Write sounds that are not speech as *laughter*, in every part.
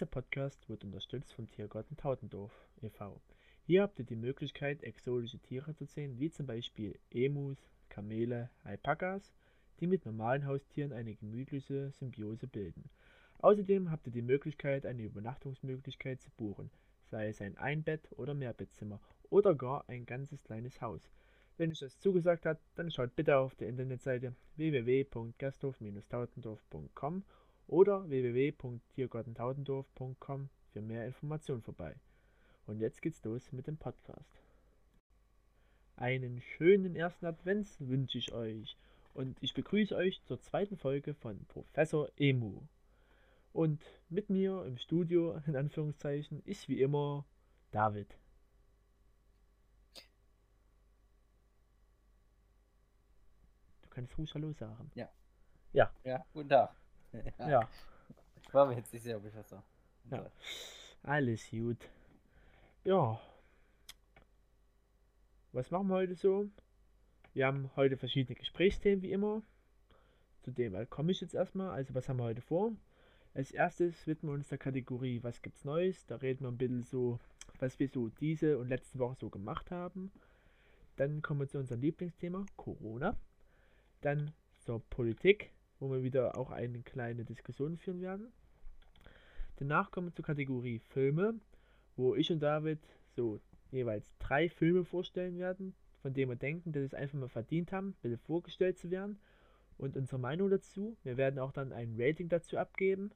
Dieser Podcast wird unterstützt vom Tiergarten Tautendorf e.V. Hier habt ihr die Möglichkeit, exotische Tiere zu sehen, wie zum Beispiel Emus, Kamele, Alpakas, die mit normalen Haustieren eine gemütliche Symbiose bilden. Außerdem habt ihr die Möglichkeit, eine Übernachtungsmöglichkeit zu buchen, sei es ein Einbett- oder Mehrbettzimmer oder gar ein ganzes kleines Haus. Wenn euch das zugesagt hat, dann schaut bitte auf der Internetseite www.gasthof-tautendorf.com oder www.tiergartentautendorf.com für mehr Informationen vorbei. Und jetzt geht's los mit dem Podcast. Einen schönen ersten Advents wünsche ich euch und ich begrüße euch zur zweiten Folge von Professor Emu. Und mit mir im Studio, in Anführungszeichen, ist wie immer David. Du kannst ruhig Hallo sagen. Ja. Ja. Ja, guten Tag. Ja. Ich war mir jetzt nicht sicher, ob ich was sage. Ja. Alles gut. Ja. Was machen wir heute so? Wir haben heute verschiedene Gesprächsthemen wie immer. Zu dem komme ich jetzt erstmal. Also was haben wir heute vor? Als erstes widmen wir uns der Kategorie Was gibt's Neues? Da reden wir ein bisschen so, was wir so diese und letzte Woche so gemacht haben. Dann kommen wir zu unserem Lieblingsthema, Corona. Dann zur Politik, wo wir wieder auch eine kleine Diskussion führen werden. Danach kommen wir zur Kategorie Filme, wo ich und David so jeweils drei Filme vorstellen werden, von denen wir denken, dass sie es einfach mal verdient haben, bitte vorgestellt zu werden. Und unsere Meinung dazu. Wir werden auch dann ein Rating dazu abgeben,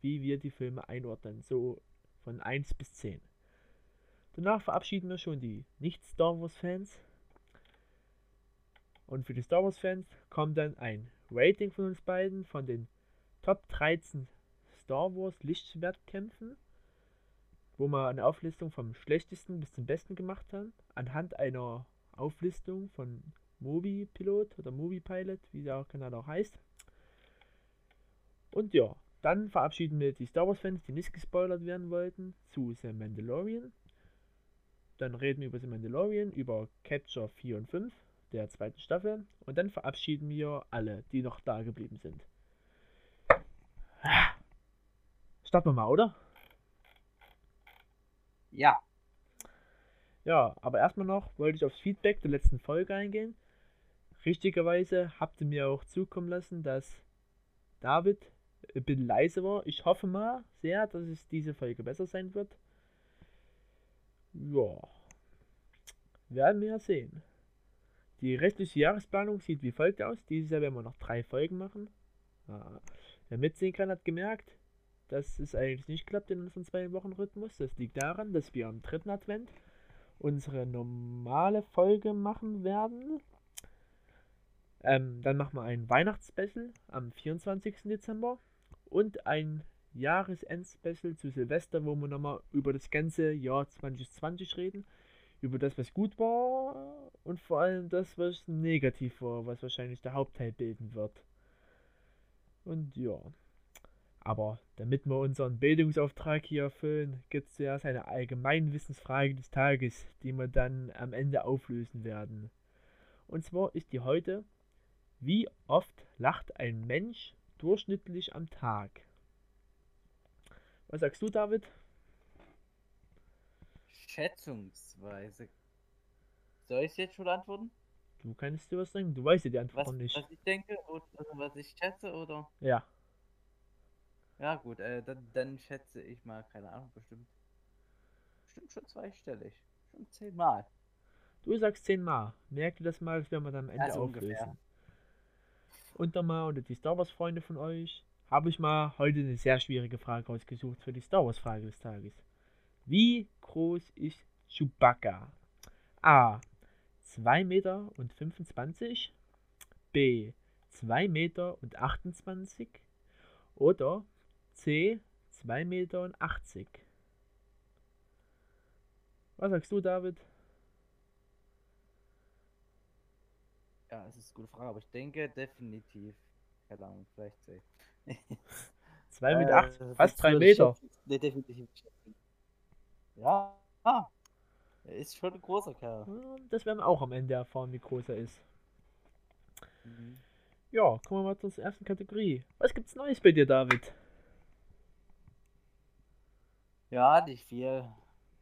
wie wir die Filme einordnen, so von 1 bis 10. Danach verabschieden wir schon die Nicht-Star Wars-Fans. Und für die Star Wars-Fans kommt dann ein Rating von uns beiden von den Top 13 Star Wars Lichtschwertkämpfen, wo wir eine Auflistung vom schlechtesten bis zum besten gemacht haben, anhand einer Auflistung von Movie Pilot oder Movie Pilot, wie der Kanal auch heißt. Und ja, dann verabschieden wir die Star Wars Fans, die nicht gespoilert werden wollten, zu The Mandalorian. Dann reden wir über The Mandalorian, über Capture 4 und 5 der zweiten Staffel. Und dann verabschieden wir alle, die noch da geblieben sind. Starten wir mal, oder? Ja. Ja, aber erstmal noch wollte ich aufs Feedback der letzten Folge eingehen. Richtigerweise habt ihr mir auch zukommen lassen, dass David ein bisschen leise war. Ich hoffe mal sehr, dass es diese Folge besser sein wird. Ja. Werden wir sehen. Die restliche Jahresplanung sieht wie folgt aus. Dieses Jahr werden wir noch drei Folgen machen. Ja. Wer mitsehen kann, hat gemerkt, dass es eigentlich nicht klappt in unserem zwei Wochen Rhythmus. Das liegt daran, dass wir am dritten Advent unsere normale Folge machen werden. Ähm, dann machen wir ein Weihnachtsspecial am 24. Dezember und ein Jahresendspecial zu Silvester, wo wir nochmal über das ganze Jahr 2020 reden. Über das, was gut war und vor allem das, was negativ war, was wahrscheinlich der Hauptteil bilden wird. Und ja. Aber damit wir unseren Bildungsauftrag hier erfüllen, gibt es zuerst eine Allgemeinwissensfrage des Tages, die wir dann am Ende auflösen werden. Und zwar ist die heute, wie oft lacht ein Mensch durchschnittlich am Tag? Was sagst du, David? Schätzungsweise. Soll ich jetzt schon antworten? Du kannst dir was sagen, du weißt ja die Antwort Was, nicht. was ich denke oder was ich schätze oder? Ja, Ja gut, äh, dann, dann schätze ich mal, keine Ahnung, bestimmt. Bestimmt schon zweistellig. Schon zehnmal. du sagst zehnmal. Merk dir das mal, das werden wir dann am Ende Ja, so auflösen. ungefähr. Und dann mal unter die Star Wars Freunde von euch habe ich mal heute eine sehr schwierige Frage rausgesucht für die Star Wars Frage des Tages. Wie groß ist Chewbacca? A. 2 Meter und 25. B. 2 Meter und 28. Oder C. 2 Meter und 80. Was sagst du, David? Ja, es ist eine gute Frage, aber ich denke definitiv. Keine Ahnung, vielleicht zehn. 2 Meter, Äh, fast das 3 würde ich Meter. Nee, definitiv. Ja, ah, er ist schon ein großer Kerl. Das werden wir auch am Ende erfahren, wie groß er ist. Mhm. Ja, kommen wir mal zur ersten Kategorie. Was gibt's Neues bei dir, David? Ja, nicht viel.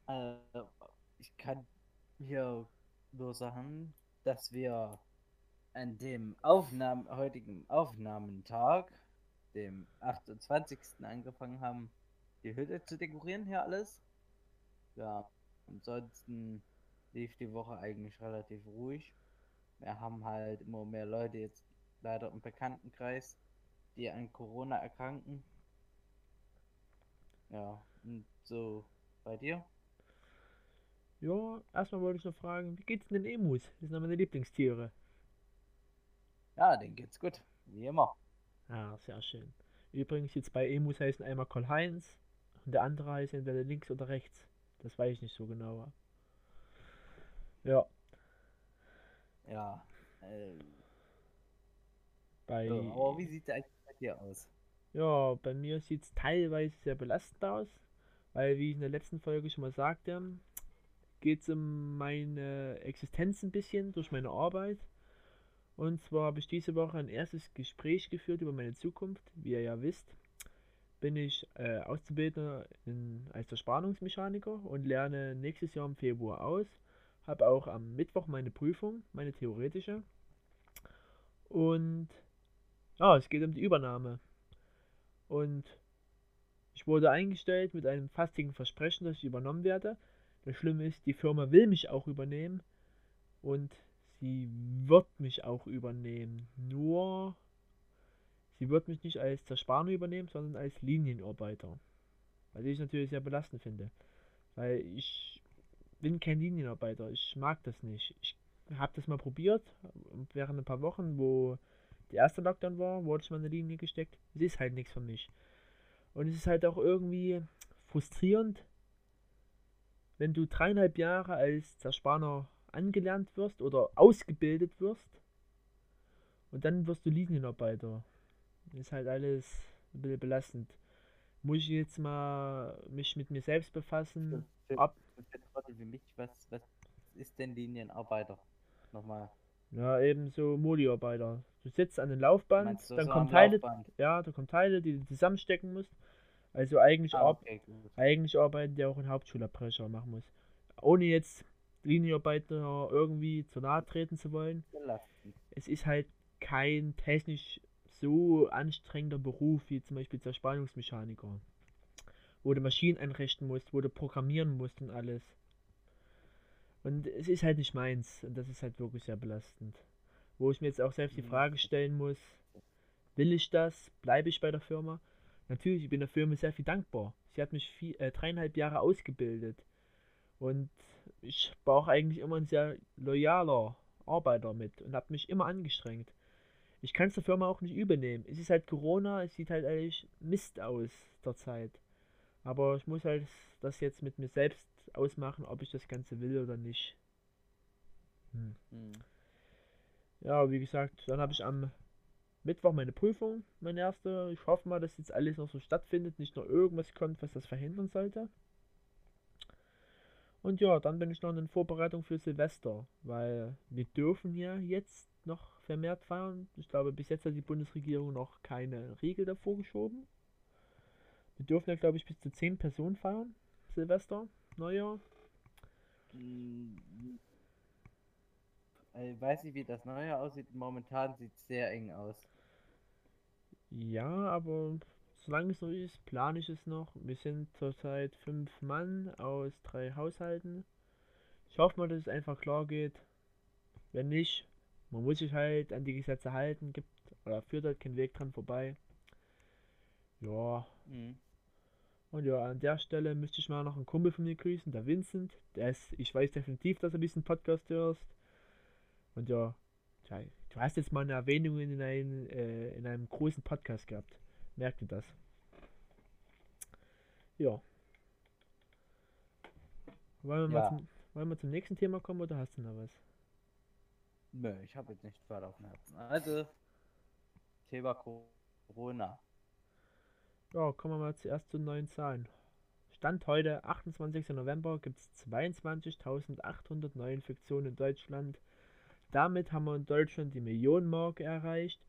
Äh, ich kann hier nur sagen, dass wir an dem Aufnahmen, heutigen Aufnahmentag, dem 28. angefangen haben, die Hütte zu dekorieren hier alles. Ja, ansonsten lief die Woche eigentlich relativ ruhig. Wir haben halt immer mehr Leute jetzt leider im Bekanntenkreis, die an Corona erkranken. Ja, und so bei dir? Ja, erstmal wollte ich noch fragen, wie geht's denn den Emus? Das sind meine Lieblingstiere. Ja, denen geht's gut, wie immer. Ja, sehr schön. Übrigens, die zwei Emus heißen einmal Karl-Heinz und der andere heißt entweder links oder rechts. Das weiß ich nicht so genau. Ja. Ja. Äh, Bei, so, aber wie sieht es eigentlich bei dir aus? ja, bei mir sieht es teilweise sehr belastend aus, weil, wie ich in der letzten Folge schon mal sagte, geht es um meine Existenz ein bisschen durch meine Arbeit. Und zwar habe ich diese Woche ein erstes Gespräch geführt über meine Zukunft. Wie ihr ja wisst, bin ich äh, Auszubildender in, als Zerspannungsmechaniker und lerne nächstes Jahr im Februar aus. Habe auch am Mittwoch meine Prüfung, meine theoretische. Und ja, es geht um die Übernahme. Und ich wurde eingestellt mit einem fastigen Versprechen, dass ich übernommen werde. Das Schlimme ist, die Firma will mich auch übernehmen und sie wird mich auch übernehmen. Nur, sie wird mich nicht als Zerspaner übernehmen, sondern als Linienarbeiter. Was ich natürlich sehr belastend finde. Weil ich bin kein Linienarbeiter. Ich mag das nicht. Ich habe das mal probiert. Während ein paar Wochen, wo der erste Lockdown war, wurde ich mal eine Linie gesteckt. Es ist halt nichts für mich. Und es ist halt auch irgendwie frustrierend, wenn du dreieinhalb Jahre als Zerspaner angelernt wirst oder ausgebildet wirst und dann wirst du Linienarbeiter. Ist halt alles ein bisschen belastend. Muss ich jetzt mal mich mit mir selbst befassen? Für, Ab, für wie mich, was, was ist denn Linienarbeiter? Nochmal. ja, eben so Modi-Arbeiter. Du sitzt an dem Laufband, Meinst dann so kommen am Teile, Laufband? ja, da kommen Teile, die du zusammenstecken musst. Also eigentlich, Ah, okay, eigentlich arbeiten, der auch einen Hauptschulabbrecher machen muss. Ohne jetzt Linienarbeiter irgendwie zu nahe treten zu wollen. Belastend. es ist halt kein technisch so anstrengender Beruf wie zum Beispiel Zerspannungsmechaniker, wo du Maschinen einrichten musst, wo du programmieren musst und alles. Und es ist halt nicht meins und das ist halt wirklich sehr belastend. Wo ich mir jetzt auch selbst die Mhm. Frage stellen muss, will ich das? Bleibe ich bei der Firma? Natürlich, ich bin der Firma sehr viel dankbar. Sie hat mich vier, äh, dreieinhalb Jahre ausgebildet und ich war auch eigentlich immer ein sehr loyaler Arbeiter mit und habe mich immer angestrengt. Ich kann es der Firma auch nicht übernehmen. Es ist halt Corona, es sieht halt eigentlich Mist aus der Zeit. Aber ich muss halt das jetzt mit mir selbst ausmachen, ob ich das Ganze will oder nicht. Hm. Hm. Ja, wie gesagt, dann habe ich am Mittwoch meine Prüfung, meine erste. Ich hoffe mal, dass jetzt alles noch so stattfindet, nicht nur irgendwas kommt, was das verhindern sollte. Und ja, dann bin ich noch in Vorbereitung für Silvester, weil wir dürfen ja jetzt noch vermehrt feiern. Ich glaube, bis jetzt hat die Bundesregierung noch keine Regel davor geschoben. Wir dürfen ja, glaube ich, bis zu 10 Personen feiern. Silvester, Neujahr. Hm, Ich weiß nicht, wie das neue aussieht. Momentan sieht es sehr eng aus. Ja, aber solange es noch ist, plane ich es noch. Wir sind zurzeit fünf Mann aus drei Haushalten. Ich hoffe mal, dass es einfach klar geht. Wenn nicht, man muss sich halt an die Gesetze halten, gibt oder führt halt kein Weg dran vorbei. Ja, Hm. und ja, an der Stelle müsste ich mal noch einen Kumpel von mir grüßen, der Vincent. Der ist, ich weiß definitiv, dass du diesen Podcast hörst. Und ja, tja, du hast jetzt mal eine Erwähnung in einem, äh, in einem großen Podcast gehabt. Merkt ihr das? Ja. Wollen wir, Ja. mal zum, wollen wir zum nächsten Thema kommen oder hast du noch was? Nö, ich habe jetzt nicht weiter auf dem Herzen. Also, Thema Corona. Ja, kommen wir mal zuerst zu neuen Zahlen. Stand heute, 28. November, gibt es 22.800 Neuinfektionen in Deutschland. Damit haben wir in Deutschland die Millionenmarke erreicht.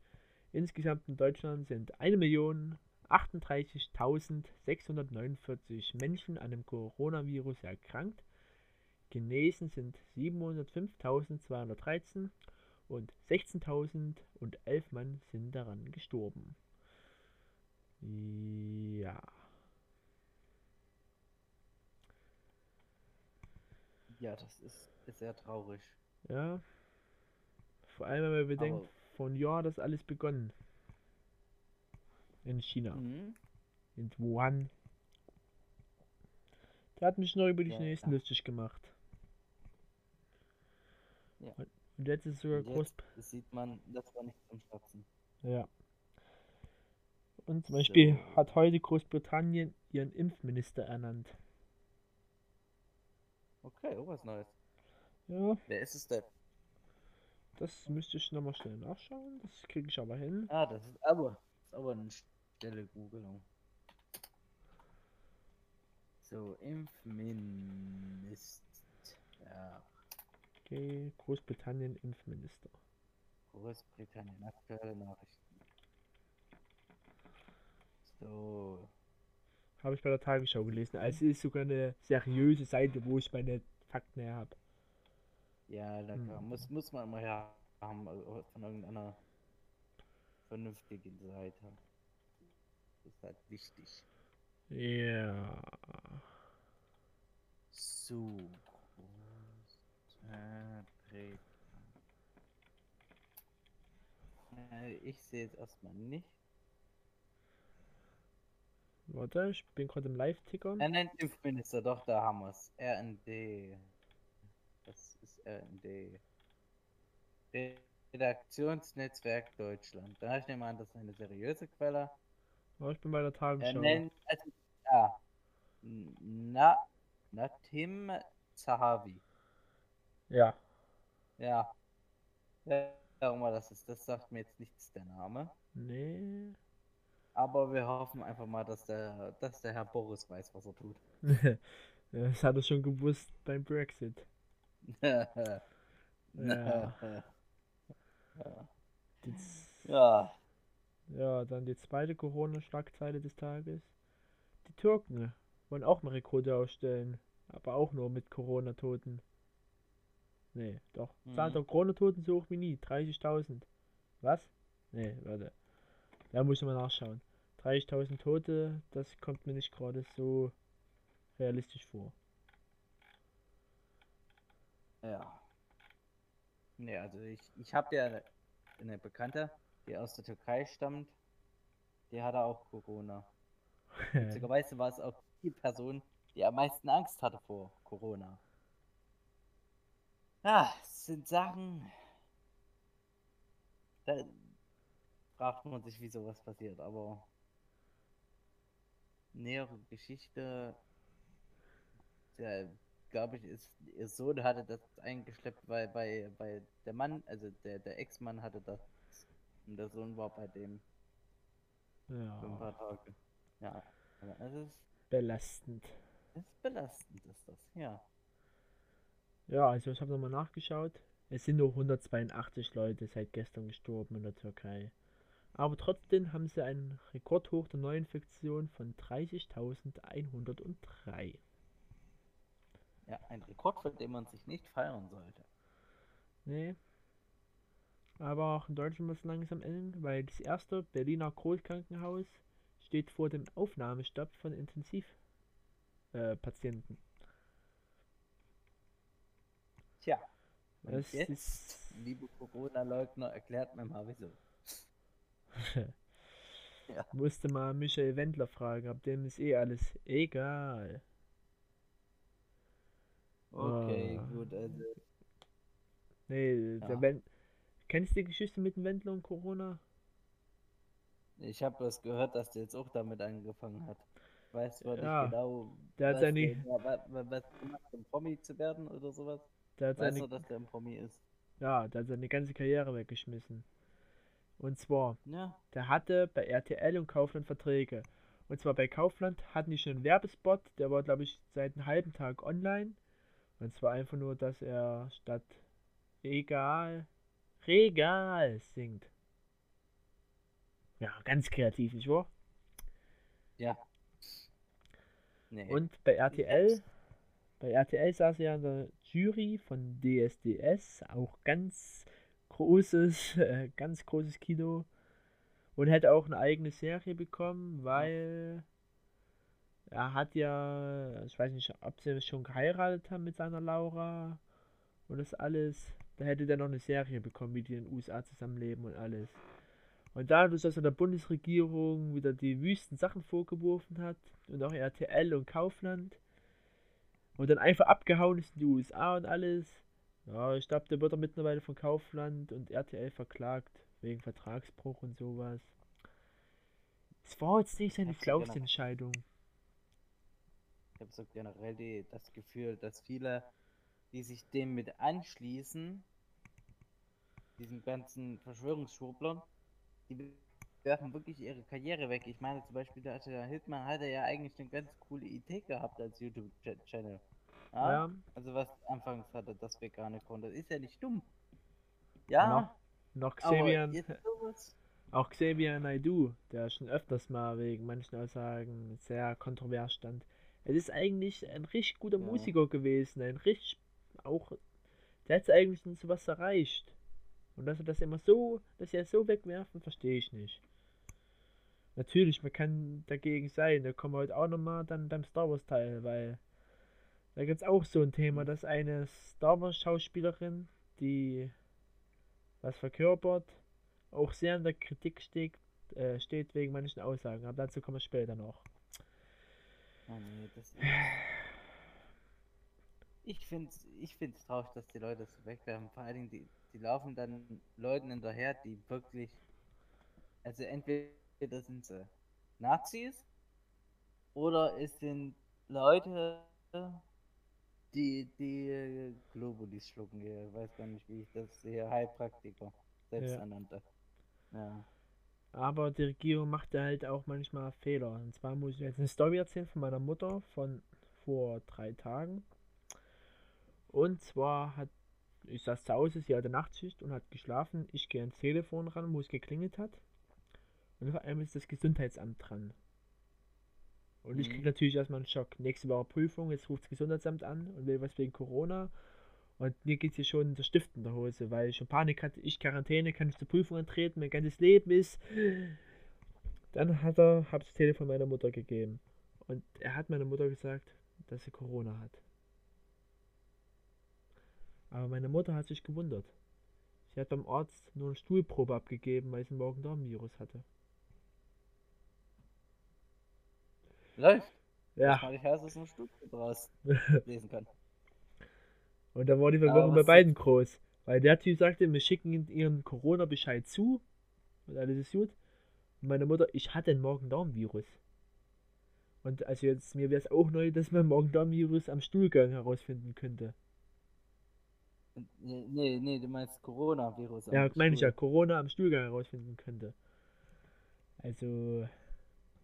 Insgesamt in Deutschland sind 38.649 Menschen an dem Coronavirus erkrankt. Genesen sind 705.213 und 16.011 Mann sind daran gestorben. Ja. Ja, das ist, ist sehr traurig. Ja. Vor allem, wenn man bedenkt, Aber- einem Jahr das alles begonnen. In China. Mhm. In Wuhan. Der hat mich noch über die Ja, Chinesen ja. lustig gemacht. Ja. Und jetzt ist sogar Und groß. jetzt sieht man, das war nicht zum Schwatzen. Ja. Und zum Beispiel So. hat heute Großbritannien ihren Impfminister ernannt. Okay, oh, was Neues. Ja, Wer ist es denn? das müsste ich nochmal schnell nachschauen. Das kriege ich aber hin. Ah, das ist aber, das ist aber eine schnelle Googelung. So, Impfminister. Ja, Okay, Großbritannien Impfminister. Großbritannien, aktuelle Nachrichten. So, Habe ich bei der Tagesschau gelesen. Also es ist sogar eine seriöse Seite, wo ich meine Fakten her habe. ja, lecker. Hm. Muss, muss man immer her haben, also von irgendeiner vernünftigen Seite. Das ist halt wichtig. Ja. So. Äh, Ich sehe jetzt erstmal nicht. Warte, ich bin gerade im Live-Ticker. Er nennt Impfminister, doch, da haben wir es. RND. Das ist RND. Redaktionsnetzwerk Deutschland. Da ich nehme an, das ist eine seriöse Quelle. Ja, ich bin bei der Er Tagesschau. nennt, also, ja. Na, Natim Zahavi. Ja. Ja. Wer auch immer das ist, das sagt mir jetzt nichts der Name. Nee. Aber wir hoffen einfach mal, dass der, dass der Herr Boris weiß, was er tut. *laughs* das hat er schon gewusst beim Brexit. *laughs* ja. Ja. ja, dann die zweite Corona-Schlagzeile des Tages. Die Türken wollen auch mal Rekorde aufstellen, aber auch nur mit Corona-Toten. Nee, doch. Zahl Mhm. der Corona-Toten so hoch wie nie. 30.000. Was? Nee, warte. Da muss ich mal nachschauen. 30.000 Tote, das kommt mir nicht gerade so realistisch vor. Ja. Nee, also ich, ich habe ja eine, eine Bekannte, die aus der Türkei stammt. Die hatte auch Corona. *laughs* Witzigerweise war es auch die Person, die am meisten Angst hatte vor Corona. Ja, es sind Sachen. Da fragt man sich, wie sowas passiert, aber nähere Geschichte, der, glaube ich, ist, ihr Sohn hatte das eingeschleppt, weil bei, bei der Mann, also der, der Ex-Mann hatte das und der Sohn war bei dem für ein ja, paar Tage. Ja, aber das ist, belastend. ist belastend, ist das, ja. Ja, also ich habe nochmal nachgeschaut. Es sind nur 182 Leute seit gestern gestorben in der Türkei. Aber trotzdem haben sie einen Rekordhoch der Neuinfektion von 30.103. Ja, ein Rekord, von dem man sich nicht feiern sollte. Nee. Aber auch in Deutschland muss es langsam enden, weil das erste Berliner Großkrankenhaus steht vor dem Aufnahmestopp von Intensivpatienten. Äh, Tja, und jetzt, ist- liebe Corona-Leugner, erklärt mir mal wieso. *laughs* Ja. Musste mal Michael Wendler fragen, ab dem ist eh alles egal. Okay, Ah. gut, also, Nee, Ja. der Wen Kennst du die Geschichte mit dem Wendler und Corona? ich habe das gehört, dass der jetzt auch damit angefangen hat. Ich weiß zwar Ja, nicht genau, der hat was seine- der, wa- wa- was der macht, um Promi zu werden oder sowas. Der hat seine, dass der ein Promi ist. ja, der hat seine ganze Karriere weggeschmissen. Und zwar, Ja, der hatte bei RTL und Kaufland Verträge. Und zwar bei Kaufland hatten die schon einen Werbespot, der war, glaube ich, seit einem halben Tag online. Und zwar einfach nur, dass er statt egal, regal singt. Ja, ganz kreativ, nicht wahr? Ja. Nee. Und bei RTL, bei RTL saß er ja in der Jury von DSDS, auch ganz großes, *laughs* äh, ganz großes Kino. Und hätte auch eine eigene Serie bekommen, weil er hat ja, ich weiß nicht, ob sie schon geheiratet haben mit seiner Laura und das alles. Da hätte der noch eine Serie bekommen, wie die in den USA zusammenleben und alles. Und dadurch, dass er der Bundesregierung wieder die wüsten Sachen vorgeworfen hat und auch RTL und Kaufland und dann einfach abgehauen ist in die USA und alles, ja, ich glaube, der wird er mittlerweile von Kaufland und RTL verklagt wegen Vertragsbruch und sowas. Es war jetzt nicht seine schlauste Entscheidung. Ich habe so generell die, das Gefühl, dass viele, die sich dem mit anschließen, diesen ganzen Verschwörungsschwurblern, die werfen wirklich ihre Karriere weg. Ich meine zum Beispiel, der, der Hitman hatte ja eigentlich eine ganz coole Idee gehabt als YouTube-Channel. Ja? ja? Also was anfangs hatte, das vegane Konto. Ist ja nicht dumm. Ja. Noch, noch Xavier. Auch Xavier Naidu, der schon öfters mal wegen manchen Aussagen sehr kontrovers stand. Es ist eigentlich ein richtig guter ja. Musiker gewesen, ein richtig auch, der hat eigentlich so was erreicht. Und dass er das immer so, dass es so wegwerfen, verstehe ich nicht. Natürlich, man kann dagegen sein. Da kommen wir heute auch nochmal dann beim Star Wars Teil, weil da gibt es auch so ein Thema, dass eine Star Wars Schauspielerin, die was verkörpert, auch sehr in der Kritik steht, äh, steht wegen manchen Aussagen. Aber dazu kommen wir später noch. Oh nee, das. *sighs* Ich finde es ich find's traurig, dass die Leute so wegwerfen. Vor allen Dingen, die, die laufen dann Leuten hinterher, die wirklich. Also entweder sind sie Nazis oder es sind Leute, die die Globulis schlucken. Ich weiß gar nicht, wie ich das sehe. Heilpraktiker selbst ja. Ja. Aber die Regierung macht ja halt auch manchmal Fehler. Und zwar muss ich jetzt eine Story erzählen von meiner Mutter von vor drei Tagen. Und zwar hat, ich saß zu Hause, sie hatte Nachtschicht und hat geschlafen. Ich gehe ans Telefon ran, wo es geklingelt hat. Und auf einmal ist das Gesundheitsamt dran. Und mhm. ich kriege natürlich erstmal einen Schock. Nächste Woche Prüfung, jetzt ruft das Gesundheitsamt an und will was wegen Corona. Und mir geht es hier schon der Stift in der Hose, weil ich schon Panik hatte. Ich Quarantäne, kann ich zur Prüfung antreten, mein ganzes Leben ist. Dann hat er, das Telefon meiner Mutter gegeben. Und er hat meiner Mutter gesagt, dass sie Corona hat. Aber meine Mutter hat sich gewundert. Sie hat beim Arzt nur eine Stuhlprobe abgegeben, weil sie ein Magen-Darm-Virus hatte. Läuft. Ja. Ich weiß, dass eine Stuhlprobe raus *laughs* lesen kann. Und da war die Verwirrung bei beiden groß. Weil der Typ sagte, wir schicken ihren Corona-Bescheid zu. Und alles ist gut. Und meine Mutter, ich hatte ein Magen-Darm-Virus. Und also jetzt, mir wäre es auch neu, dass man Magen-Darm-Virus am Stuhlgang herausfinden könnte. Nee, nee, du meinst Corona-Virus. Ja, meine ich ja, Corona am Stuhlgang herausfinden könnte. Also.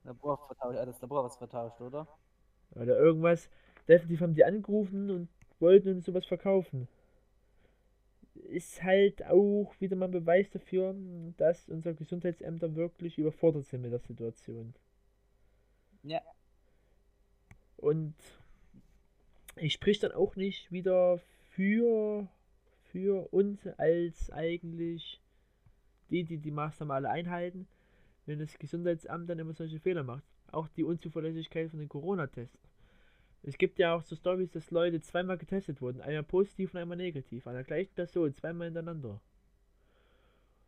Labor vertauscht, alles Labor was vertauscht, oder? Oder irgendwas. Definitiv haben die angerufen und wollten uns sowas verkaufen. Ist halt auch wieder mal ein Beweis dafür, dass unsere Gesundheitsämter wirklich überfordert sind mit der Situation. Ja. Und ich sprich dann auch nicht wieder für, für uns als eigentlich die, die die Maßnahmen alle einhalten, wenn das Gesundheitsamt dann immer solche Fehler macht. Auch die Unzuverlässigkeit von den Corona-Tests. Es gibt ja auch so Stories, dass Leute zweimal getestet wurden, einmal positiv und einmal negativ, an der gleichen Person, zweimal hintereinander.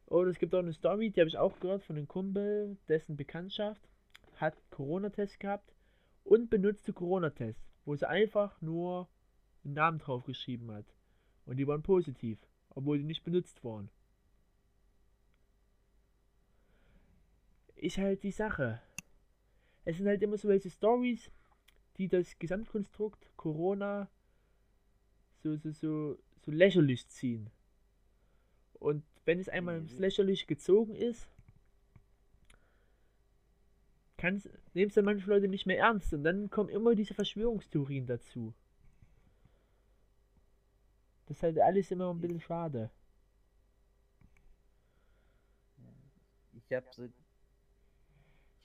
Und es gibt auch eine Story, die habe ich auch gehört von einem Kumpel, dessen Bekanntschaft hat Corona-Test gehabt und benutzte Corona-Test, wo sie einfach nur einen Namen drauf geschrieben hat. Und die waren positiv, obwohl die nicht benutzt waren. Ist halt die Sache. Es sind halt immer so welche Stories, die das Gesamtkonstrukt Corona so, so, so, so lächerlich ziehen. Und wenn es einmal ins lächerlich gezogen ist, nehmen es dann manche Leute nicht mehr ernst. Und dann kommen immer diese Verschwörungstheorien dazu. Das ist halt alles immer ein bisschen schade. Ich hab so.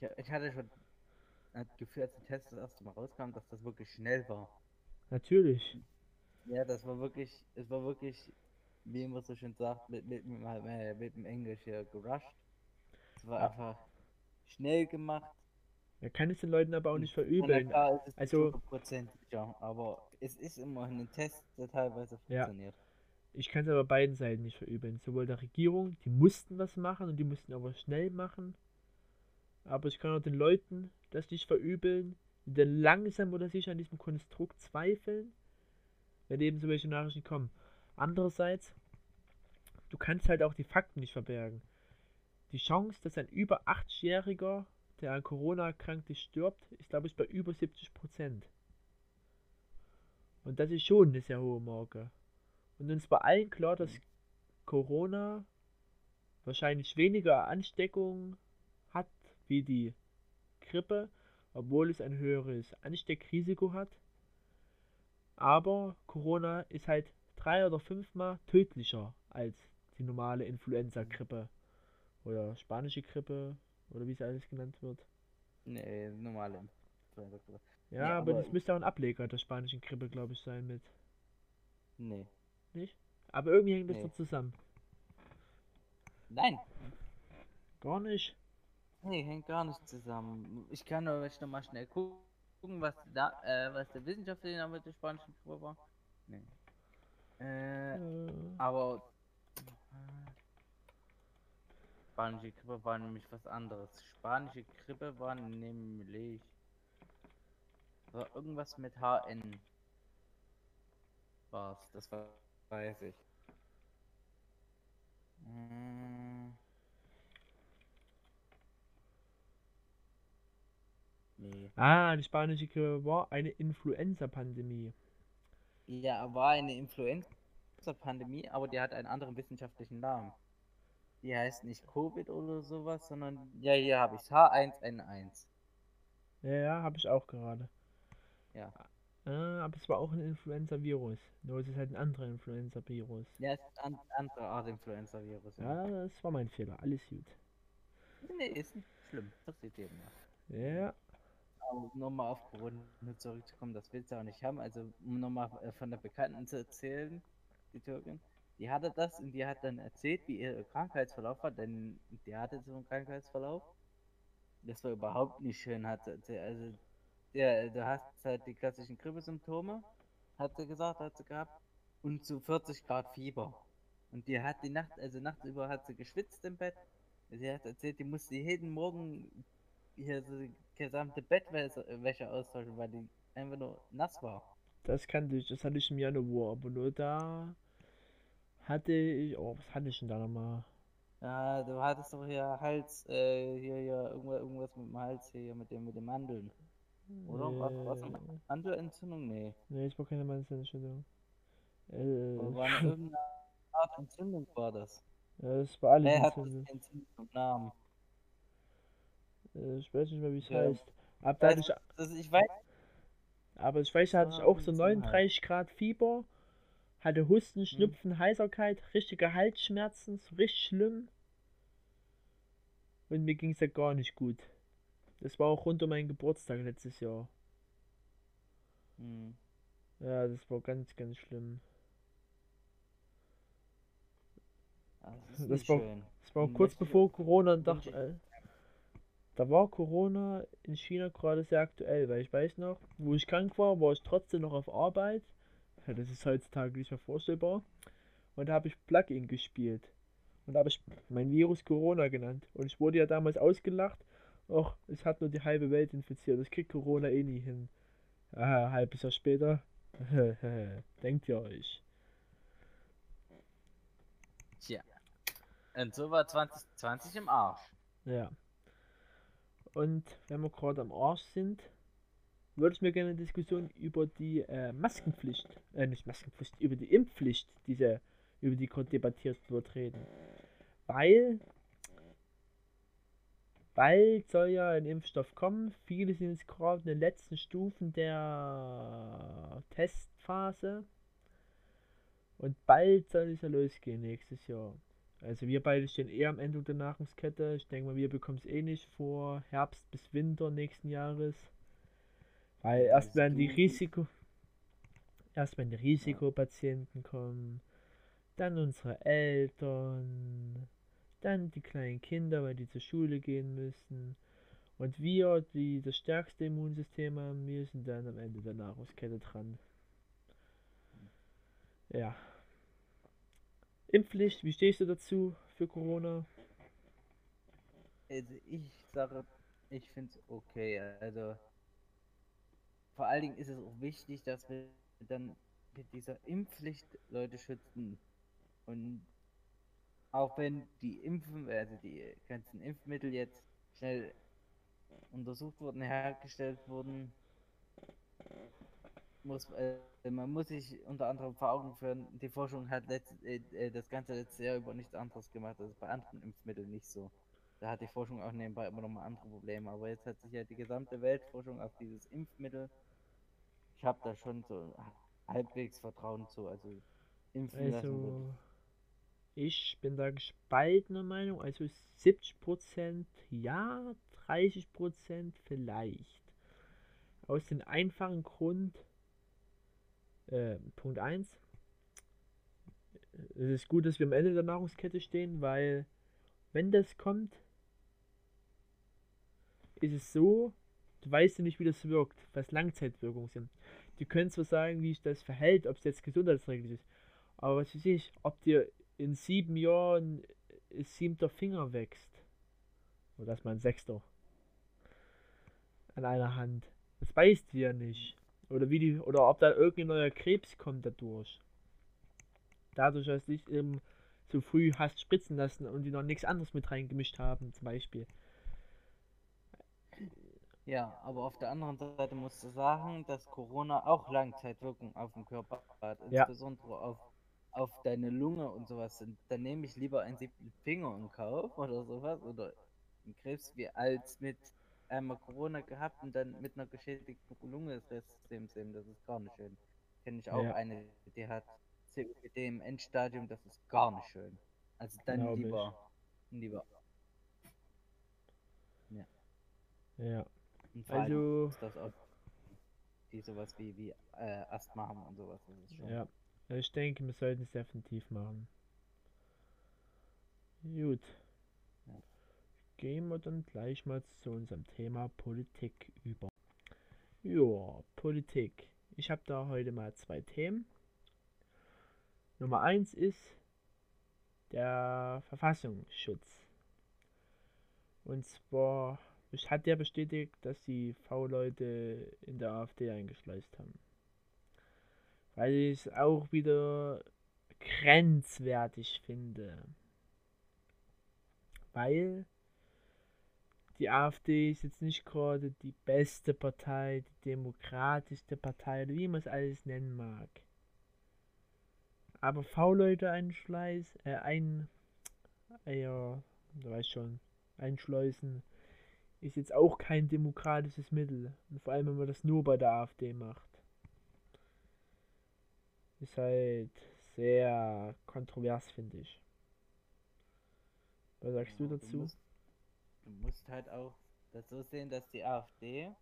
Ich, ich hatte schon hat gefühlt, als der Test das erste Mal rauskam, dass das wirklich schnell war. Natürlich. Ja, das war wirklich, es war wirklich, wie man so schön sagt, mit, mit, mit, mit, mit dem Englisch hier gerusht. Es war Ja. einfach schnell gemacht. Man kann es den Leuten aber auch nicht verübeln. klar, es ist Also- sicher, aber es ist immerhin ein Test, der teilweise Ja. funktioniert. Ich kann es aber beiden Seiten nicht verübeln. Sowohl der Regierung, die mussten was machen und die mussten aber schnell machen. Aber ich kann auch den Leuten das nicht verübeln, die dann langsam oder sicher an diesem Konstrukt zweifeln, wenn eben solche Nachrichten kommen. Andererseits, du kannst halt auch die Fakten nicht verbergen. Die Chance, dass ein über 8-Jähriger, der an Corona erkrankt ist, stirbt, ist glaube ich bei über 70 Prozent. Und das ist schon eine sehr hohe Marke. Und uns war allen klar, dass Corona wahrscheinlich weniger Ansteckung hat wie die Grippe, obwohl es ein höheres Ansteckrisiko hat. Aber Corona ist halt drei oder fünfmal tödlicher als die normale Influenza-Grippe oder spanische Grippe oder wie es alles genannt wird. Nee, normale. Influenza-Grippe. Ja, Ja, aber aber- das müsste auch ein Ableger der spanischen Grippe, glaube ich, sein mit. Nee. Nicht? Aber irgendwie hängt das Nee. doch zusammen. Nein, Gar nicht. Nee, hängt gar nicht zusammen. Ich kann aber jetzt noch mal schnell gucken, was da, äh, was der wissenschaftliche Name der spanischen Grippe war. Nee. Äh, Äh, aber spanische Grippe war nämlich was anderes. Spanische Grippe war nämlich war irgendwas mit HN. War's, das war, weiß ich. Mm. Nee. Ah, die spanische Grippe war eine Influenza-Pandemie. Ja, war eine Influenza-Pandemie, aber die hat einen anderen wissenschaftlichen Namen. Die heißt nicht Covid oder sowas, sondern, ja, hier habe ich H1N1. Ja, ja, habe ich auch gerade. Ja. Ah, aber es war auch ein Influenza-Virus. Nur es ist halt ein anderer Influenza-Virus. Ja, es ist eine andere Art Influenza-Virus. Ja, das war mein Fehler. Alles gut. Nee, ist nicht schlimm. Passiert jedem. Ja, nochmal auf Corona zurückzukommen, das willst du auch nicht haben. Also, um nochmal äh, von der Bekannten zu erzählen, die Türkin, die hatte das und die hat dann erzählt, wie ihr Krankheitsverlauf war, denn die hatte so einen Krankheitsverlauf. Das war überhaupt nicht schön, hat sie erzählt. Also, der, du hast halt die klassischen Grippesymptome, hat sie gesagt, hat sie gehabt, und zu 40 Grad Fieber. Und die hat die Nacht, also nachts über hat sie geschwitzt im Bett. Sie hat erzählt, die musste jeden Morgen hier so die gesamte Bettwäsche Wäsche austauschen, weil die einfach nur nass war. das kannte ich. Das hatte ich im Januar. Aber nur da hatte ich. Oh, was hatte ich denn da nochmal? Ja, du hattest doch hier Hals, äh, hier, hier, irgendwas, irgendwas mit dem Hals hier, mit dem, mit dem Mandeln. Oder? Was, was, Äh, Mandelentzündung? Nee. nee, es war keine Mandelentzündung. Äh, war *laughs* eine irgendeine Art Entzündung war das? ja, das war alles Nee, hat das entzündet. Entzündung im Namen. Äh, ich weiß nicht mehr, wie es Ja. heißt. Aber, da ich, Das, ich weiß, aber ich weiß, da hatte ich Ah, auch so Medizinhalt. 39 Grad Fieber, hatte Husten, Hm. Schnupfen, Heiserkeit, richtige Halsschmerzen, so richtig schlimm. Und mir ging es ja gar nicht gut. Das war auch rund um meinen Geburtstag letztes Jahr. hm, Ja, das war ganz, ganz schlimm. das ist Das nicht war- schön. Das war Hm, kurz bevor Corona und dachte, da war Corona in China gerade sehr aktuell, weil ich weiß noch, wo ich krank war, war ich trotzdem noch auf Arbeit. Ja, das ist heutzutage nicht mehr vorstellbar. Und da habe ich Plugin gespielt. Und da habe ich mein Virus Corona genannt. Und ich wurde ja damals ausgelacht. Och, es hat nur die halbe Welt infiziert. Das kriegt Corona eh nie hin. Ah, ein halbes Jahr später. *laughs* Denkt ihr euch. Tja. Und so war 2020 im Arsch. Ja. Und wenn wir gerade am Arsch sind, würde ich mir gerne eine Diskussion über die äh, Maskenpflicht, äh, nicht Maskenpflicht, über die Impfpflicht, diese, über die gerade debattiert wird, reden. Weil, bald soll ja ein Impfstoff kommen. Viele sind jetzt gerade in den letzten Stufen der Testphase. Und bald soll es ja losgehen nächstes Jahr. Also wir beide stehen eher am Ende der Nahrungskette. Ich denke mal, wir bekommen es eh nicht vor Herbst bis Winter nächsten Jahres. Weil erst Weißt werden die Risiko. Erst wenn die Risikopatienten kommen, dann unsere Eltern, dann die kleinen Kinder, weil die zur Schule gehen müssen. Und wir, die das stärkste Immunsystem haben, wir sind dann am Ende der Nahrungskette dran. Ja. Impfpflicht, wie stehst du dazu für Corona? Also ich sage, ich finde es okay. Also vor allen Dingen ist es auch wichtig, dass wir dann mit dieser Impfpflicht Leute schützen. Und auch wenn die Impfen, also die ganzen Impfmittel jetzt schnell untersucht wurden, hergestellt wurden, muss äh, man muss sich unter anderem vor Augen führen, die Forschung hat letzt, äh, äh, das ganze letzte Jahr über nichts anderes gemacht, das ist bei anderen Impfmitteln nicht so. Da hat die Forschung auch nebenbei immer noch mal andere Probleme. Aber jetzt hat sich ja die gesamte Weltforschung auf dieses Impfmittel. Ich habe da schon so halbwegs Vertrauen zu. Also impfen Also, ich bin da gespaltener Meinung. Also 70% ja, 30% vielleicht. Aus dem einfachen Grund, äh, Punkt 1, es ist gut, dass wir am Ende der Nahrungskette stehen, weil wenn das kommt, ist es so, du weißt ja nicht, wie das wirkt, was Langzeitwirkungen sind. Die können zwar sagen, wie sich das verhält, ob es jetzt gesundheitsträchtig ist, aber was weiß ich, ob dir in sieben Jahren siebter Finger wächst, oder dass man sechster an einer Hand, das weißt du ja nicht. Oder wie die, oder ob da irgendein neuer Krebs kommt dadurch. Dadurch, dass du dich eben so früh hast spritzen lassen und die noch nichts anderes mit reingemischt haben, zum Beispiel. Ja, aber auf der anderen Seite musst du sagen, dass Corona auch Langzeitwirkungen auf den Körper hat, Ja. insbesondere auf, auf deine Lunge und sowas. Und dann nehme ich lieber einen siebten Finger in Kauf oder sowas oder einen Krebs wie als mit einmal Corona gehabt und dann mit einer geschädigten Lunge des Restsystems eben. Das ist gar nicht schön. Kenne ich auch Ja. eine, die hat COPD im Endstadium, das ist gar nicht schön. Also dann Glaub ich. lieber, lieber. Ja. Allem Also, ist das auch die sowas wie, wie äh, Asthma haben und sowas. Das ist schon. ja. Ich denke, wir sollten es definitiv machen. Gut. Ja. Gehen wir dann gleich mal zu unserem Thema Politik über. Ja, Politik. Ich habe da heute mal zwei Themen. Nummer eins ist der Verfassungsschutz. Und zwar ich hat der bestätigt, dass die V-Leute in der AfD eingeschleust haben. Weil ich es auch wieder grenzwertig finde. Weil die AfD ist jetzt nicht gerade die beste Partei, die demokratischste Partei, wie man es alles nennen mag. Aber V-Leute einschleiß, äh, ein, äh, ja, du weißt schon, einschleusen, ist jetzt auch kein demokratisches Mittel. Und vor allem, wenn man das nur bei der AfD macht. Ist halt sehr kontrovers, finde ich. Was sagst du Ja, dazu? musst, du musst halt auch das so sehen, dass die AfD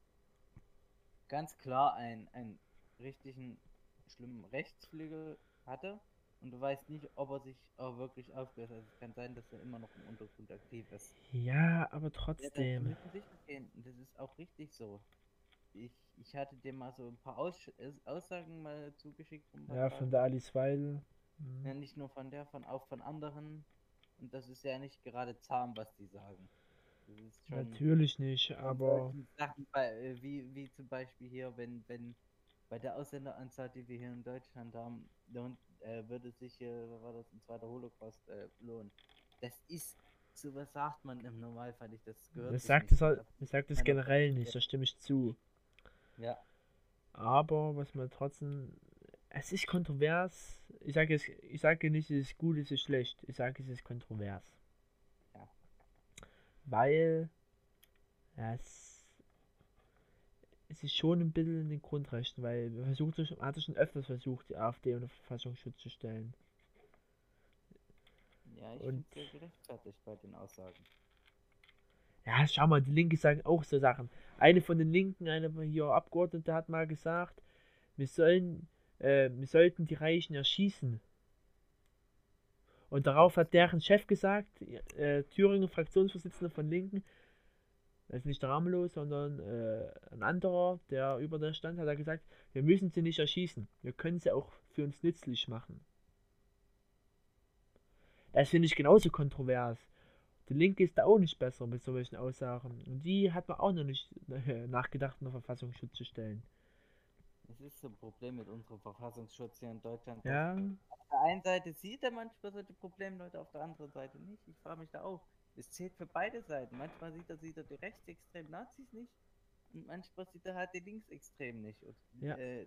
ganz klar einen, einen richtigen schlimmen Rechtsflügel hatte und du weißt nicht, ob er sich auch wirklich auflöst. Also es kann sein, dass er immer noch im Untergrund aktiv ist. Ja, aber Ja, trotzdem. müssen sicher gehen. Das ist auch richtig so. Ich, ich hatte dir mal so ein paar Aus Aussagen mal zugeschickt. Ja, von der Alice Weidel. Ja, Mhm. nicht nur von der, von auch von anderen. Und das ist ja nicht gerade zahm, was die sagen. Natürlich nicht, aber Sachen äh, wie, wie zum Beispiel hier, wenn, wenn bei der Ausländeranzahl, die wir hier in Deutschland haben, lohnt, äh, würde sich, äh, was war das, ein zweiter Holocaust äh, lohnen. Das ist, sowas sagt man im Normalfall nicht. Das gehört das sagt es halt, das sagt es generell nicht, da stimme ich zu. Ja, Aber was man trotzdem. Es ist kontrovers. Ich sage es, ich sage nicht, es ist gut, es ist schlecht. Ich sage, es ist kontrovers. Weil es, es ist schon ein bisschen in den Grundrechten, weil wir versucht, hat es schon öfters versucht, die AfD unter Verfassungsschutz zu stellen. Ja, ich finde sehr gerechtfertigt bei den Aussagen. Ja, schau mal, die Linke sagen auch so Sachen. Eine von den Linken, eine hier Abgeordnete hat mal gesagt, wir sollen, äh, wir sollten die Reichen erschießen. Und darauf hat deren Chef gesagt, äh, Thüringen Fraktionsvorsitzender von Linken, das ist nicht der Ramelow, sondern äh, ein anderer, der über der stand, hat er gesagt, wir müssen sie nicht erschießen. Wir können sie auch für uns nützlich machen. Das finde ich genauso kontrovers. Die Linke ist da auch nicht besser mit solchen Aussagen. Und die hat man auch noch nicht *laughs* nachgedacht, unter Verfassungsschutz zu stellen. Es ist so ein Problem mit unserem Verfassungsschutz hier in Deutschland. Ja, Auf der einen Seite sieht er manchmal solche Problemleute, auf der anderen Seite nicht. Ich frage mich da auch. Es zählt für beide Seiten. Manchmal sieht er, sieht er die rechtsextremen Nazis nicht und manchmal sieht er halt die Linksextremen nicht. Und, Ja. äh,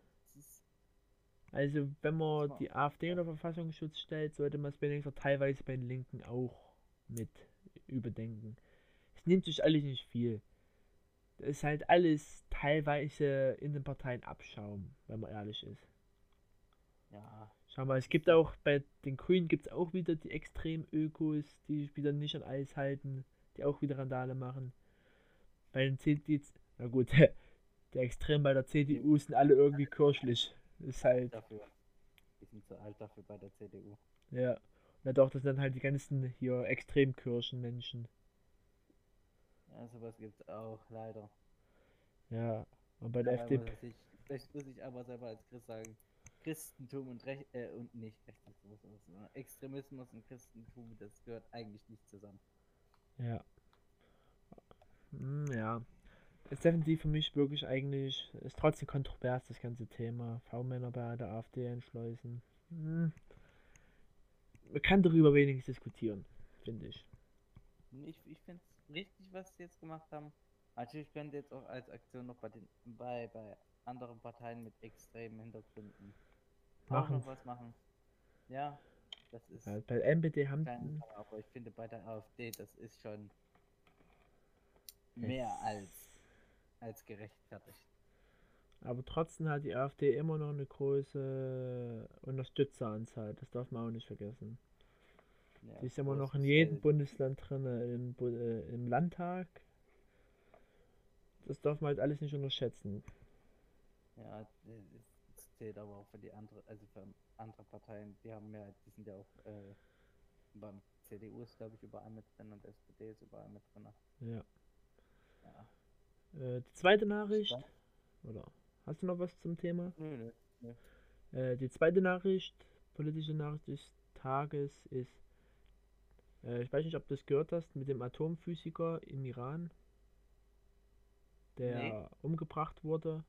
also wenn man die AfD unter Verfassungsschutz stellt, sollte man es wenigstens teilweise bei den Linken auch mit überdenken. Es nimmt sich alles nicht viel. Das ist halt alles teilweise in den Parteien Abschaum, wenn man ehrlich ist. ja, Schau mal, es gibt auch bei den Grünen gibt es auch wieder die Extrem-Ökos, die sich wieder nicht an Eis halten, die auch wieder Randale machen. Bei den CDU, na gut, *laughs* der Extrem bei der CDU sind alle irgendwie kirchlich. Ist halt, dafür. Die sind zu alt dafür bei der CDU. ja. Na doch, das sind dann halt die ganzen hier Extremkirchenmenschen. Ja, sowas gibt's auch, leider. Ja. Und bei der Aber FDP, muss ich, vielleicht muss ich aber selber als Christ sagen, Christentum und Recht, äh, und nicht Rechtsextremismus, sondern Extremismus und Christentum, das gehört eigentlich nicht zusammen. ja. Hm, ja. Ist definitiv für mich wirklich eigentlich, ist trotzdem kontrovers, das ganze Thema. V-Männer bei der AfD einschleusen. Hm. Man kann darüber wenig diskutieren, finde ich. Ich, ich finde es richtig, was sie jetzt gemacht haben. Natürlich können sie jetzt auch als Aktion noch bei, den, bei, bei anderen Parteien mit extremen Hintergründen auch Machen. noch was machen. Ja, das ist Ja, bei MPD haben kein aber ich finde bei der AfD, das ist schon mehr als, als gerechtfertigt. aber trotzdem hat die AfD immer noch eine große Unterstützeranzahl. Das darf man auch nicht vergessen. Ja, Die ist immer noch in jedem halt. Bundesland drin, im, Bu- äh, im Landtag. Das darf man halt alles nicht unterschätzen. Ja, das zählt aber auch für die andere, also für andere Parteien, die haben ja, die sind ja auch äh, beim CDU ist glaube ich überall mit drin und SPD ist überall mit drin. Ja. Ja. Äh, die zweite Nachricht, oder hast du noch was zum Thema? Nö, nö. Äh, die zweite Nachricht, politische Nachricht des Tages ist, äh, ich weiß nicht, ob du das gehört hast, mit dem Atomphysiker im Iran, der Nee. umgebracht wurde.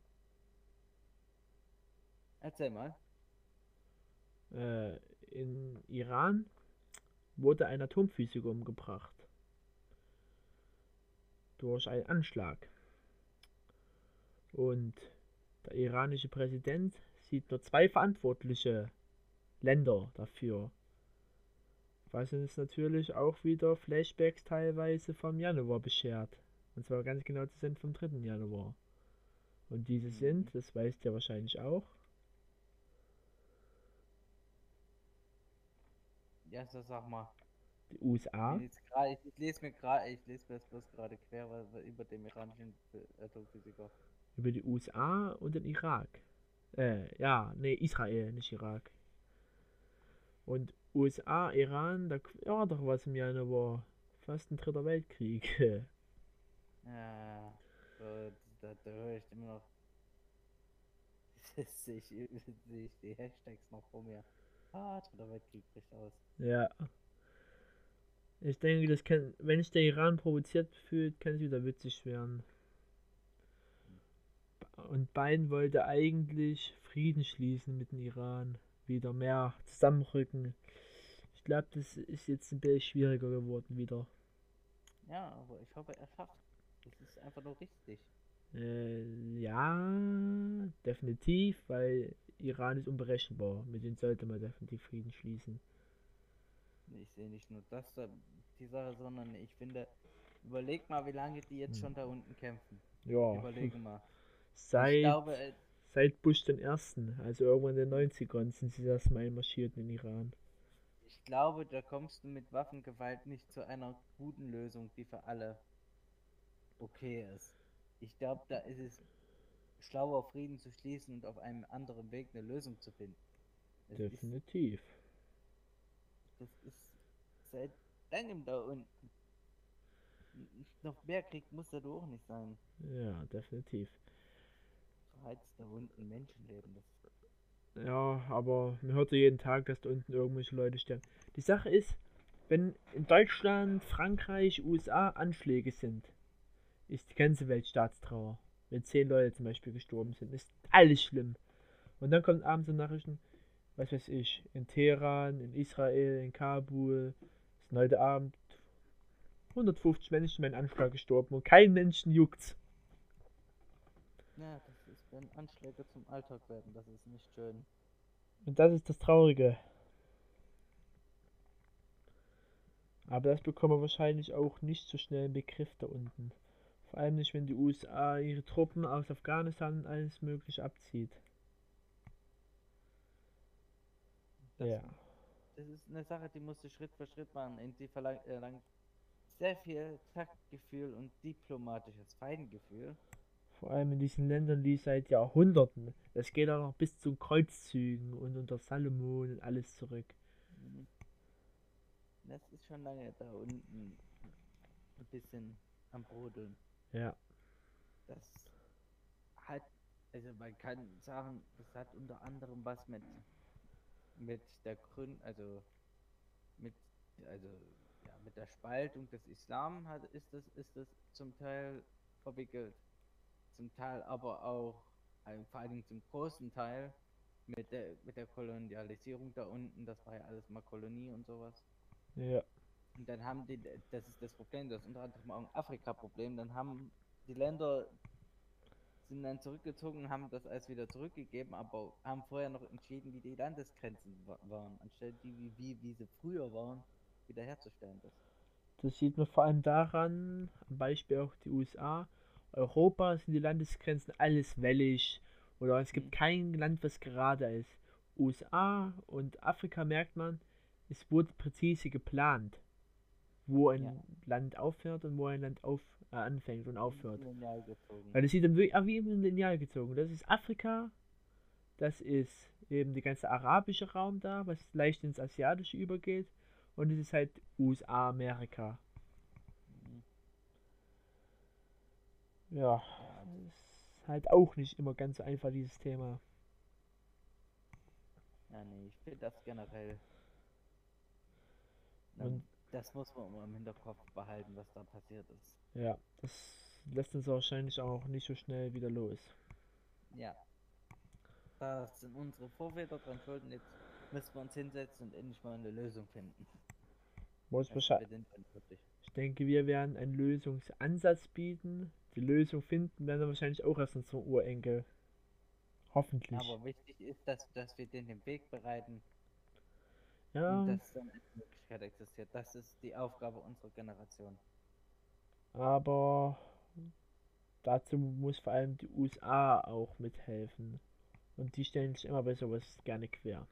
Erzähl mal. Äh, in Iran wurde ein Atomphysiker umgebracht. Durch einen Anschlag. Und der iranische Präsident sieht nur zwei verantwortliche Länder dafür. Was uns natürlich auch wieder Flashbacks teilweise vom Januar beschert. Und zwar ganz genau zu sind vom 3. Januar. Und diese Mhm. sind, das weißt ihr wahrscheinlich auch, Ja, so sag mal. die USA, Ich, lese ich, mir gerade, ich lese mir das bloß gerade quer weil, weil über dem iranischen Ph- Atomphysiker. über die USA und den Irak. Äh, ja, nee, Israel, nicht Irak. Und USA, Iran, da war doch was im Januar. Fast ein dritter Weltkrieg. *laughs* Ja, so, da, da höre ich immer noch. *laughs* sehe ich, sehe ich die Hashtags noch vor mir. Ah, dritter Weltkrieg bricht aus. ja. Ich denke, das kann, wenn sich der Iran provoziert fühlt, kann es wieder witzig werden. Und Biden wollte eigentlich Frieden schließen mit dem Iran. Wieder mehr zusammenrücken. Ich glaube, das ist jetzt ein bisschen schwieriger geworden wieder. Ja, aber ich hoffe, er schafft. Das ist einfach nur richtig. Äh, ja, definitiv, weil Iran ist unberechenbar. Mit denen sollte man definitiv Frieden schließen. Ich sehe nicht nur das, da- die Sache, sondern ich finde, überleg mal, wie lange die jetzt Hm. schon da unten kämpfen. Ja, Überlegen mal. *laughs* Ich seit, glaube, äh, seit Bush den Ersten, also irgendwann in den 90ern, sind sie erstmal einmarschiert in den Iran. Ich glaube, da kommst du mit Waffengewalt nicht zu einer guten Lösung, die für alle okay ist. Ich glaube, da ist es schlauer, Frieden zu schließen und auf einem anderen Weg eine Lösung zu finden. Es Definitiv. Ist, das ist seit langem da unten. Noch mehr Krieg muss da doch nicht sein. Ja, definitiv. Verheizt da unten Menschenleben. Das ja, aber man hört ja jeden Tag, dass da unten irgendwelche Leute sterben. Die Sache ist, wenn in Deutschland, Frankreich, USA Anschläge sind, ist die ganze Welt Staatstrauer. Wenn zehn Leute zum Beispiel gestorben sind, ist alles schlimm. Und dann kommen abends so Nachrichten, was weiß ich, in Teheran, in Israel, in Kabul, sind heute Abend 150 Menschen beim Anschlag gestorben und kein Menschen juckt's. Ja, ist, wenn Anschläge zum Alltag werden, das ist nicht schön. Und das ist das Traurige. Aber das bekommen wir wahrscheinlich auch nicht so schnell im Begriff da unten. Vor allem nicht, wenn die USA ihre Truppen aus Afghanistan und alles mögliche abzieht. Das, ja. Das ist eine Sache, die musst du Schritt für Schritt machen. Und die verlangt äh, sehr viel Taktgefühl und diplomatisches Feingefühl. Vor allem in diesen Ländern, die seit Jahrhunderten. Das geht auch noch bis zu Kreuzzügen und unter Salomon und alles zurück. Mhm. Das ist schon lange da unten ein bisschen am Brodeln. Ja. Das hat, also man kann sagen, das hat unter anderem was mit mit der Gründ, also mit, also ja, mit der Spaltung des Islam hat, ist das, ist das zum Teil verwickelt. Zum Teil aber auch, also vor allem zum großen Teil mit der, mit der Kolonialisierung da unten, das war ja alles mal Kolonie und sowas. Ja. Und dann haben die, das ist das Problem, das ist unter anderem auch ein Afrika-Problem, dann haben die Länder sind dann zurückgezogen, haben das alles wieder zurückgegeben, aber haben vorher noch entschieden, wie die Landesgrenzen waren, anstelle die, wie, wie, wie sie früher waren, wiederherzustellen. Das. das sieht man vor allem daran, am Beispiel auch die USA. Europa sind die Landesgrenzen alles wellig oder es gibt mhm. kein Land, was gerade ist. USA und Afrika merkt man, es wurde präzise geplant, wo ein ja. Land aufhört und wo ein Land auf, äh, anfängt und aufhört. Weil das sieht dann wirklich wie ein Lineal gezogen. Das ist Afrika, das ist eben der ganze arabische Raum da, was leicht ins Asiatische übergeht. Und es ist halt USA, Amerika. Ja, ist halt auch nicht immer ganz so einfach, dieses Thema. Ja, nee, ich finde das generell. Und das muss man immer im Hinterkopf behalten, was da passiert ist. Ja, das lässt uns wahrscheinlich auch nicht so schnell wieder los. Ja. Da sind unsere Vorväter dran schuld jetzt müssen wir uns hinsetzen und endlich mal eine Lösung finden. Muss Bescheid. Ich denke, wir werden einen Lösungsansatz bieten. Die Lösung finden werden wir wahrscheinlich auch erst unsere Urenkel. Hoffentlich. Aber wichtig ist, dass, dass wir den den Weg bereiten. Ja. Und dass dann eine Möglichkeit existiert. Das ist die Aufgabe unserer Generation. Aber dazu muss vor allem die USA auch mithelfen. Und die stellen sich immer bei sowas gerne quer.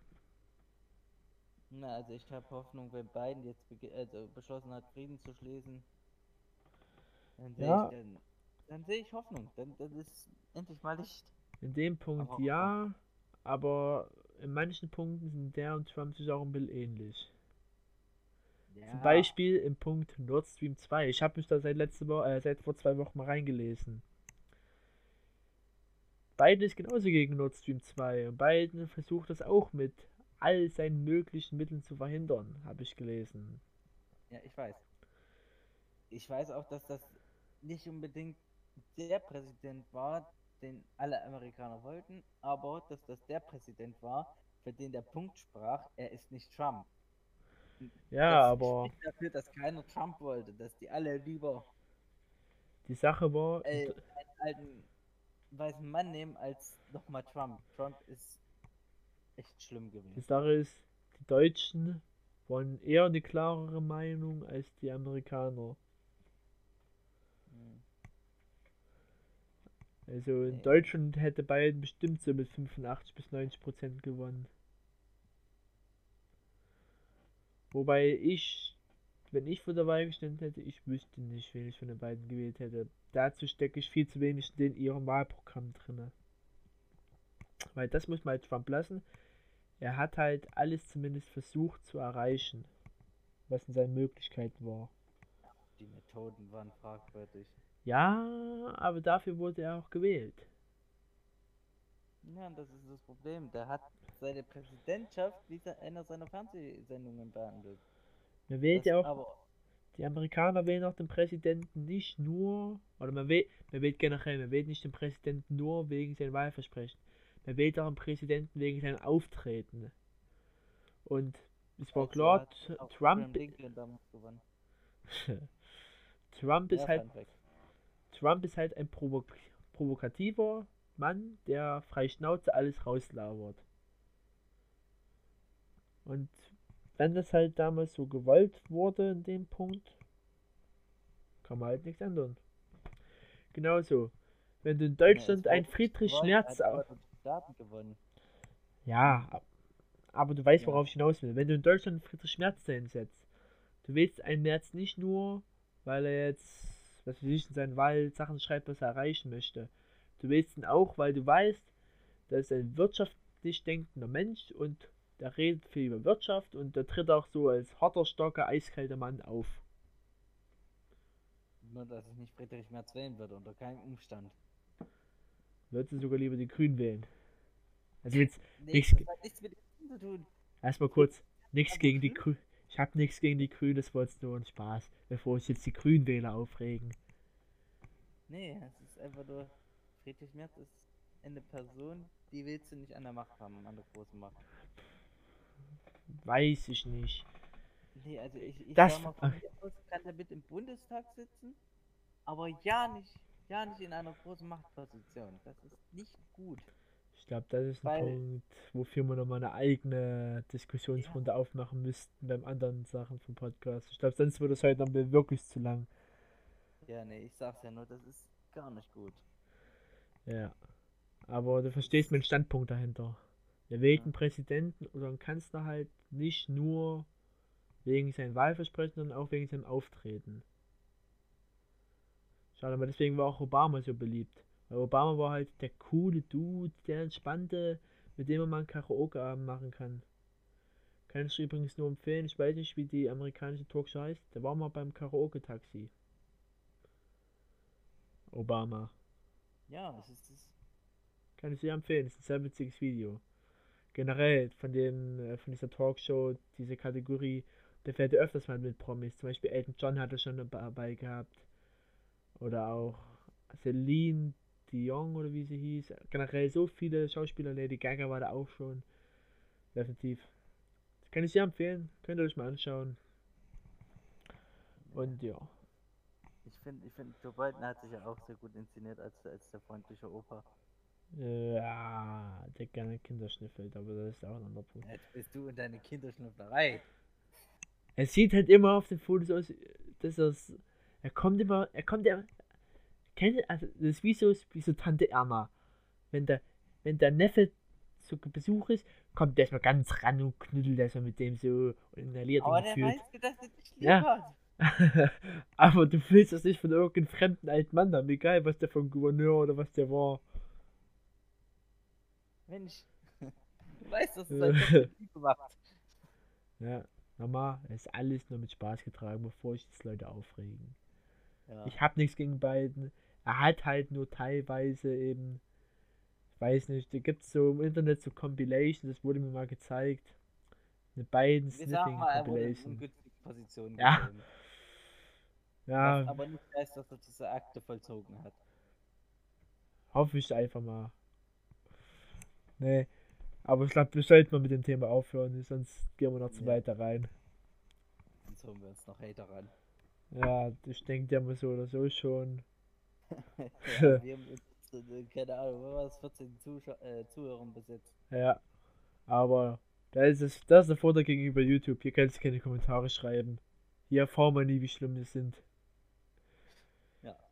Na, also ich habe Hoffnung, wenn Biden jetzt also beschlossen hat, Frieden zu schließen, dann sehe ja. ich, dann, dann sehe ich Hoffnung. Dann, dann ist endlich mal Licht. In dem Punkt aber ja, aber in manchen Punkten sind der und Trump sich auch ein bisschen ähnlich. Ja. Zum Beispiel im Punkt Nord Stream 2. Ich habe mich da seit letzte Woche, äh, seit vor zwei Wochen mal reingelesen. Biden ist genauso gegen Nord Stream 2 und Biden versucht das auch mit all seinen möglichen Mitteln zu verhindern, habe ich gelesen. Ja, ich weiß. Ich weiß auch, dass das nicht unbedingt der Präsident war, den alle Amerikaner wollten, aber dass das der Präsident war, für den der Punkt sprach, er ist nicht Trump. Ja, das aber. dafür, dass keiner Trump wollte, dass die alle lieber. Die Sache war. Äh, einen alten weißen Mann nehmen als nochmal Trump. Trump ist echt schlimm gewesen. Die Sache ist, die Deutschen wollen eher eine klarere Meinung als die Amerikaner. Also in Deutschland hätte Biden bestimmt so mit 85 bis 90 Prozent gewonnen. Wobei ich, wenn ich vor der Wahl gestanden hätte, ich wüsste nicht, wen ich von den beiden gewählt hätte. Dazu stecke ich viel zu wenig in ihrem Wahlprogramm drin. Weil das muss man halt Trump lassen. Er hat halt alles zumindest versucht zu erreichen, was in seinen Möglichkeiten war. Die Methoden waren fragwürdig. Ja, aber dafür wurde er auch gewählt. Ja, und das ist das Problem. Der hat seine Präsidentschaft wie einer seiner Fernsehsendungen behandelt. Man wählt Das ja auch, aber die Amerikaner wählen auch den Präsidenten nicht nur, oder man wählt, man wählt generell, man wählt nicht den Präsidenten nur wegen seinem Wahlversprechen. Man wählt auch den Präsidenten wegen seinem Auftreten. Und es war also klar, Trump. *laughs* Trump ist halt Fact. Trump ist halt ein provok provokativer Mann, der frei Schnauze alles rauslabert. Und wenn das halt damals so gewollt wurde in dem Punkt, kann man halt nichts ändern. Genauso. Wenn du in Deutschland Ja, ein Friedrich Schmerz auf. Ja, ab- aber du weißt, Ja. worauf ich hinaus will. Wenn du in Deutschland Friedrich Merz hinsetzt, du wählst einen Merz nicht nur, weil er jetzt, was weiß ich, in seinen Wahlsachen schreibt, was er erreichen möchte. Du wählst ihn auch, weil du weißt, das ist ein wirtschaftlich denkender Mensch und der redet viel über Wirtschaft und der tritt auch so als harter, starker, eiskalter Mann auf. Nur, dass ich nicht Friedrich Merz wählen würde, unter keinem Umstand. Würdest du sogar lieber die Grünen wählen. Also jetzt Nee, Nichts nichts mit dem zu tun. erstmal kurz, nichts Aber gegen die Grün? Grünen. Ich habe nichts gegen die Grünen, das war jetzt nur ein Spaß, bevor sich jetzt die Grünwähler aufregen. Nee, es ist einfach nur, Friedrich Merz ist eine Person, die willst du nicht an der Macht haben, an der großen Macht. Weiß ich nicht. Nee, also ich, ich Das- mal, von mir aus kann er mit im Bundestag sitzen, aber ja nicht, ja nicht in einer großen Machtposition. Das ist nicht gut. Ich glaube, das ist ein Weil- Punkt, wofür wir nochmal eine eigene Diskussionsrunde aufmachen müssten beim anderen Sachen vom Podcast. Ich glaube, sonst wird es heute noch wirklich zu lang. Ja, nee, ich sag's ja nur, das ist gar nicht gut. Ja. Aber du verstehst meinen Standpunkt dahinter. Der wählt Ja. einen Präsidenten oder einen Kanzler halt nicht nur wegen seinem Wahlversprechen, sondern auch wegen seinem Auftreten. Schade, aber deswegen war auch Obama so beliebt. Weil Obama war halt der coole Dude, der entspannte, mit dem man mal einen Karaoke-Abend machen kann. Kann ich übrigens nur empfehlen, ich weiß nicht, wie die amerikanische Talkshow heißt. Der war mal beim Karaoke-Taxi. Obama. Ja, das ist das. Kann ich sehr empfehlen, ist ein sehr witziges Video. Generell von dem, äh, von dieser Talkshow, diese Kategorie, der fährt ja öfters mal mit Promis. Zum Beispiel Elton John hat er schon dabei gehabt. Oder auch Celine Dion oder wie sie hieß. Generell so viele Schauspieler, Lady Gaga war da auch schon. Definitiv. Das kann ich sehr empfehlen. Könnt ihr euch mal anschauen. Und ja. Ich finde, ich finde, Joe Biden hat sich ja auch sehr gut inszeniert als, als der freundliche Opa. Ja, der gerne Kinder schnüffelt, aber das ist auch ein anderer Punkt. Jetzt bist du in deine Kinderschnupperei. Es sieht halt immer auf den Fotos aus, dass er, s- er kommt immer, er kommt ja, kennt ihr, also das ist wie so, wie so Tante Erna. Wenn der, wenn der Neffe zu Besuch ist, kommt der erstmal ganz ran und knuddelt erstmal mit dem so und inhaliert Aber ihn der gefühlt. weiß, dass er dich lieb Ja. hat. *laughs* Aber du willst das nicht von irgendeinem fremden alten Mann haben, egal was der vom Gouverneur oder was der war. Mensch. Du weißt, dass es halt *laughs* mit Liebe macht. Ja, nochmal, es ist alles nur mit Spaß getragen, bevor sich jetzt Leute aufregen. Ja. Ich habe nichts gegen beiden. Er hat halt nur teilweise eben, ich weiß nicht, da gibt es so im Internet so Compilations, das wurde mir mal gezeigt. Eine beiden Wir sagen Sniffing mal, er wurde in Compilation. ungünstige Position Ja. Was aber nicht heißt, dass er diese Akte vollzogen hat. hoffe ich einfach mal. Nee, aber ich glaube, wir sollten mal mit dem Thema aufhören, sonst gehen wir noch zu Ja. weiter rein. Sonst holen wir uns noch Hater ran. Ja, ich denke, der muss so oder so schon. *laughs* ja, *laughs* wir haben jetzt, äh, keine Ahnung, was 14 Zuschau äh, Zuhörern besetzt. Ja, aber da ist es, das ist der Vorteil gegenüber YouTube. Hier kannst du keine Kommentare schreiben. Hier erfahren wir nie, wie schlimm wir sind.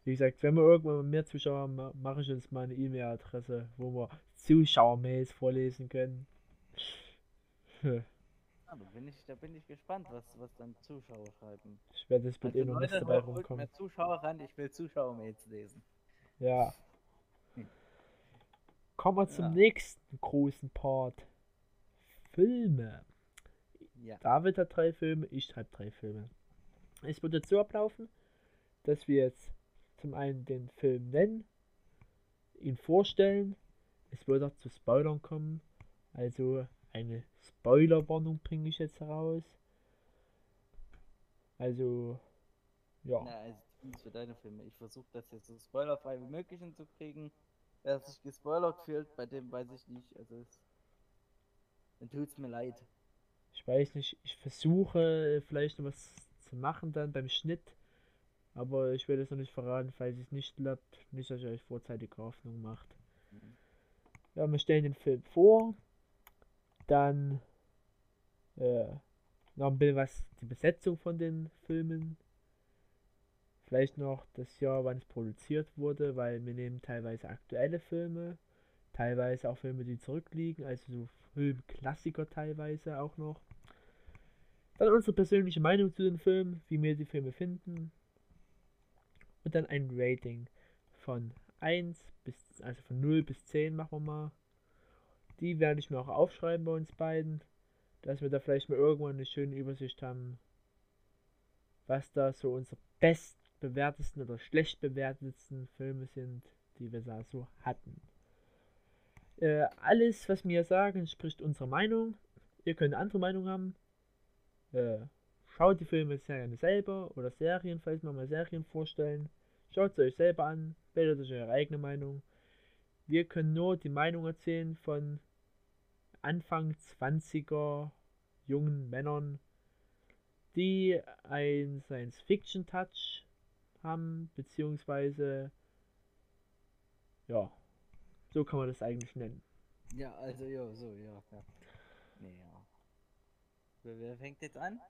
Wie gesagt, wenn wir irgendwann mehr Zuschauer haben, ma- mache ich uns mal eine E-Mail-Adresse, wo wir Zuschauermails vorlesen können. *laughs* Da bin ich, da bin ich gespannt, was, was dann Zuschauer schreiben. Ich werde das mit Also eh noch nicht Leute, dabei rumkommen. mehr Zuschauer ran, ich will Zuschauer-Mails lesen. Ja. Hm. Kommen wir zum Ja. nächsten großen Part. Filme. Ja. David hat drei Filme, ich schreibe drei Filme. Es wird jetzt so ablaufen, dass wir jetzt zum einen den Film nennen, ihn vorstellen. Es wird auch zu Spoilern kommen. Also eine Spoilerwarnung bringe ich jetzt heraus. Also, ja. Na, also für deine Filme. Ich versuche das jetzt so spoilerfrei wie möglich hinzukriegen. Wer sich gespoilert fühlt, bei dem weiß ich nicht. Also es, dann tut's mir leid. Ich weiß nicht, ich versuche vielleicht noch was zu machen dann beim Schnitt. Aber ich will es noch nicht verraten, falls es nicht klappt. Nicht, dass ihr euch vorzeitige Hoffnung macht. Ja, wir stellen den Film vor. Dann äh, noch ein bisschen was die Besetzung von den Filmen. Vielleicht noch das Jahr, wann es produziert wurde, weil wir nehmen teilweise aktuelle Filme, teilweise auch Filme, die zurückliegen, also so Filmklassiker teilweise auch noch. Dann unsere persönliche Meinung zu den Filmen, wie wir die Filme finden. Und dann ein Rating von 1 bis, also von 0 bis 10 machen wir mal. Die werde ich mir auch aufschreiben bei uns beiden, dass wir da vielleicht mal irgendwann eine schöne Übersicht haben, was da so unsere bestbewertesten oder schlecht bewertetsten Filme sind, die wir da so hatten. Äh, alles, was wir sagen, spricht unsere Meinung. Ihr könnt andere Meinung haben. Äh, schaut die Filme gerne selber oder Serien, falls wir mal Serien vorstellen. Schaut sie euch selber an, bildet euch eure eigene Meinung. Wir können nur die Meinung erzählen von Anfang 20er jungen Männern, die einen Science-Fiction-Touch haben, beziehungsweise ja, so kann man das eigentlich nennen. Ja, also ja, so, ja, ja. Nee, ja. Wer, wer fängt jetzt an?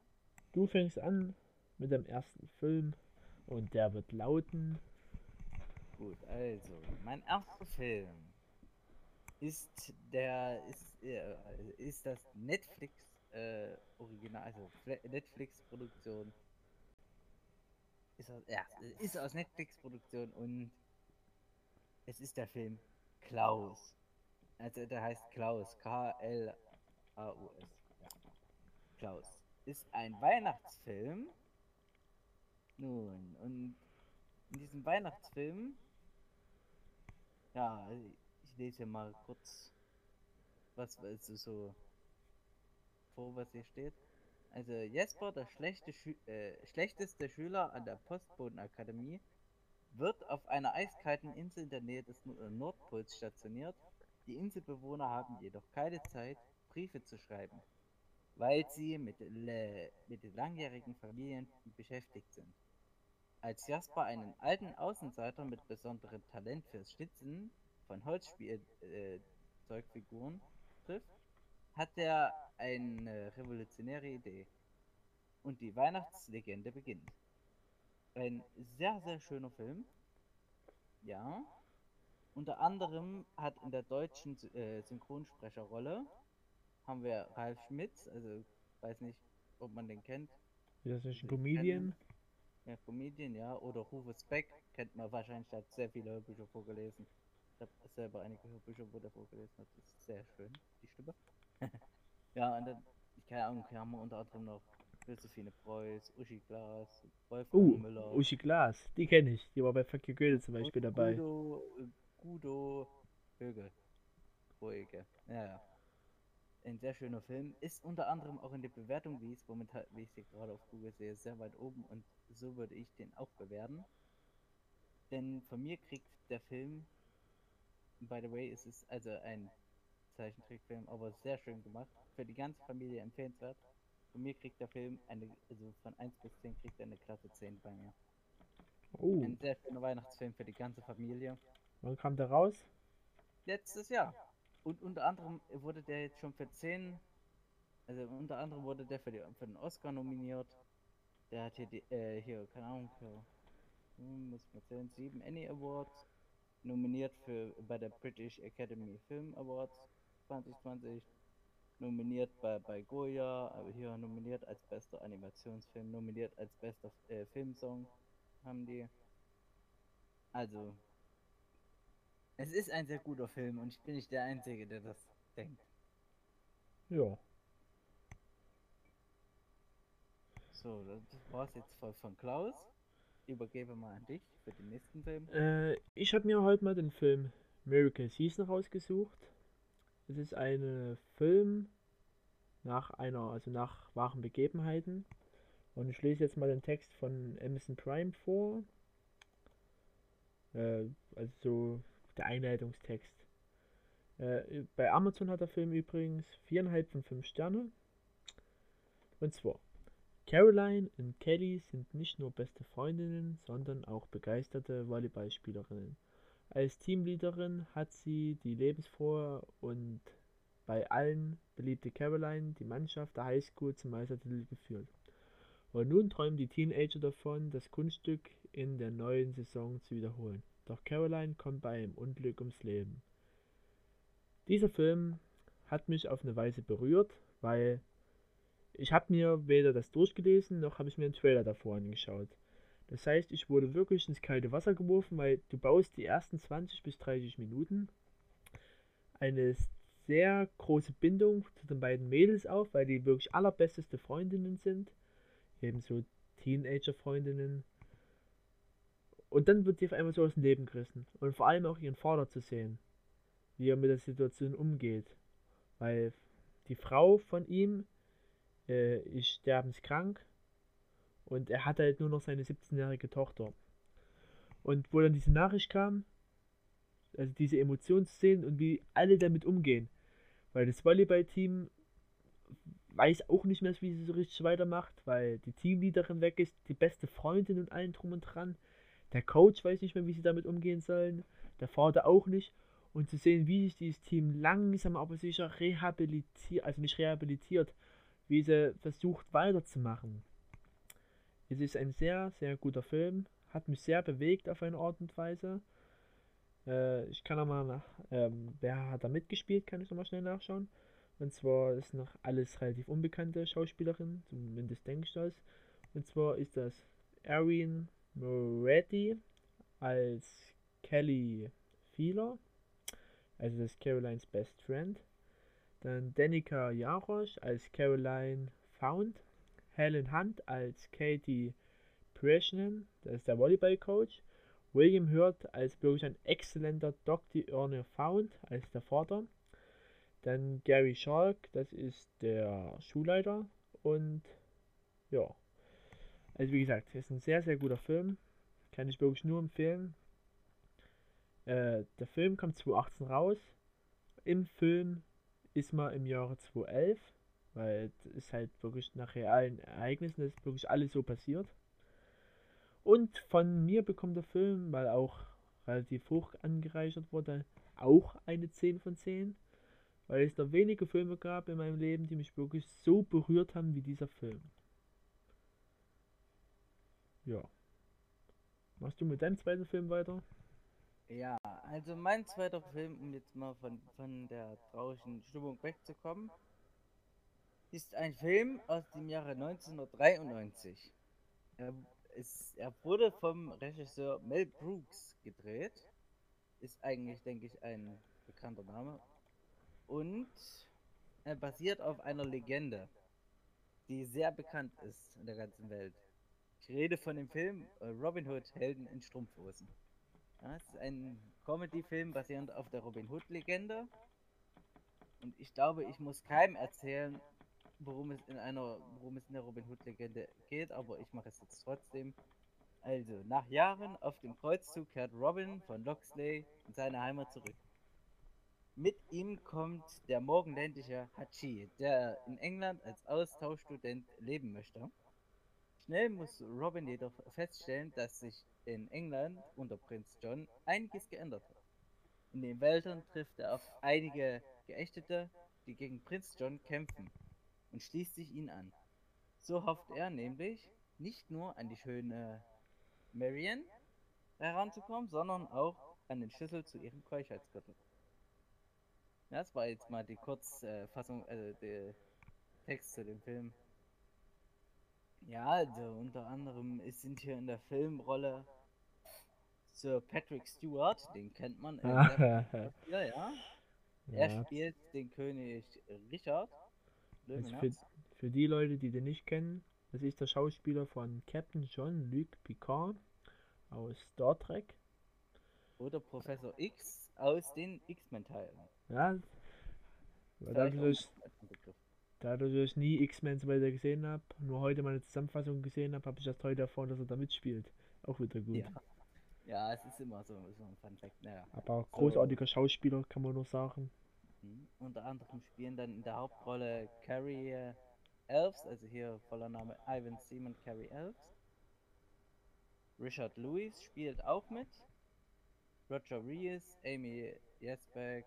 Du fängst an mit dem ersten Film und der wird lauten. Gut, also, mein erster Film ist der, ist, äh, ist das Netflix äh, Original, also Fle- Netflix-Produktion. Ist aus, ja, ist aus Netflix-Produktion und es ist der Film Klaus. Also der heißt Klaus, K-L-A-U-S. Ja. Klaus. Ist ein Weihnachtsfilm. Nun, und in diesem Weihnachtsfilm, ja, ich lese mal kurz, was also so vor, was hier steht. Also Jesper, der schlechte Schü äh, schlechteste Schüler an der Postbodenakademie, wird auf einer eiskalten Insel in der Nähe des äh, Nordpols stationiert. Die Inselbewohner haben jedoch keine Zeit, Briefe zu schreiben, weil sie mit, mit den langjährigen Familien beschäftigt sind. Als Jasper einen alten Außenseiter mit besonderem Talent fürs Schnitzen von Holzspielzeugfiguren trifft, hat er eine revolutionäre Idee. Und die Weihnachtslegende beginnt. Ein sehr, sehr schöner Film. Ja. Unter anderem hat in der deutschen äh, Synchronsprecherrolle haben wir Ralf Schmitz, also weiß nicht, ob man den kennt. Ist das nicht ein Comedian? Ja, Comedian, ja. Oder Rufus Beck, kennt man wahrscheinlich, der hat sehr viele Hörbücher vorgelesen. Ich habe selber einige Hörbücher, wo der vorgelesen hat. Das ist sehr schön, die Stimme. *laughs* ja, und dann, ich keine Ahnung, haben wir unter anderem noch Josephine Preuß, Uschi Glas, Wolfgang Uh, Müller. Uschi Glas, die kenne ich. Die war bei Fuck Your Goethe zum Beispiel und dabei. Guido, äh, Guido Högel. Ruhige. Ja, ja. Ein sehr schöner Film. Ist unter anderem auch in der Bewertung, wie ich es momentan, wie ich sie gerade auf Google sehe, sehr weit oben und so würde ich den auch bewerten. Denn von mir kriegt der Film, by the way, es ist also ein Zeichentrickfilm, aber sehr schön gemacht. Für die ganze Familie empfehlenswert. Von mir kriegt der Film eine, also von 1 bis 10 kriegt er eine Klasse 10 bei mir. Oh, Ein sehr schöner Weihnachtsfilm für die ganze Familie. wann kam der raus? Letztes Jahr. Und unter anderem wurde der jetzt schon für 10, also unter anderem wurde der für, die, für den Oscar nominiert. Der hat hier, die, äh, hier, keine Ahnung, für, hm, muss mal zählen, 7 Annie Awards. Nominiert für, bei der British Academy Film Awards 2020. nominiert bei, bei Goya, aber hier nominiert als bester Animationsfilm, nominiert als bester äh, Filmsong haben die. Also, es ist ein sehr guter Film und ich bin nicht der Einzige, der das denkt. Ja. So, das war's jetzt von, von Klaus. Übergebe mal an dich für den nächsten Film. Äh, ich habe mir heute mal den Film Miracle Season rausgesucht. Es ist ein Film nach einer, also nach wahren Begebenheiten. Und ich lese jetzt mal den Text von Amazon Prime vor. Äh, also so der Einleitungstext. Äh, bei Amazon hat der Film übrigens 4,5 von 5 Sterne. Und zwar, Caroline und Kelly sind nicht nur beste Freundinnen, sondern auch begeisterte Volleyballspielerinnen. Als Teamleaderin hat sie die lebensfrohe und bei allen beliebte Caroline die Mannschaft der Highschool zum Meistertitel geführt. Und nun träumen die Teenager davon, das Kunststück in der neuen Saison zu wiederholen. Doch Caroline kommt bei einem Unglück ums Leben. Dieser Film hat mich auf eine Weise berührt, weil ich habe mir weder das durchgelesen, noch habe ich mir einen Trailer davor angeschaut. Das heißt, ich wurde wirklich ins kalte Wasser geworfen, weil du baust die ersten 20 bis 30 Minuten eine sehr große Bindung zu den beiden Mädels auf, weil die wirklich allerbesteste Freundinnen sind. Ebenso Teenager-Freundinnen. Und dann wird sie auf einmal so aus dem Leben gerissen. Und vor allem auch ihren Vater zu sehen, wie er mit der Situation umgeht. Weil die Frau von ihm äh, ist sterbenskrank und er hat halt nur noch seine 17-jährige Tochter. Und wo dann diese Nachricht kam, also diese Emotionsszenen und wie alle damit umgehen. Weil das Volleyballteam weiß auch nicht mehr, wie sie so richtig weitermacht, weil die Teamleaderin weg ist, die beste Freundin und allen drum und dran. Der Coach weiß nicht mehr, wie sie damit umgehen sollen. Der Vater auch nicht. Und zu sehen, wie sich dieses Team langsam aber sicher rehabilitiert, also nicht rehabilitiert, wie sie versucht weiterzumachen. Es ist ein sehr, sehr guter Film. Hat mich sehr bewegt auf eine Art und Weise. Äh, ich kann auch mal nach, ähm, wer hat da mitgespielt, kann ich nochmal schnell nachschauen. Und zwar ist noch alles relativ unbekannte Schauspielerin, zumindest denke ich das. Und zwar ist das Erin Moretti als Kelly Feeler, also das ist Carolines Best Friend. Dann Danica Jarosch als Caroline Found. Helen Hunt als Katie Preschnen, das ist der Volleyball-Coach. William Hurt als wirklich ein exzellenter Dr. Ernie Found als der Vater. Dann Gary Schalk, das ist der Schulleiter. Und ja, also wie gesagt, es ist ein sehr, sehr guter Film. Kann ich wirklich nur empfehlen. Äh, der Film kommt 2018 raus. Im Film ist man im Jahre 2011 weil es ist halt wirklich nach realen Ereignissen, das ist wirklich alles so passiert. Und von mir bekommt der Film, weil auch relativ hoch angereichert wurde, auch eine 10 von 10. Weil es da wenige Filme gab in meinem Leben, die mich wirklich so berührt haben wie dieser Film. Ja. Machst du mit deinem zweiten Film weiter? Ja, also mein zweiter Film, um jetzt mal von, von der traurigen Stimmung wegzukommen, ist ein Film aus dem Jahre 1993. Er, ist, er wurde vom Regisseur Mel Brooks gedreht. Ist eigentlich, denke ich, ein bekannter Name. Und er basiert auf einer Legende, die sehr bekannt ist in der ganzen Welt. Ich rede von dem Film äh, Robin Hood Helden in Strumpfhosen. Ja, es ist ein Comedy-Film basierend auf der Robin Hood-Legende. Und ich glaube, ich muss keinem erzählen, worum es in einer, worum es in der Robin Hood Legende geht, aber ich mache es jetzt trotzdem. Also, nach Jahren auf dem Kreuzzug kehrt Robin von Loxley in seine Heimat zurück. Mit ihm kommt der morgenländische Hachi, der in England als Austauschstudent leben möchte. Schnell muss Robin jedoch feststellen, dass sich in England unter Prinz John einiges geändert hat. In den Wäldern trifft er auf einige Geächtete, die gegen Prinz John kämpfen und schließt sich ihn an. So hofft er nämlich nicht nur an die schöne Marian heranzukommen, sondern auch an den Schlüssel zu ihrem Keuschheitsgürtel. Das war jetzt mal die Kurzfassung, also der Text zu dem Film. Ja, also unter anderem ist- sind hier in der Filmrolle Sir Patrick Stewart, den kennt man. Der Schauspieler, *laughs* ja. Er Ja, spielt den König Richard. also für, für die Leute, die den nicht kennen, das ist der Schauspieler von Captain John Luc Picard aus Star Trek. Oder Professor X aus den X-Men-Teilen. Ja, ich- ein Begriff. Dadurch, dass ich nie X-Men so weiter gesehen habe, nur heute meine Zusammenfassung gesehen habe, habe ich erst heute erfahren, dass er da mitspielt. Auch wieder gut. Ja. ja, es ist immer so, so ein Fun Fact. Naja. Aber großartiger Schauspieler, kann man nur sagen. Mhm. Unter anderem spielen dann in der Hauptrolle Carrie äh, Elves, also hier voller Name Ivan Seaman Carrie Elves. Richard Lewis spielt auch mit. Roger Rees, Amy Jesbeck,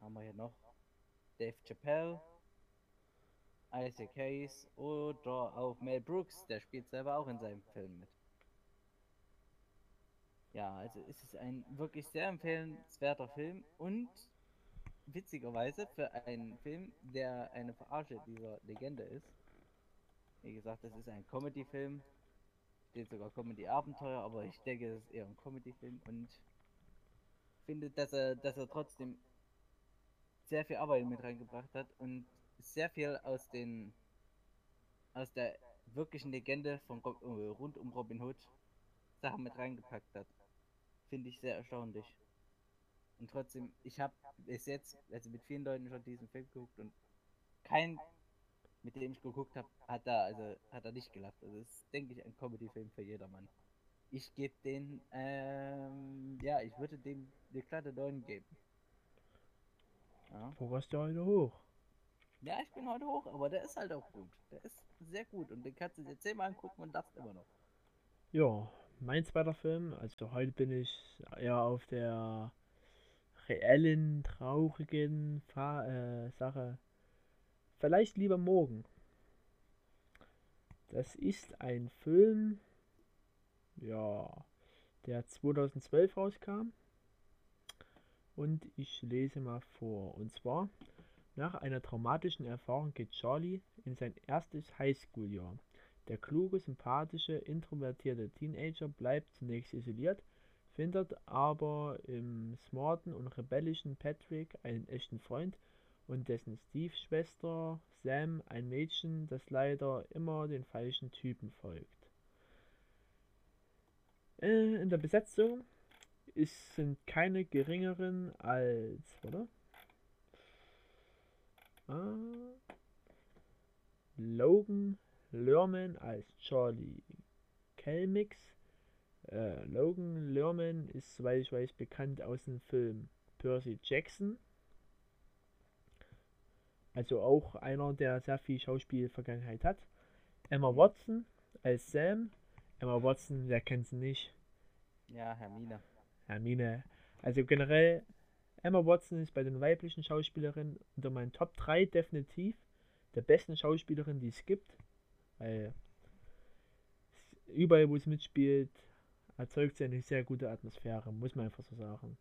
haben wir hier noch. Dave Chappelle, Isaac Hayes oder auch Mel Brooks, der spielt selber auch in seinem Film mit. Ja, also es ist ein wirklich sehr empfehlenswerter Film und witzigerweise für einen Film, der eine Verarsche dieser Legende ist. Wie gesagt, das ist ein Comedy-Film. Steht sogar Comedy-Abenteuer, aber ich denke, es ist eher ein Comedy-Film und finde, dass er, dass er trotzdem sehr viel Arbeit mit reingebracht hat und sehr viel aus den aus der wirklichen Legende von äh, rund um Robin Hood Sachen mit reingepackt hat. Finde ich sehr erstaunlich. Und trotzdem, ich habe bis jetzt, also mit vielen Leuten schon diesen Film geguckt und kein, mit dem ich geguckt habe, hat da, also hat er nicht gelacht. Also ist, denke ich, ein Comedy-Film für jedermann. Ich gebe den, ähm, ja, ich würde dem eine glatte 9 geben. Ja. Wo warst du heute hoch? Ja, ich bin heute hoch, aber der ist halt auch gut. Der ist sehr gut und den kannst du dir zehnmal angucken und darfst immer noch. Ja, mein zweiter Film, also heute bin ich eher auf der reellen, traurigen Fa äh, Sache. Vielleicht lieber morgen. Das ist ein Film, ja, der 2012 rauskam. Und ich lese mal vor. Und zwar, nach einer traumatischen Erfahrung geht Charlie in sein erstes Highschool-Jahr. Der kluge, sympathische, introvertierte Teenager bleibt zunächst isoliert, findet aber im smarten und rebellischen Patrick einen echten Freund und dessen Steve-Schwester Sam ein Mädchen, das leider immer den falschen Typen folgt. Äh, in der Besetzung sind keine geringeren als, oder? Ah, Logan Lerman als Charlie Kelmix. Äh, Logan Lerman ist, soweit ich weiß, bekannt aus dem Film Percy Jackson. Also auch einer, der sehr viel Schauspielvergangenheit hat. Emma Watson als Sam. Emma Watson, wer kennt sie nicht? Ja, Hermine. Hermine. Also generell, Emma Watson ist bei den weiblichen Schauspielerinnen unter meinen Top 3 definitiv der besten Schauspielerin, die es gibt. Weil überall, wo sie mitspielt, erzeugt sie eine sehr gute Atmosphäre, muss man einfach so sagen.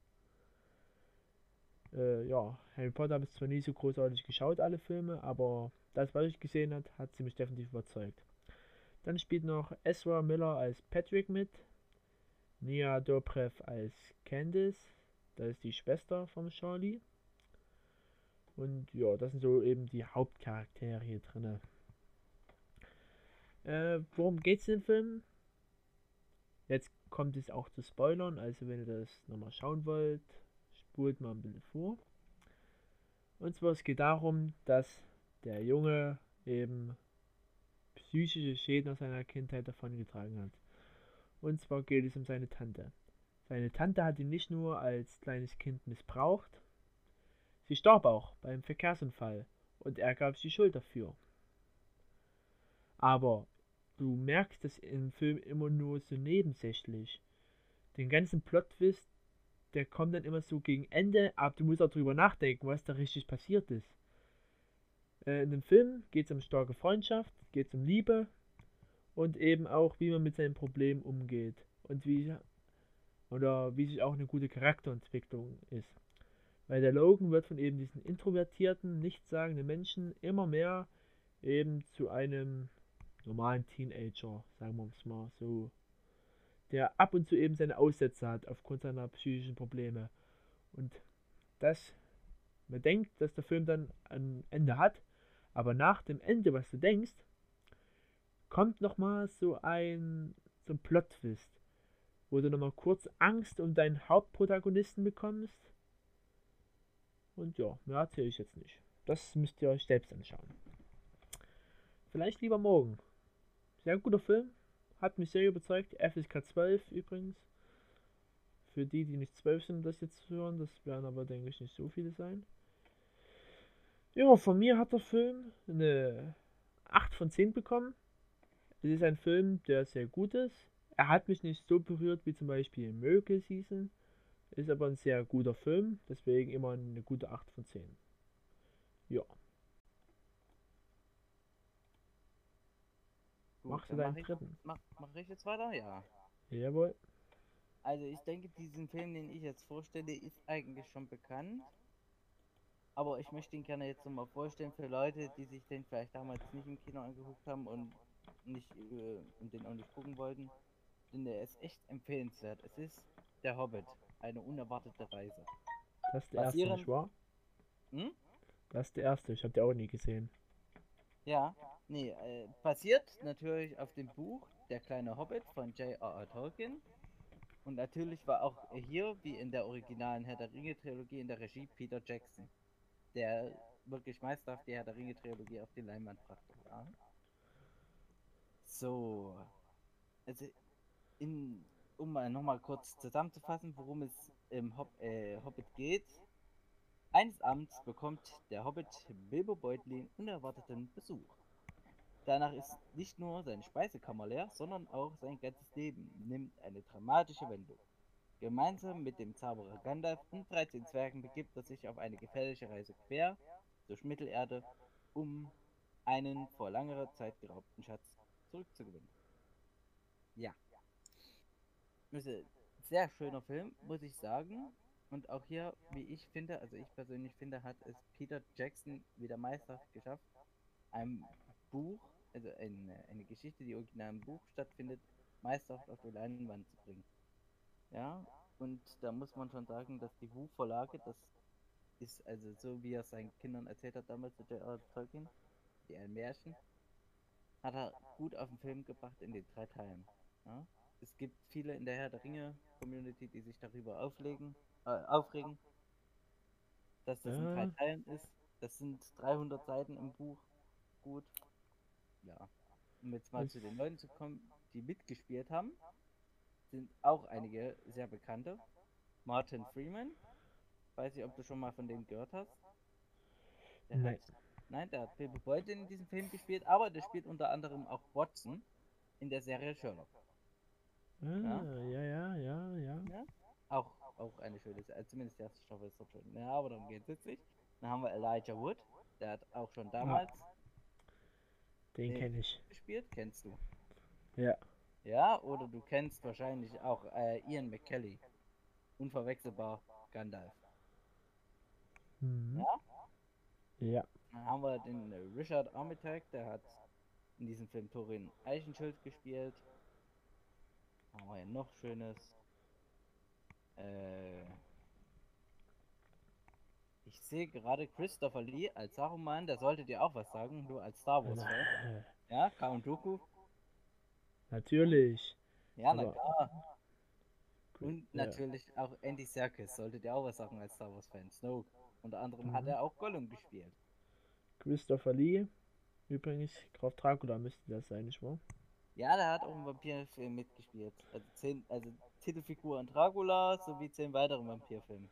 Äh, ja, Harry Potter habe ich zwar nie so großartig geschaut, alle Filme, aber das, was ich gesehen habe, hat sie mich definitiv überzeugt. Dann spielt noch Ezra Miller als Patrick mit, Nia Dobrev als Candice, das ist die Schwester von Charlie. Und ja, das sind so eben die Hauptcharaktere hier drin. Äh, worum geht's in dem Film? Jetzt kommt es auch zu Spoilern, also wenn ihr das nochmal schauen wollt, spult mal ein bisschen vor. Und zwar es geht darum, dass der Junge eben psychische Schäden aus seiner Kindheit davongetragen hat. Und zwar geht es um seine Tante. Seine Tante hat ihn nicht nur als kleines Kind missbraucht, sie starb auch beim Verkehrsunfall und er gab sich die Schuld dafür. Aber du merkst das im Film immer nur so nebensächlich. Den ganzen Plot-Twist, der kommt dann immer so gegen Ende, aber du musst auch drüber nachdenken, was da richtig passiert ist. Äh, in dem Film geht es um starke Freundschaft, geht es um Liebe und eben auch, wie man mit seinen Problemen umgeht und wie oder wie sich auch eine gute Charakterentwicklung ist. Weil der Logan wird von eben diesen introvertierten, nichtssagenden Menschen immer mehr eben zu einem normalen Teenager, sagen wir es mal so, der ab und zu eben seine Aussätze hat aufgrund seiner psychischen Probleme. Und das, man denkt, dass der Film dann ein Ende hat, aber nach dem Ende, was du denkst, kommt nochmal so ein, so ein Plot-Twist, wo du nochmal kurz Angst um deinen Hauptprotagonisten bekommst. Und ja, mehr erzähle ich jetzt nicht. Das müsst ihr euch selbst anschauen. Vielleicht lieber morgen. Sehr guter Film. Hat mich sehr überzeugt. FSK 12 übrigens. Für die, die nicht 12 sind, das jetzt hören, das werden aber, denke ich, nicht so viele sein. Ja, von mir hat der Film eine 8 von 10 bekommen. Es ist ein Film, der sehr gut ist. Er hat mich nicht so berührt wie zum Beispiel Miracle Season. Ist aber ein sehr guter Film, deswegen immer eine gute 8 von 10. Ja. Gut, Machst du deinen mach ich, dritten? mach, mach ich jetzt weiter? Ja. Jawohl. Also ich denke, diesen Film, den ich jetzt vorstelle, ist eigentlich schon bekannt. Aber ich möchte ihn gerne jetzt nochmal vorstellen für Leute, die sich den vielleicht damals nicht im Kino angeguckt haben und nicht äh, und den auch nicht gucken wollten. Denn der ist echt empfehlenswert. Es ist Der Hobbit, eine unerwartete Reise. Das ist der erste, nicht wahr? Hm? Das ist der erste. Ich habe den auch nie gesehen. Ja, nee, äh, basiert natürlich auf dem Buch Der kleine Hobbit von J.R.R. Tolkien. Und natürlich war auch hier, wie in der originalen Herr der Ringe-Trilogie, in der Regie Peter Jackson, der wirklich meisterhaft die Herr der Ringe-Trilogie auf die Leinwand brachte. Ja. So, also in, um mal nochmal kurz zusammenzufassen, worum es im Hob äh, Hobbit geht. Eines Abends bekommt der Hobbit Bilbo Beutlin unerwarteten Besuch. Danach ist nicht nur seine Speisekammer leer, sondern auch sein ganzes Leben nimmt eine dramatische Wendung. Gemeinsam mit dem Zauberer Gandalf und 13 Zwergen begibt er sich auf eine gefährliche Reise quer durch Mittelerde, um einen vor langer Zeit geraubten Schatz zurückzugewinnen. Ja. Sehr schöner Film, muss ich sagen. Und auch hier, wie ich finde, also ich persönlich finde, hat es Peter Jackson wieder meisterhaft geschafft, ein Buch, also eine, eine Geschichte, die original im Buch stattfindet, meisterhaft auf die Leinwand zu bringen. Ja, und da muss man schon sagen, dass die Wu-Vorlage, das ist also so, wie er seinen Kindern erzählt hat damals zu J.R. Tolkien, die ein Märchen, hat er gut auf den Film gebracht in den drei Teilen. Ja? Es gibt viele in der Herr der Ringe Community, die sich darüber auflegen, äh, aufregen, dass das in drei Ja. Teilen ist. Das sind 300 Seiten im Buch. Gut. Ja. Um jetzt mal Das- zu den Leuten zu kommen, die mitgespielt haben, sind auch einige sehr bekannte. Martin Freeman. Weiß nicht, ob du schon mal von dem gehört hast. Der Nein. Hat, nein, der hat Bilbo Beutlin in diesem Film gespielt, aber der spielt unter anderem auch Watson in der Serie Sherlock. Ah, ja, ja, ja, ja. Ja? Auch, auch eine schöne Serie. Zumindest die erste Staffel ist dort schön. Ja, aber darum geht es jetzt nicht. Dann haben wir Elijah Wood. Der hat auch schon damals Den Nee. kenne ich. gespielt. Kennst du? Ja. Ja, oder du kennst wahrscheinlich auch äh, Ian McKelly. Unverwechselbar Gandalf. Mhm. Ja? Ja. Dann haben wir den Richard Armitage, der hat in diesem Film Thorin Eichenschild gespielt. Noch Schönes. Äh, ich sehe gerade Christopher Lee als Saruman, der sollte dir auch was sagen, du als Star Wars Fan. Äh, Ja, Count Dooku. Natürlich. Ja, na klar. Und Ja. natürlich auch Andy Serkis sollte dir auch was sagen als Star Wars Fan. Snoke. Unter anderem hat Mhm. er auch Gollum gespielt. Christopher Lee. Übrigens, Graf Dracula müsste das sein, nicht wahr? Ja, der hat auch im Vampirfilm mitgespielt. Also zehn, also Titelfigur in Dracula sowie zehn weitere Vampirfilme.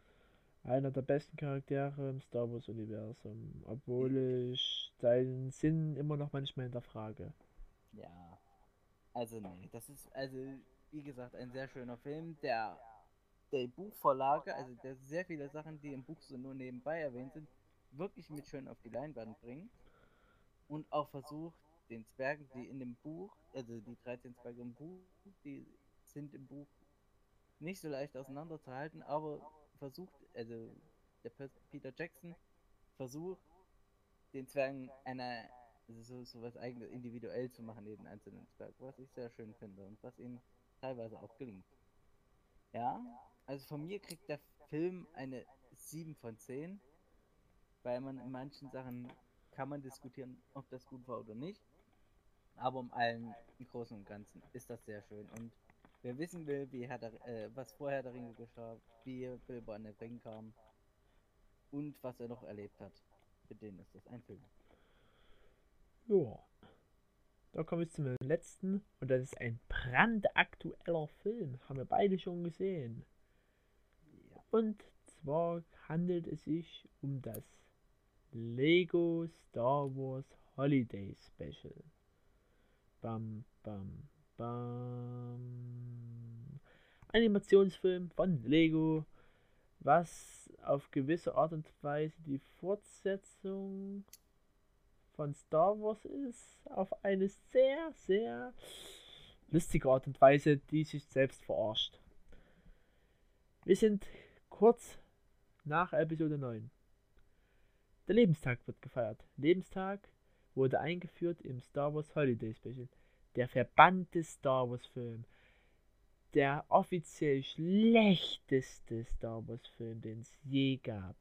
Einer der besten Charaktere im Star Wars Universum. Obwohl ich seinen Sinn immer noch manchmal hinterfrage. Ja. Also nee, das ist also wie gesagt ein sehr schöner Film, der der Buchvorlage, also der sehr viele Sachen, die im Buch so nur nebenbei erwähnt sind, wirklich mit schön auf die Leinwand bringt und auch versucht, den Zwergen, die in dem Buch, also die 13 Zwerge im Buch, die sind im Buch nicht so leicht auseinanderzuhalten, aber versucht, also der Peter Jackson versucht, den Zwergen eine, also so, so was eigenes individuell zu machen, jeden einzelnen Zwerg, was ich sehr schön finde und was ihm teilweise auch gelingt. Ja, also von mir kriegt der Film eine 7 von 10, weil man in manchen Sachen kann man diskutieren, ob das gut war oder nicht. Aber um allen im Großen und Ganzen ist das sehr schön. Und wer wissen will, wie Herr der, äh, was vorher der Ringe geschah, wie Bilbo an den Ring kam und was er noch erlebt hat, für den ist das ein Film. Ja. Da komme ich zum letzten und das ist ein brandaktueller Film. Haben wir beide schon gesehen. Ja. Und zwar handelt es sich um das Lego Star Wars Holiday Special. Bam, bam, bam. Animationsfilm von Lego, was auf gewisse Art und Weise die Fortsetzung von Star Wars ist, auf eine sehr, sehr lustige Art und Weise, die sich selbst verarscht. Wir sind kurz nach Episode 9. Der Lebenstag wird gefeiert. Lebenstag wurde eingeführt im Star Wars Holiday Special. Der verbannte Star Wars Film. Der offiziell schlechteste Star Wars Film, den es je gab.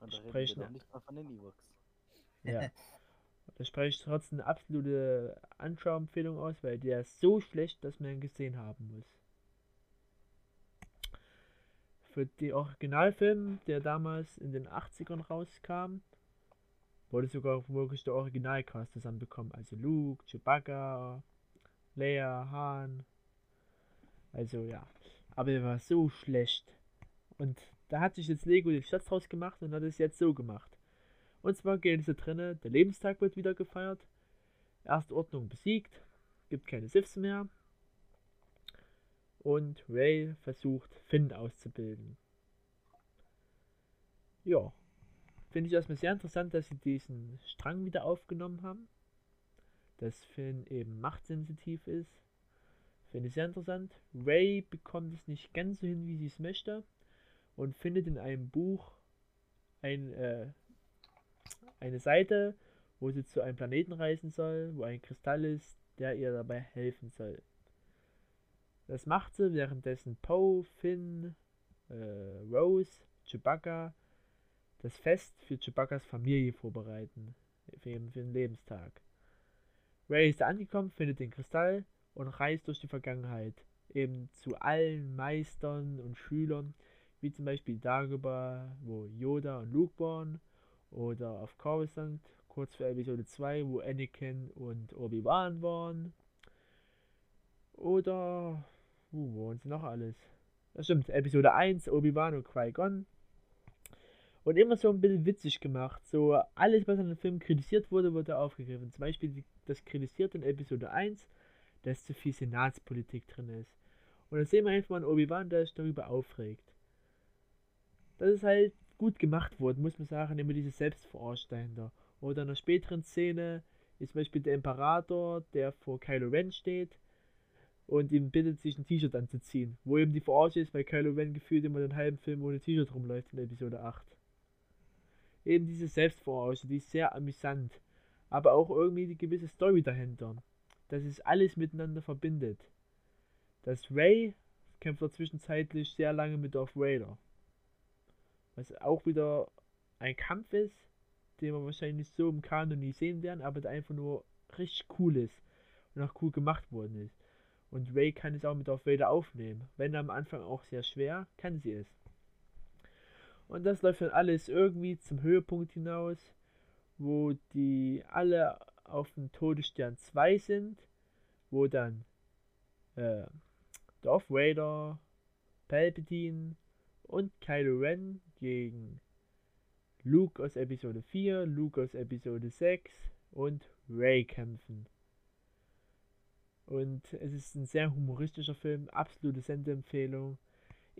Und da sprechen wir nicht mal von den Ewoks. Ja. *laughs* da spreche ich trotzdem eine absolute Anschauempfehlung aus, weil der ist so schlecht, dass man ihn gesehen haben muss. Für den Originalfilm, der damals in den 80ern rauskam, wurde sogar wirklich der Originalcast zusammenbekommen. Also Luke, Chewbacca, Leia, Han. Also ja. Aber er war so schlecht. Und da hat sich jetzt Lego den Schatz draus gemacht und hat es jetzt so gemacht. Und zwar geht es da drinnen, der Lebenstag wird wieder gefeiert. Erste Ordnung besiegt. Gibt keine Sifs mehr. Und Ray versucht Finn auszubilden. Ja, finde ich erstmal sehr interessant, dass sie diesen Strang wieder aufgenommen haben. Dass Finn eben machtsensitiv ist. Finde ich sehr interessant. Ray bekommt es nicht ganz so hin, wie sie es möchte. Und findet in einem Buch ein, äh, eine Seite, wo sie zu einem Planeten reisen soll, wo ein Kristall ist, der ihr dabei helfen soll. Das macht sie, währenddessen Poe, Finn, äh, Rose, Chewbacca das Fest für Chewbacca's Familie vorbereiten, für, für den Lebenstag. Ray ist angekommen, findet den Kristall und reist durch die Vergangenheit, eben zu allen Meistern und Schülern, wie zum Beispiel Dagobah, wo Yoda und Luke waren, oder auf Coruscant, kurz vor Episode 2, wo Anakin und Obi-Wan waren. Oder, wo waren sie noch alles? Das stimmt, Episode 1, Obi-Wan und Qui-Gon, und immer so ein bisschen witzig gemacht. So alles, was an dem Film kritisiert wurde, wurde aufgegriffen. Zum Beispiel das kritisiert in Episode 1, dass zu viel Senatspolitik drin ist. Und dann sehen wir einfach mal Obi-Wan, der sich darüber aufregt. Das ist halt gut gemacht worden, muss man sagen, immer diese Selbstverarscht dahinter. Oder in einer späteren Szene ist zum Beispiel der Imperator, der vor Kylo Ren steht und ihm bittet, sich ein T-Shirt anzuziehen. Wo eben die Verarsche ist, weil Kylo Ren gefühlt immer den halben Film ohne T-Shirt rumläuft in Episode 8 eben diese Selbstverarsche, die ist sehr amüsant, aber auch irgendwie die gewisse Story dahinter, dass es alles miteinander verbindet. Das Ray kämpft er zwischenzeitlich sehr lange mit Darth Vader, was auch wieder ein Kampf ist, den wir wahrscheinlich so im Kanon nie sehen werden, aber der einfach nur richtig cool ist und auch cool gemacht worden ist. Und Ray kann es auch mit Darth Vader aufnehmen, wenn am Anfang auch sehr schwer, kann sie es. Und das läuft dann alles irgendwie zum Höhepunkt hinaus, wo die alle auf dem Todesstern 2 sind, wo dann äh, Darth Vader, Palpatine und Kylo Ren gegen Luke aus Episode 4, Luke aus Episode 6 und Ray kämpfen. Und es ist ein sehr humoristischer Film, absolute Sendeempfehlung.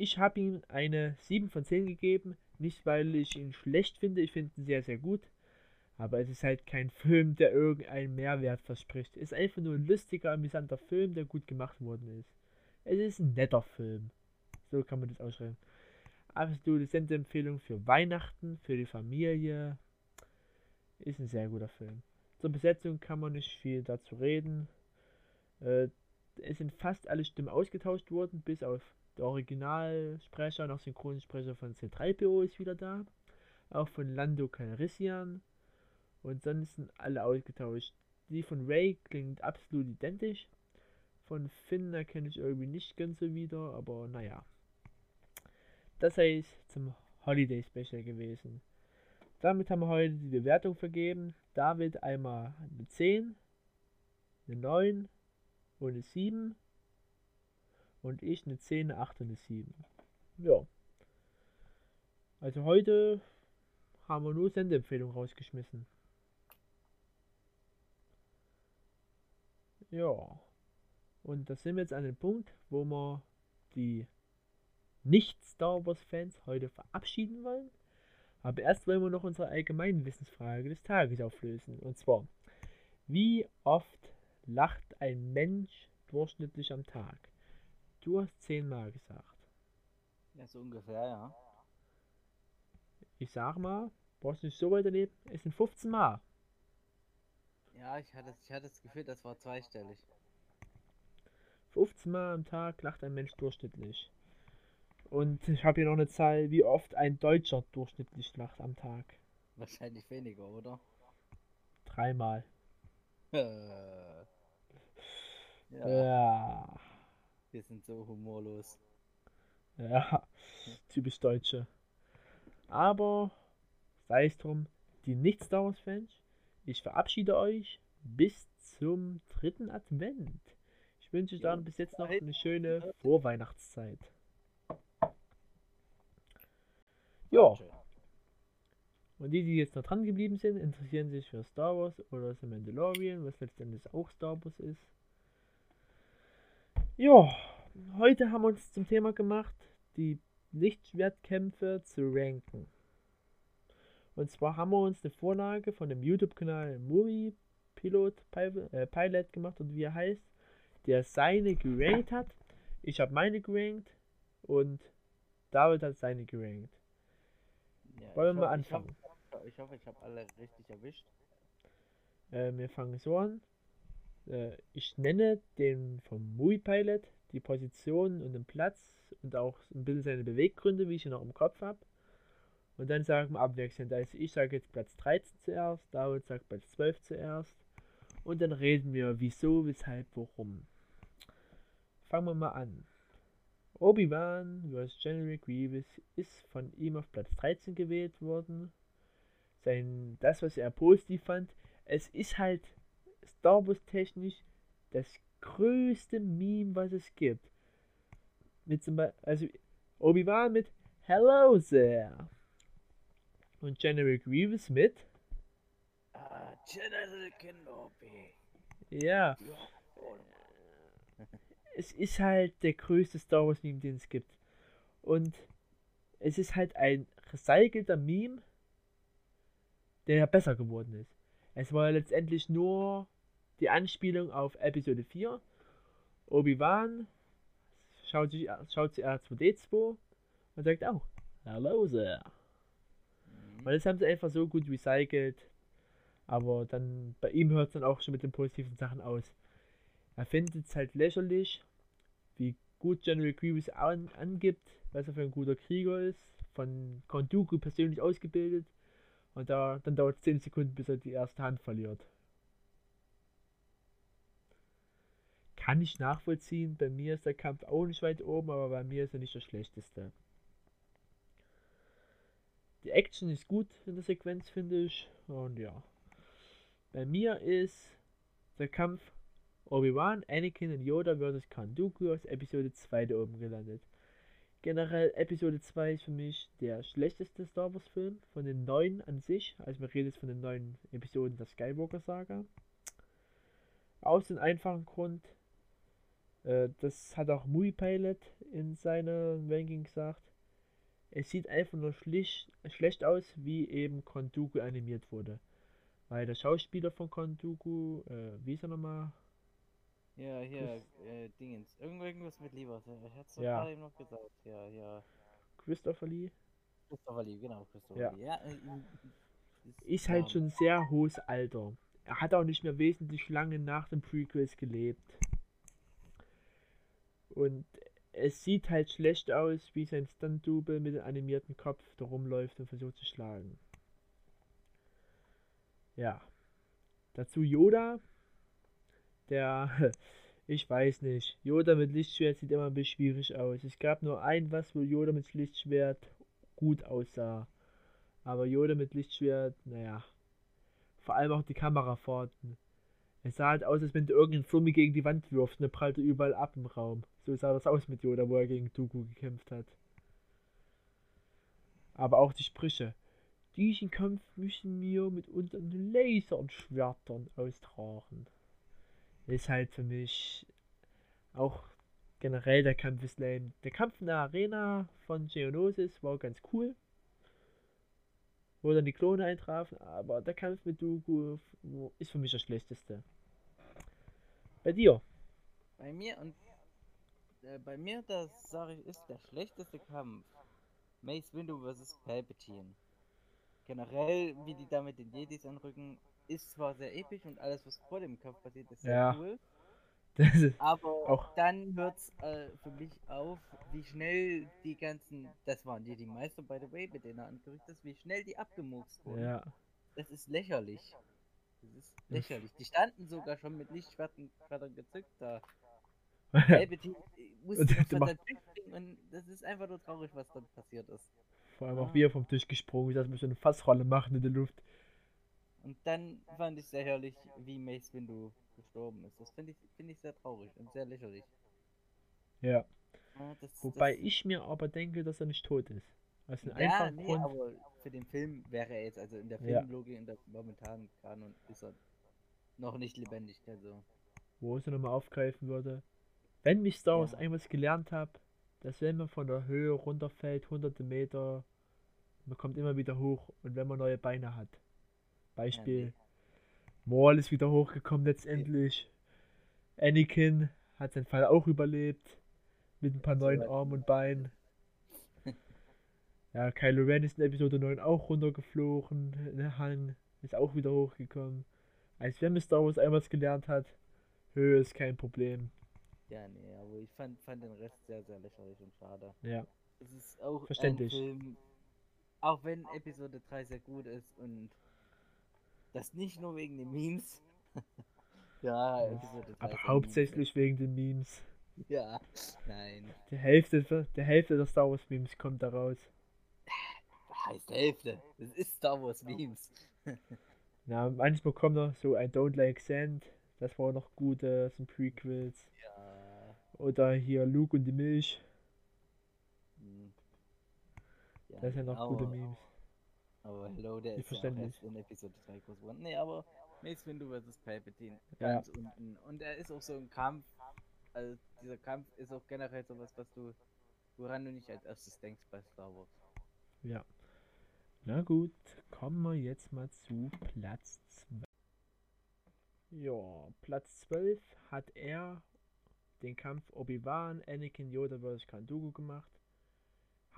Ich habe ihm eine 7 von 10 gegeben. Nicht, weil ich ihn schlecht finde, ich finde ihn sehr, sehr gut. Aber es ist halt kein Film, der irgendeinen Mehrwert verspricht. Es ist einfach nur ein lustiger, amüsanter Film, der gut gemacht worden ist. Es ist ein netter Film. So kann man das ausschreiben. Absolute Sendeempfehlung für Weihnachten, für die Familie. Ist ein sehr guter Film. Zur Besetzung kann man nicht viel dazu reden. Äh, es sind fast alle Stimmen ausgetauscht worden, bis auf der Originalsprecher, noch Synchronsprecher von C3PO ist wieder da. Auch von Lando Calrissian. Und sonst sind alle ausgetauscht. Die von Ray klingt absolut identisch. Von Finn erkenne ich irgendwie nicht ganz so wieder, aber naja. Das heißt zum Holiday Special gewesen. Damit haben wir heute die Bewertung vergeben. David einmal eine 10, eine 9 und eine 7 und ich eine 10, eine 8 und eine 7. Ja. Also heute haben wir nur Sendeempfehlung rausgeschmissen. Ja. Und da sind wir jetzt an dem Punkt, wo wir die nicht-Star Wars-Fans heute verabschieden wollen. Aber erst wollen wir noch unsere allgemeine Wissensfrage des Tages auflösen. Und zwar, wie oft lacht ein Mensch durchschnittlich am Tag? Du hast zehnmal gesagt. Ja, so ungefähr, ja. Ich sag mal, brauchst du nicht so weiterleben, es sind 15 Mal. Ja, ich hatte, ich hatte das Gefühl, das war zweistellig. 15 Mal am Tag lacht ein Mensch durchschnittlich. Und ich habe hier noch eine Zahl, wie oft ein Deutscher durchschnittlich lacht am Tag. Wahrscheinlich weniger, oder? Dreimal. Äh, *laughs* ja, Ja. Wir sind so humorlos. Ja. *laughs* Typisch Deutsche. Aber sei es drum, die Nicht-Star Wars-Fans, ich verabschiede euch bis zum dritten Advent. Ich wünsche euch dann bis jetzt noch eine schöne Vorweihnachtszeit. Ja. Und die, die jetzt noch dran geblieben sind, interessieren sich für Star Wars oder The Mandalorian, was letztendlich auch Star Wars ist. Ja, heute haben wir uns zum Thema gemacht, die Lichtschwertkämpfe zu ranken. Und zwar haben wir uns eine Vorlage von dem YouTube-Kanal Movie Pilot Pi- äh, Pilot gemacht und wie er heißt, der seine gerankt hat. Ich habe meine gerankt und David hat seine gerankt. Ja, Wollen ich wir mal hoffe, ich anfangen? hoffe- Ich hoffe, ich habe alle richtig erwischt. Äh, wir fangen so an. Äh, ich nenne den vom Movie Pilot die Position und den Platz und auch ein bisschen seine Beweggründe, wie ich ihn noch im Kopf habe. Und dann sagen wir abwechselnd. Also ich sage jetzt Platz 13 zuerst, David sagt Platz 12 zuerst. Und dann reden wir wieso, weshalb, warum. Fangen wir mal an. Obi-Wan vs. General Grievous ist von ihm auf Platz 13 gewählt worden. Sein, das, was er positiv fand, es ist halt Star Wars technisch das größte Meme, was es gibt. Mit zum Beispiel, also Obi-Wan mit Hello there. Und General Grievous mit, Ah, General Kenobi. ja, *laughs* es ist halt der größte Star Wars Meme, den es gibt. Und es ist halt ein recycelter Meme, der ja besser geworden ist. Es war ja letztendlich nur die Anspielung auf Episode 4. Obi-Wan schaut sich, schaut sich R2D2 und sagt auch, Hello there. Mhm. Und das haben sie einfach so gut recycelt. Aber dann, bei ihm hört es dann auch schon mit den positiven Sachen aus. Er findet es halt lächerlich, wie gut General Grievous an, angibt, was er für ein guter Krieger ist. Von Count Dooku persönlich ausgebildet. Und da, dann dauert es 10 Sekunden, bis er die erste Hand verliert. Kann ich nachvollziehen. Bei mir ist der Kampf auch nicht weit oben, aber bei mir ist er nicht der schlechteste. Die Action ist gut in der Sequenz, finde ich. Und ja. Bei mir ist der Kampf Obi-Wan, Anakin und Yoda vs. Count Dooku aus Episode 2 da oben gelandet. Generell Episode 2 ist für mich der schlechteste Star Wars Film von den neuen an sich. Also wir reden jetzt von den neuen Episoden der Skywalker Saga. Aus dem einfachen Grund, äh, das hat auch Movie Pilot in seiner Ranking gesagt. Es sieht einfach nur schlicht, schlecht aus, wie eben Count Dooku animiert wurde. Weil der Schauspieler von Count Dooku, äh, wie ist er nochmal? Ja, hier, äh, Dingens. Irgend, irgendwas mit Lieber. Ich hatte es Ja. gerade eben noch gesagt. Ja, ja. Christopher Lee. Christopher Lee, genau, Christopher Ja. Lee. Ja, äh, ist, Ist halt ja, schon sehr hohes Alter. Er hat auch nicht mehr wesentlich lange nach den Prequels gelebt. Und es sieht halt schlecht aus, wie sein Stunt-Double mit dem animierten Kopf da rumläuft und versucht zu schlagen. Ja. Dazu Yoda. Der, *laughs* ich weiß nicht. Yoda mit Lichtschwert sieht immer ein bisschen schwierig aus. Es gab nur ein was, wo Yoda mit Lichtschwert gut aussah. Aber Yoda mit Lichtschwert, naja. Vor allem auch die Kamerafahrten. Es sah halt aus, als wenn du irgendeinen Flummi gegen die Wand wirfst und er überall ab im Raum. So sah das aus mit Yoda, wo er gegen Dooku gekämpft hat. Aber auch die Sprüche. Diesen Kampf müssen wir mit unseren Laserschwertern austragen. Ist halt für mich auch generell der Kampf ist lame. Der Kampf in der Arena von Geonosis war ganz cool. Wo dann die Klone eintrafen, aber der Kampf mit Dooku ist für mich der schlechteste. Bei dir? Bei mir und äh, bei mir, das sage ich, ist der schlechteste Kampf. Mace Windu vs. Palpatine. Generell, wie die da mit den Jedis anrücken, ist zwar sehr episch und alles, was vor dem Kampf passiert, ist sehr Ja. cool. Das *laughs* Aber Auch- dann hört's äh, für mich auf, wie schnell die ganzen, das waren die, die Meister, by the way, mit denen er angerückt ist, wie schnell die abgemurkst wurden. ja. Das ist lächerlich. Das ist lächerlich. Die standen sogar schon mit Lichtschwertern Schwertern gezückt da. Palpatine musste springen und das ist einfach nur traurig, was dann passiert ist. Vor allem auch Ah. wie er vom Tisch gesprungen dass man so eine Fassrolle machen in der Luft. Und dann fand ich sehr herrlich, wie Mace Windu gestorben ist. Das finde ich, finde ich sehr traurig und sehr lächerlich. Ja. Ja, das, Wobei das, ich mir aber denke, dass er nicht tot ist. Aus einem Ja, einfachen nee, Grund. aber für den Film wäre er jetzt, also in der Ja. Filmlogik, in der momentanen Kanon, ist er noch nicht lebendig. Also, wo ich es nochmal aufgreifen würde. Wenn mich Star Wars Ja. einmal gelernt habe, dass wenn man von der Höhe runterfällt, hunderte Meter, man kommt immer wieder hoch und wenn man neue Beine hat. Beispiel, nee. Maul ist wieder hochgekommen letztendlich. Anakin hat seinen Fall auch überlebt. Mit ein paar neuen Armen und Beinen. *laughs* Ja, Kylo Ren ist in Episode 9 auch runtergeflogen. In den Hang. Ist auch wieder hochgekommen. Als wenn man Star Wars einmal gelernt hat, Höhe ist kein Problem. ja, nee, aber ich fand, fand den Rest sehr, sehr lächerlich und schade. Ja. Es ist auch Verständlich. Film, auch wenn Episode 3 sehr gut ist und das nicht nur wegen den Memes. *laughs* ja, Episode 3 Aber hauptsächlich wegen den Memes. Meme. Ja, nein. Die Hälfte, der Hälfte der Star Wars Memes kommt da raus. Heißt Hälfte. Das ist Star Wars Memes. *laughs* Ja, manchmal kommt noch so ein Don't Like Sand. Das war noch gut, äh, das sind Prequels. Ja. Oder hier Luke und die Milch. hm. ja Das sind noch gute aber- Memes. Aber Hello, der Die ist ja auch erst in Episode 3 groß geworden. Nee, aber Mace Windu vs. Palpatine Ja. ganz unten. Und er ist auch so ein Kampf. Also dieser Kampf ist auch generell sowas, was du, woran du nicht als erstes denkst bei Star Wars. Ja. Na gut, kommen wir jetzt mal zu Platz 12. Ja, Platz 12 hat er den Kampf Obi-Wan, Anakin, Yoda vs. Kandugu gemacht.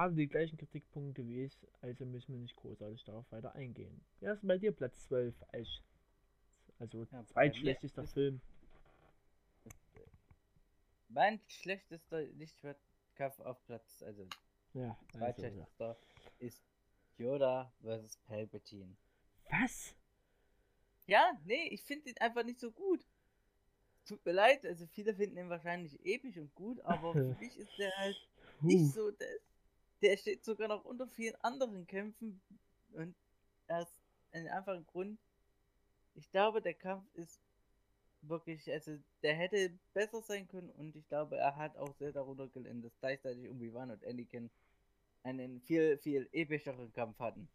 Hatte die gleichen Kritikpunkte wie ich, also müssen wir nicht großartig darauf weiter eingehen. Denn bei dir Platz 12 als also Ja, zweitschlechtester Film? Mein schlechtester Lichtschwertkampf auf Platz, also Ja, also, ja. zweitschlechtester, ist Yoda vs. Palpatine. Was? Ja, nee, ich finde ihn einfach nicht so gut. Tut mir leid, also viele finden ihn wahrscheinlich episch und gut, aber *laughs* für mich ist der halt nicht so, der, der steht sogar noch unter vielen anderen Kämpfen und aus einem einfachen Grund, ich glaube, der Kampf ist wirklich, also der hätte besser sein können und ich glaube, er hat auch sehr darunter gelitten, dass gleichzeitig Obi-Wan und Anakin einen viel, viel epischeren Kampf hatten.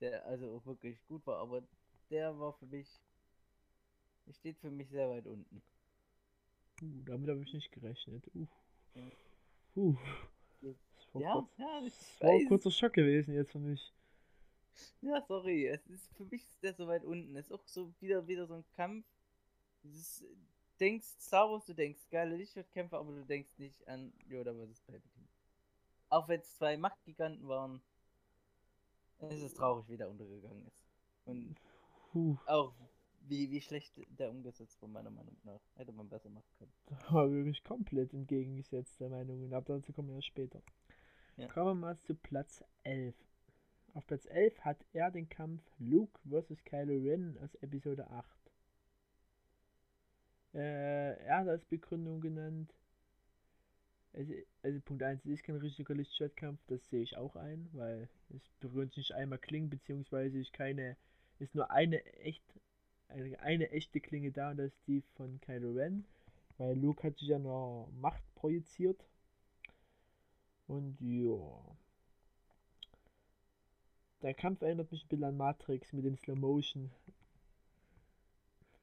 Der also auch wirklich gut war, aber der war für mich, der steht für mich sehr weit unten. Uh, damit habe ich nicht gerechnet. Uh. Ja. Uh. Ja. Kurz, ja, ich das war ein kurzer Schock gewesen jetzt für mich. Ja, sorry, es ist für mich ist der so weit unten. Es ist auch so wieder wieder so ein Kampf. Ist, denkst Star Wars, du denkst geile Lichtschwertkämpfe, aber du denkst nicht an Yoda vs Palpatine. auch wenn es zwei Machtgiganten waren, ist es traurig, wie der untergegangen ist. Und Puh, auch wie, wie schlecht der umgesetzt war, meiner Meinung nach. Hätte man besser machen können. *laughs* da war wirklich komplett entgegengesetzte Meinungen, aber dazu kommen wir später. Ja. Kommen wir mal zu Platz 11. Auf Platz 11 hat er den Kampf Luke vs. Kylo Ren aus Episode 8. Äh, er hat als Begründung genannt, also, also Punkt 1, es ist kein richtiger Lichtschwertkampf, das sehe ich auch ein, weil es berührt sich nicht einmal Klingen, beziehungsweise ist keine, ist nur eine echt, eine, eine echte Klinge da und das ist die von Kylo Ren, weil Luke hat sich ja noch Macht projiziert. Und ja. Der Kampf erinnert mich ein bisschen an Matrix mit den Slow Motion.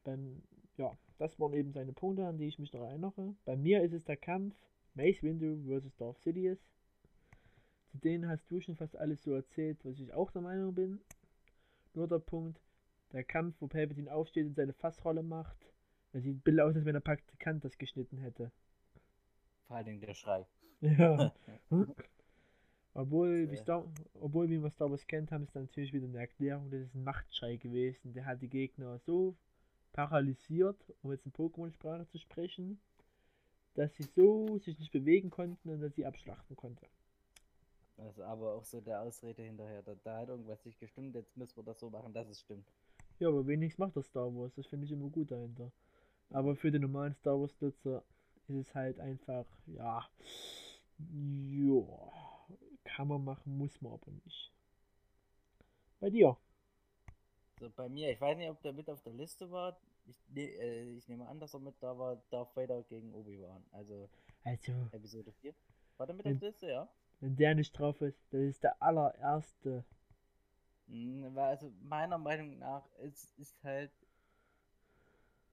Beim, ja, das waren eben seine Punkte, an die ich mich noch erinnere. Bei mir ist es der Kampf Mace Windu vs. Darth Sidious. Zu denen hast du schon fast alles so erzählt, was ich auch der Meinung bin. Nur der Punkt, der Kampf, wo Palpatine aufsteht und seine Fassrolle macht, das sieht bisschen aus, als wenn der Praktikant das geschnitten hätte. Vor allen Dingen der Schrei. *laughs* Ja. *laughs* Obwohl, wie. Star, obwohl, man Star Wars kennt, haben es natürlich wieder eine Erklärung, das ist ein Machtschrei gewesen. Der hat die Gegner so paralysiert, um jetzt in Pokémon-Sprache zu sprechen, dass sie so sich nicht bewegen konnten und dass sie abschlachten konnte. Das ist aber auch so der Ausrede hinterher. Da, da hat irgendwas nicht gestimmt, jetzt müssen wir das so machen, dass es stimmt. Ja, aber wenigstens macht das Star Wars, das finde ich immer gut dahinter. Aber für den normalen Star Wars-Nutzer ist es halt einfach, ja, ja, kann man machen, muss man aber nicht. Bei dir? So, bei mir, ich weiß nicht, ob der mit auf der Liste war. Ich, ne, äh, ich nehme an, dass er mit da war, Darth Vader gegen Obi-Wan. Also Also, Episode 4. War der mit Wenn- auf der Liste, ja? wenn der nicht drauf ist, das ist der allererste. Hm, Also meiner Meinung nach ist, ist halt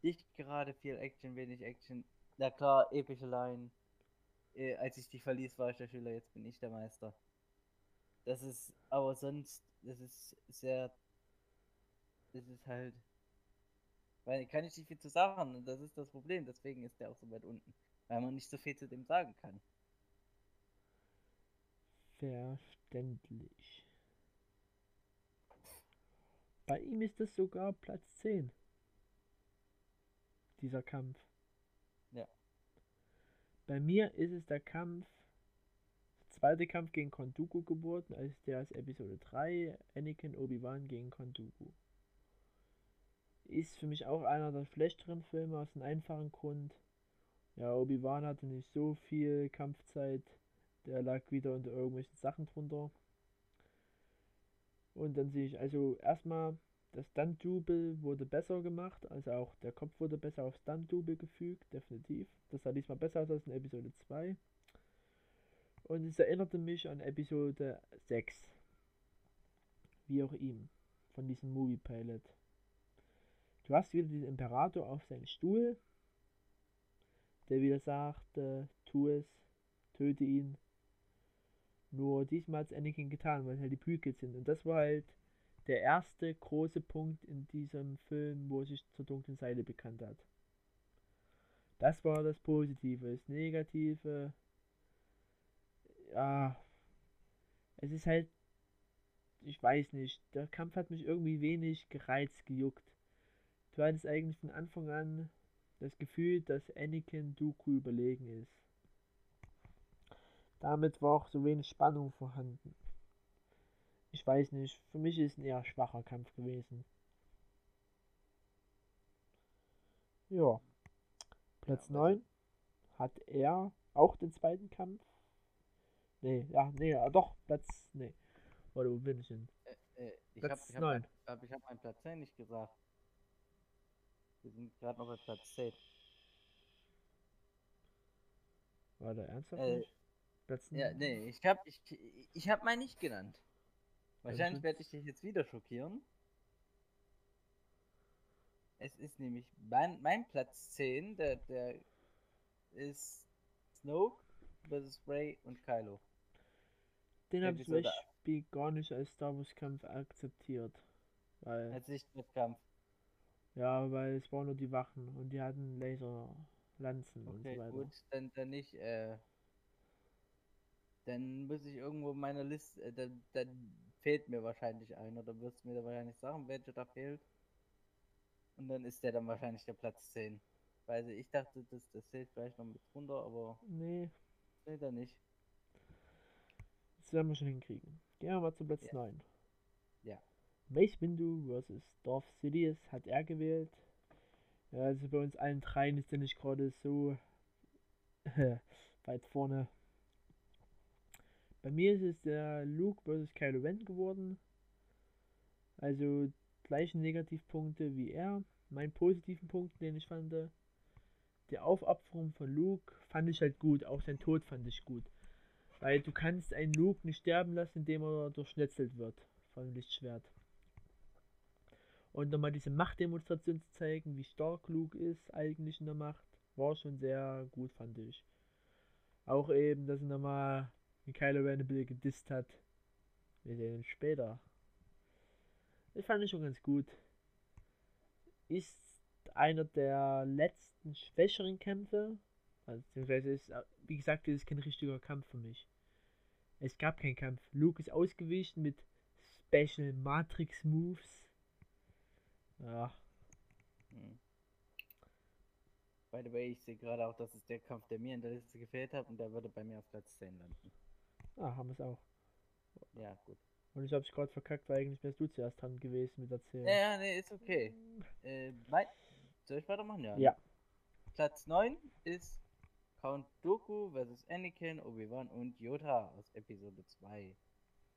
nicht gerade viel Action, wenig Action. Na klar, epische Line. Äh, als ich dich verließ, war ich der Schüler, jetzt bin ich der Meister. Das ist, aber sonst, das ist sehr, das ist halt, weil kann ich nicht viel zu sagen und das ist das Problem, deswegen ist der auch so weit unten, weil man nicht so viel zu dem sagen kann. Verständlich. Bei ihm ist es sogar Platz 10. Dieser Kampf. Ja. Bei mir ist es der Kampf, zweite Kampf gegen Konduku geworden, als der aus Episode 3, Anakin Obi-Wan gegen Konduku. Ist für mich auch einer der schlechteren Filme aus einem einfachen Grund. Ja, Obi-Wan hatte nicht so viel Kampfzeit. Der lag wieder unter irgendwelchen Sachen drunter. Und dann sehe ich also erstmal, das Stunt-Double wurde besser gemacht, also auch der Kopf wurde besser auf Stunt-Double gefügt, definitiv. Das sah diesmal besser aus als in Episode 2. Und es erinnerte mich an Episode 6. Wie auch ihm, von diesem Movie Pilot. Du hast wieder den Imperator auf seinem Stuhl, der wieder sagt, äh, tu es, töte ihn. Nur diesmal hat es Anakin getan, weil es halt die Prequels sind. Und das war halt der erste große Punkt in diesem Film, wo er sich zur dunklen Seite bekannt hat. Das war das Positive. Das Negative, ja, es ist halt, ich weiß nicht, der Kampf hat mich irgendwie wenig gereizt, gejuckt. Du hattest eigentlich von Anfang an das Gefühl, dass Anakin Dooku überlegen ist. Damit war auch so wenig Spannung vorhanden. Ich weiß nicht, für mich ist es ein eher schwacher Kampf gewesen. Ja. Platz Ja, 9 hat er auch den zweiten Kampf. Nee, ja, nee, ja, doch, Platz, nee. Warte, wo bin ich denn? Äh, ich habe Platz ich hab, 9. mein- hab, ich hab meinen Platz 10 nicht gesagt. Wir sind gerade noch bei Platz 10. War der ernsthaft Äh, nicht? Platz Ja, 9? nee, ich hab, ich, ich hab meinen nicht genannt. Wahrscheinlich werde ich dich jetzt wieder schockieren. Es ist nämlich mein, mein Platz 10, der, der ist Snoke versus Rey und Kylo. Den habe ich zum Beispiel gar nicht als Star Wars Kampf akzeptiert. Weil, Als Lichtwettkampf. ja, weil es waren nur die Wachen und die hatten Laserlanzen und Okay, so weiter. gut, dann, dann nicht, äh. Dann muss ich irgendwo meine Liste, äh, dann, dann fehlt mir wahrscheinlich einer, dann wirst du mir da wahrscheinlich sagen, welcher da fehlt. Und dann ist der dann wahrscheinlich der Platz 10. Weil ich dachte, das, das zählt vielleicht noch mit runter, aber Nee, zählt er nicht. das werden wir schon hinkriegen. Gehen wir mal zu Platz Ja. 9. Ja. Mace Windu vs. Darth Sidious hat er gewählt. Ja, also bei uns allen dreien ist er nicht gerade so *laughs* weit vorne. Bei mir ist es der Luke vs. Kylo Ren geworden. Also gleiche Negativpunkte wie er. Mein positiven Punkt, den ich fand, die Aufopferung von Luke fand ich halt gut. Auch sein Tod fand ich gut. Weil du kannst einen Luke nicht sterben lassen, indem er durchschnetzelt wird vom Lichtschwert. Und nochmal diese Machtdemonstration zu zeigen, wie stark Luke ist eigentlich in der Macht, war schon sehr gut, fand ich. Auch eben, dass er nochmal den Kylo bisschen gedisst hat. Wir sehen ihn später. Das fand ich schon ganz gut. Ist einer der letzten schwächeren Kämpfe. Also, beziehungsweise ist, wie gesagt, das ist kein richtiger Kampf für mich. Es gab keinen Kampf. Luke ist ausgewichen mit Special Matrix Moves. Ja, Hm. By the way, ich sehe gerade auch, dass es der Kampf, der mir in der Liste gefehlt hat und der würde bei mir auf Platz 10 landen. Ah, haben wir es auch. Ja, gut. Und ich hab's gerade verkackt, weil eigentlich wärst du zuerst dran gewesen mit erzählen. Ja, ja, nee, ist okay. Äh. Soll ich weitermachen? Ja. Ja. Platz 9 ist Count Dooku vs. Anakin, Obi-Wan und Yoda aus Episode 2.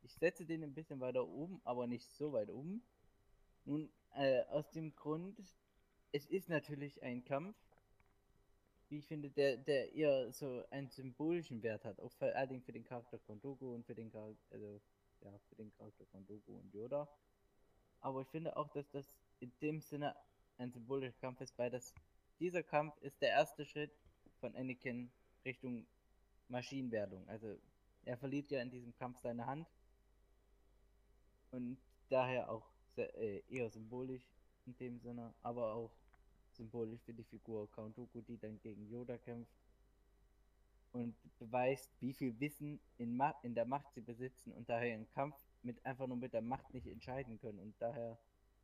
Ich setze den ein bisschen weiter oben, aber nicht so weit oben. Nun, äh, aus dem Grund, es ist natürlich ein Kampf, wie ich finde, der, der eher so einen symbolischen Wert hat, auch vor Dingen für den Charakter von Dooku und für den Charakter, also, ja, für den Charakter von Dooku und Yoda. Aber ich finde auch, dass das in dem Sinne ein symbolischer Kampf ist, weil das, dieser Kampf ist der erste Schritt von Anakin Richtung Maschinenwerdung. Also er verliert ja in diesem Kampf seine Hand und daher auch sehr, äh, eher symbolisch in dem Sinne, aber auch symbolisch für die Figur Count Dooku, die dann gegen Yoda kämpft und beweist, wie viel Wissen in, Ma in der Macht sie besitzen und daher im Kampf mit einfach nur mit der Macht nicht entscheiden können und daher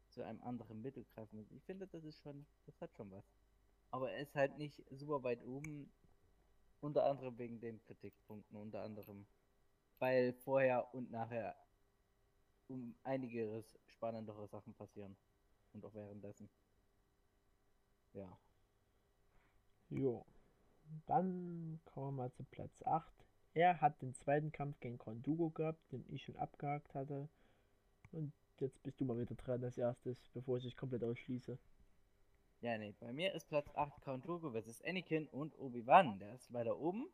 zu einem anderen Mittel greifen. Ich finde, das ist schon, das hat schon was. Aber er ist halt nicht super weit oben, unter anderem wegen den Kritikpunkten, unter anderem, weil vorher und nachher um einiges spannendere Sachen passieren und auch währenddessen. Ja. Jo. Dann kommen wir mal zu Platz 8. Er hat den zweiten Kampf gegen Kondugo gehabt, den ich schon abgehakt hatte. Und jetzt bist du mal wieder dran als erstes, bevor ich dich komplett ausschließe. Ja, nee, bei mir ist Platz 8 Count Dooku vs. Anakin und Obi-Wan. Der ist weiter oben.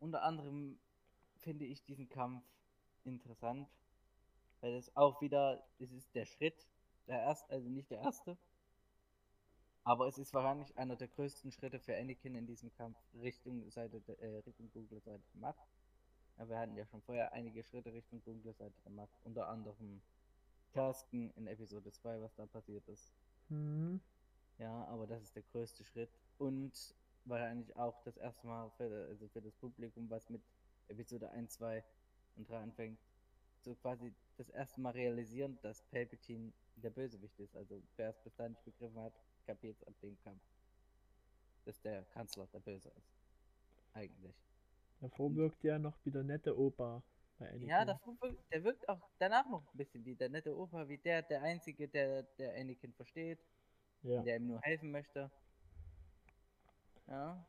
Unter anderem finde ich diesen Kampf interessant, weil es auch wieder, es ist der Schritt, der erste, also nicht der erste, aber es ist wahrscheinlich einer der größten Schritte für Anakin in diesem Kampf Richtung Seite, äh, Richtung dunkle Seite der Macht. Ja, wir hatten ja schon vorher einige Schritte Richtung dunkle Seite der Macht, unter anderem Tasken in Episode 2, was da passiert ist. Hm. Ja, aber das ist der größte Schritt und wahrscheinlich auch das erste Mal für, also für das Publikum, was mit Episode 1, 2 und 3 anfängt, so quasi das erste Mal realisieren, dass Palpatine der Bösewicht ist. Also wer es bis dahin nicht begriffen hat, kapiert es ab dem Kampf. Dass der Kanzler der Böse ist. Eigentlich. Davor wirkt ja noch wie der nette Opa. Ja, davor wirkt, der wirkt auch danach noch ein bisschen wie der nette Opa, wie der, der Einzige, der, der Anakin versteht. ja. der ihm nur helfen möchte. Ja.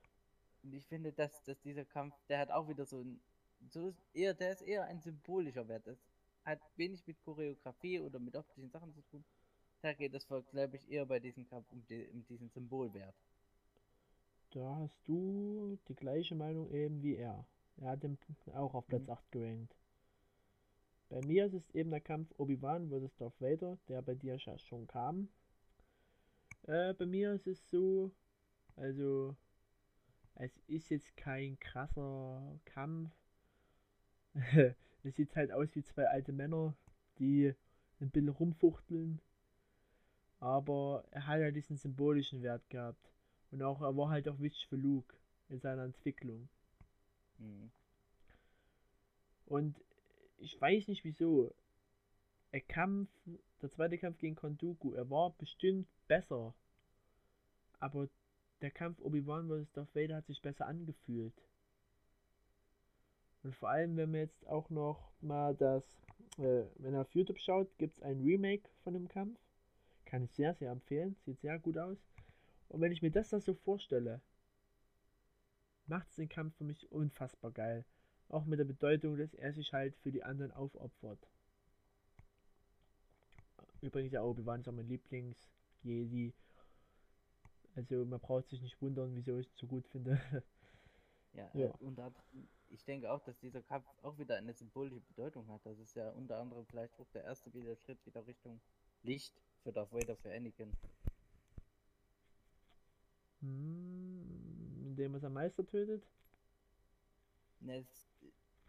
Und ich finde, dass, dass dieser Kampf, der hat auch wieder so ein, so ist eher, der ist eher ein symbolischer Wert. Das hat wenig mit Choreografie oder mit optischen Sachen zu tun. Da geht es, glaube ich, eher bei diesem Kampf um, die, um diesen Symbolwert. Da hast du die gleiche Meinung eben wie er. Er hat den auch auf Platz Mhm. 8 gerankt. Bei mir ist es eben der Kampf Obi-Wan vs. Darth Vader, der bei dir schon kam. Äh, bei mir ist es so, also, es ist jetzt kein krasser Kampf. *laughs* es sieht halt aus wie zwei alte Männer, die ein bisschen rumfuchteln. Aber er hat ja diesen symbolischen Wert gehabt. Und auch er war halt auch wichtig für Luke in seiner Entwicklung. Mhm. Und ich weiß nicht wieso. Der Kampf, der zweite Kampf gegen Konduku, er war bestimmt besser. Aber der Kampf Obi-Wan vs. Darth Vader hat sich besser angefühlt. Und vor allem, wenn man jetzt auch noch mal das, äh, wenn er auf YouTube schaut, gibt es ein Remake von dem Kampf. Kann ich sehr, sehr empfehlen. Sieht sehr gut aus. Und wenn ich mir das dann so vorstelle, macht es den Kampf für mich unfassbar geil. Auch mit der Bedeutung, dass er sich halt für die anderen aufopfert. Übrigens, ja, Obi-Wan ist auch mein Lieblings-Jedi. Also man braucht sich nicht wundern, wieso ich es so gut finde. Ja, *laughs* ja. Anderem, ich denke auch, dass dieser Kampf auch wieder eine symbolische Bedeutung hat. Das ist ja unter anderem vielleicht auch der erste wieder Schritt wieder Richtung Licht für Darth Vader für Anakin. Hm, indem er seinen Meister tötet? Ne, es,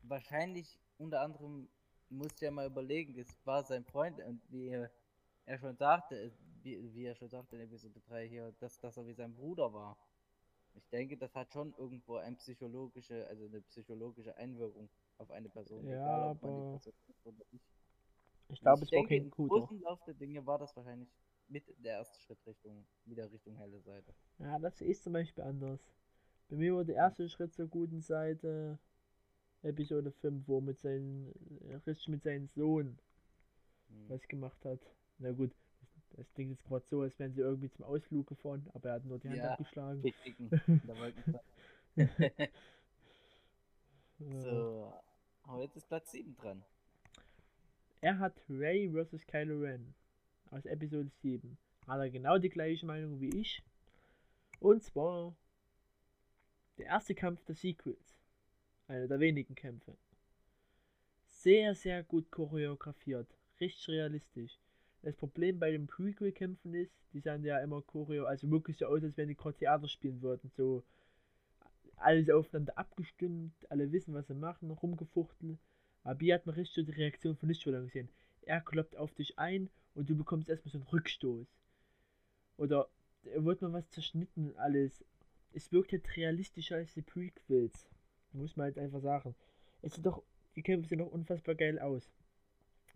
wahrscheinlich unter anderem musst du ja mal überlegen, es war sein Freund und wie er, er schon sagte, wie, wie er schon sagte in Episode 3 hier, dass, dass er wie sein Bruder war. Ich denke, das hat schon irgendwo eine psychologische, also eine psychologische Einwirkung auf eine Person. Ja, egal, aber ich glaube, es war kein guter. Im großen Lauf der Dinge war das wahrscheinlich mit der erste Schritt Richtung, wieder Richtung helle Seite. Ja, das ist zum Beispiel anders. Bei mir war der erste Schritt zur guten Seite Episode 5, wo mit seinen, richtig mit seinem Sohn hm. was gemacht hat. Na gut, das klingt jetzt gerade so, als wären sie irgendwie zum Ausflug gefahren, aber er hat nur die Hand ja, abgeschlagen. *laughs* *laughs* so, aber jetzt ist Platz 7 dran. Er hat Ray vs. Kylo Ren aus Episode 7. Hat er genau die gleiche Meinung wie ich. Und zwar der erste Kampf der Sequels. Einer der wenigen Kämpfe. Sehr, sehr gut choreografiert. Richtig realistisch. Das Problem bei den Prequel-Kämpfen ist, die sahen ja immer Choreo, also wirklich so aus, als wenn die gerade Theater spielen würden. So alles aufeinander abgestimmt, alle wissen, was sie machen, rumgefuchtelt. Aber hier hat man richtig so die Reaktion von Lichtschwellern gesehen. Er kloppt auf dich ein und du bekommst erstmal so einen Rückstoß. Oder wird mal was zerschnitten und alles. Es wirkt halt realistischer als die Prequels. Muss man halt einfach sagen. Es sind doch, die Kämpfe sehen doch unfassbar geil aus.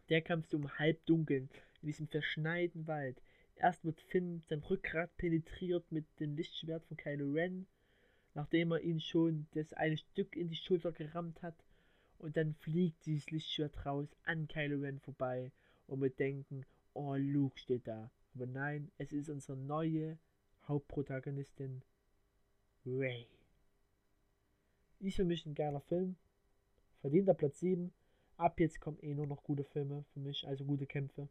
Der Kampf so im Halbdunkeln in diesem verschneiten Wald. Erst wird Finn sein Rückgrat penetriert mit dem Lichtschwert von Kylo Ren, nachdem er ihn schon das eine Stück in die Schulter gerammt hat. Und dann fliegt dieses Lichtschwert raus an Kylo Ren vorbei und wir denken, oh, Luke steht da. Aber nein, es ist unsere neue Hauptprotagonistin, Ray. Ist für mich ein geiler Film. Verdienter Platz 7. Ab jetzt kommen eh nur noch gute Filme für mich, also gute Kämpfe.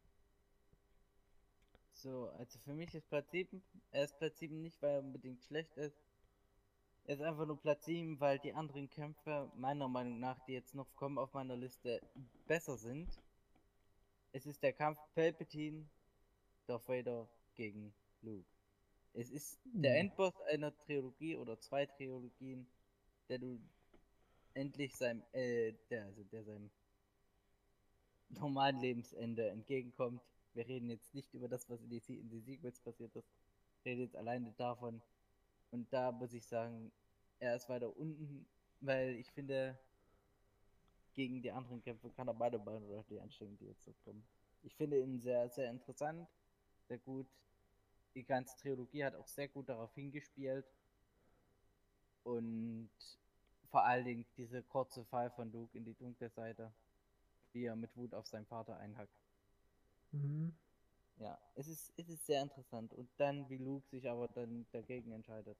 So, also für mich ist Platz 7, er ist Platz 7 nicht, weil er unbedingt schlecht ist. Ist einfach nur Platz 7, weil die anderen Kämpfe, meiner Meinung nach, die jetzt noch kommen auf meiner Liste, besser sind. Es ist der Kampf Palpatine, Darth Vader gegen Luke. Es ist der hm. Endboss einer Trilogie oder zwei Trilogien, der du endlich seinem, äh, der, also der seinem normalen Lebensende entgegenkommt wir reden jetzt nicht über das, was in, die, in den Sequels passiert ist. Wir reden jetzt alleine davon. Und da muss ich sagen, er ist weiter unten, weil ich finde, gegen die anderen Kämpfe kann er beide Beine oder die anstrengen, die jetzt so kommen. Ich finde ihn sehr, sehr interessant, sehr gut. Die ganze Trilogie hat auch sehr gut darauf hingespielt. Und vor allen Dingen diese kurze Fall von Luke in die dunkle Seite, wie er mit Wut auf seinen Vater einhackt. Mhm. Ja, es ist, es ist sehr interessant. Und dann, wie Luke sich aber dann dagegen entscheidet.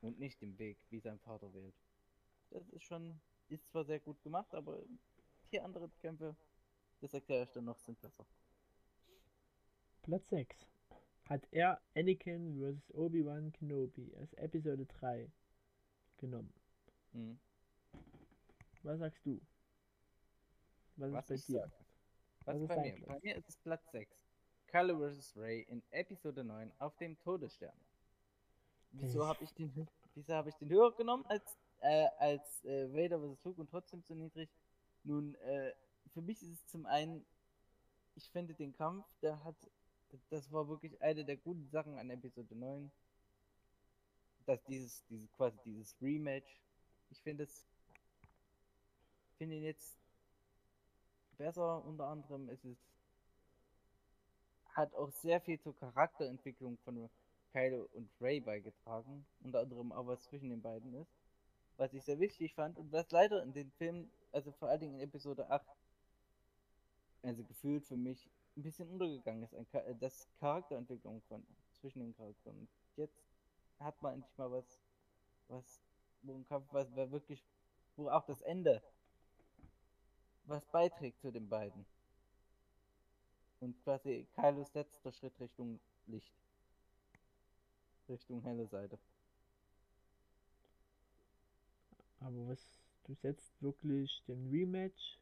Und nicht den Weg, wie sein Vater wählt. Das ist schon, ist zwar sehr gut gemacht, aber die anderen Kämpfe, das erkläre ich dann noch, sind besser. Platz 6. Hat er Anakin vs. Obi-Wan Kenobi als Episode 3 genommen. Mhm. Was sagst du? Was, Was ist bei dir? Sag. Was ist bei mir? Platz? Bei mir ist es Platz 6. Kylo vs. Ray in Episode 9 auf dem Todesstern. Wieso habe ich den wieso habe ich den höher genommen als äh, als äh, Vader vs. Luke und trotzdem so niedrig? Nun, äh, für mich ist es zum einen, ich finde den Kampf, der hat, das war wirklich eine der guten Sachen an Episode 9. Dass dieses, dieses quasi dieses Rematch, ich finde es finde ihn jetzt besser. Unter anderem ist es hat auch sehr viel zur Charakterentwicklung von Kylo und Ray beigetragen. Unter anderem auch was zwischen den beiden ist. Was ich sehr wichtig fand und was leider in den Filmen, also vor allen Dingen in Episode 8, also gefühlt für mich ein bisschen untergegangen ist, ein, das Charakterentwicklung von zwischen den Charakteren. Und jetzt hat man endlich mal was, was, wo ein Kampf, was wirklich, wo auch das Ende was beiträgt zu den beiden. Und quasi Kylos letzter Schritt Richtung Licht. Richtung helle Seite. Aber was, du setzt wirklich den Rematch?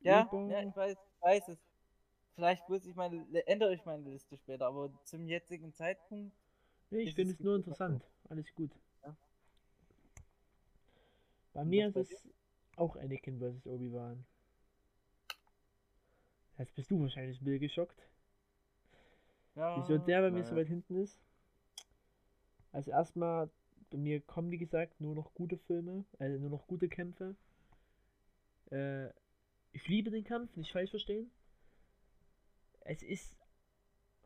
Ja, ja ich weiß, weiß es. Vielleicht muss ich meine, ändere ich meine Liste später, aber zum jetzigen Zeitpunkt. Nee, ich finde es nur interessant. Alles gut. Ja. Bei mir ist es auch Anakin vs. Obi-Wan. Jetzt bist du wahrscheinlich ein bisschen geschockt. Ja, Wieso der bei mir so weit hinten ist? Also erstmal, bei mir kommen wie gesagt nur noch gute Filme, also nur noch gute Kämpfe. Äh, ich liebe den Kampf, nicht falsch verstehen. Es ist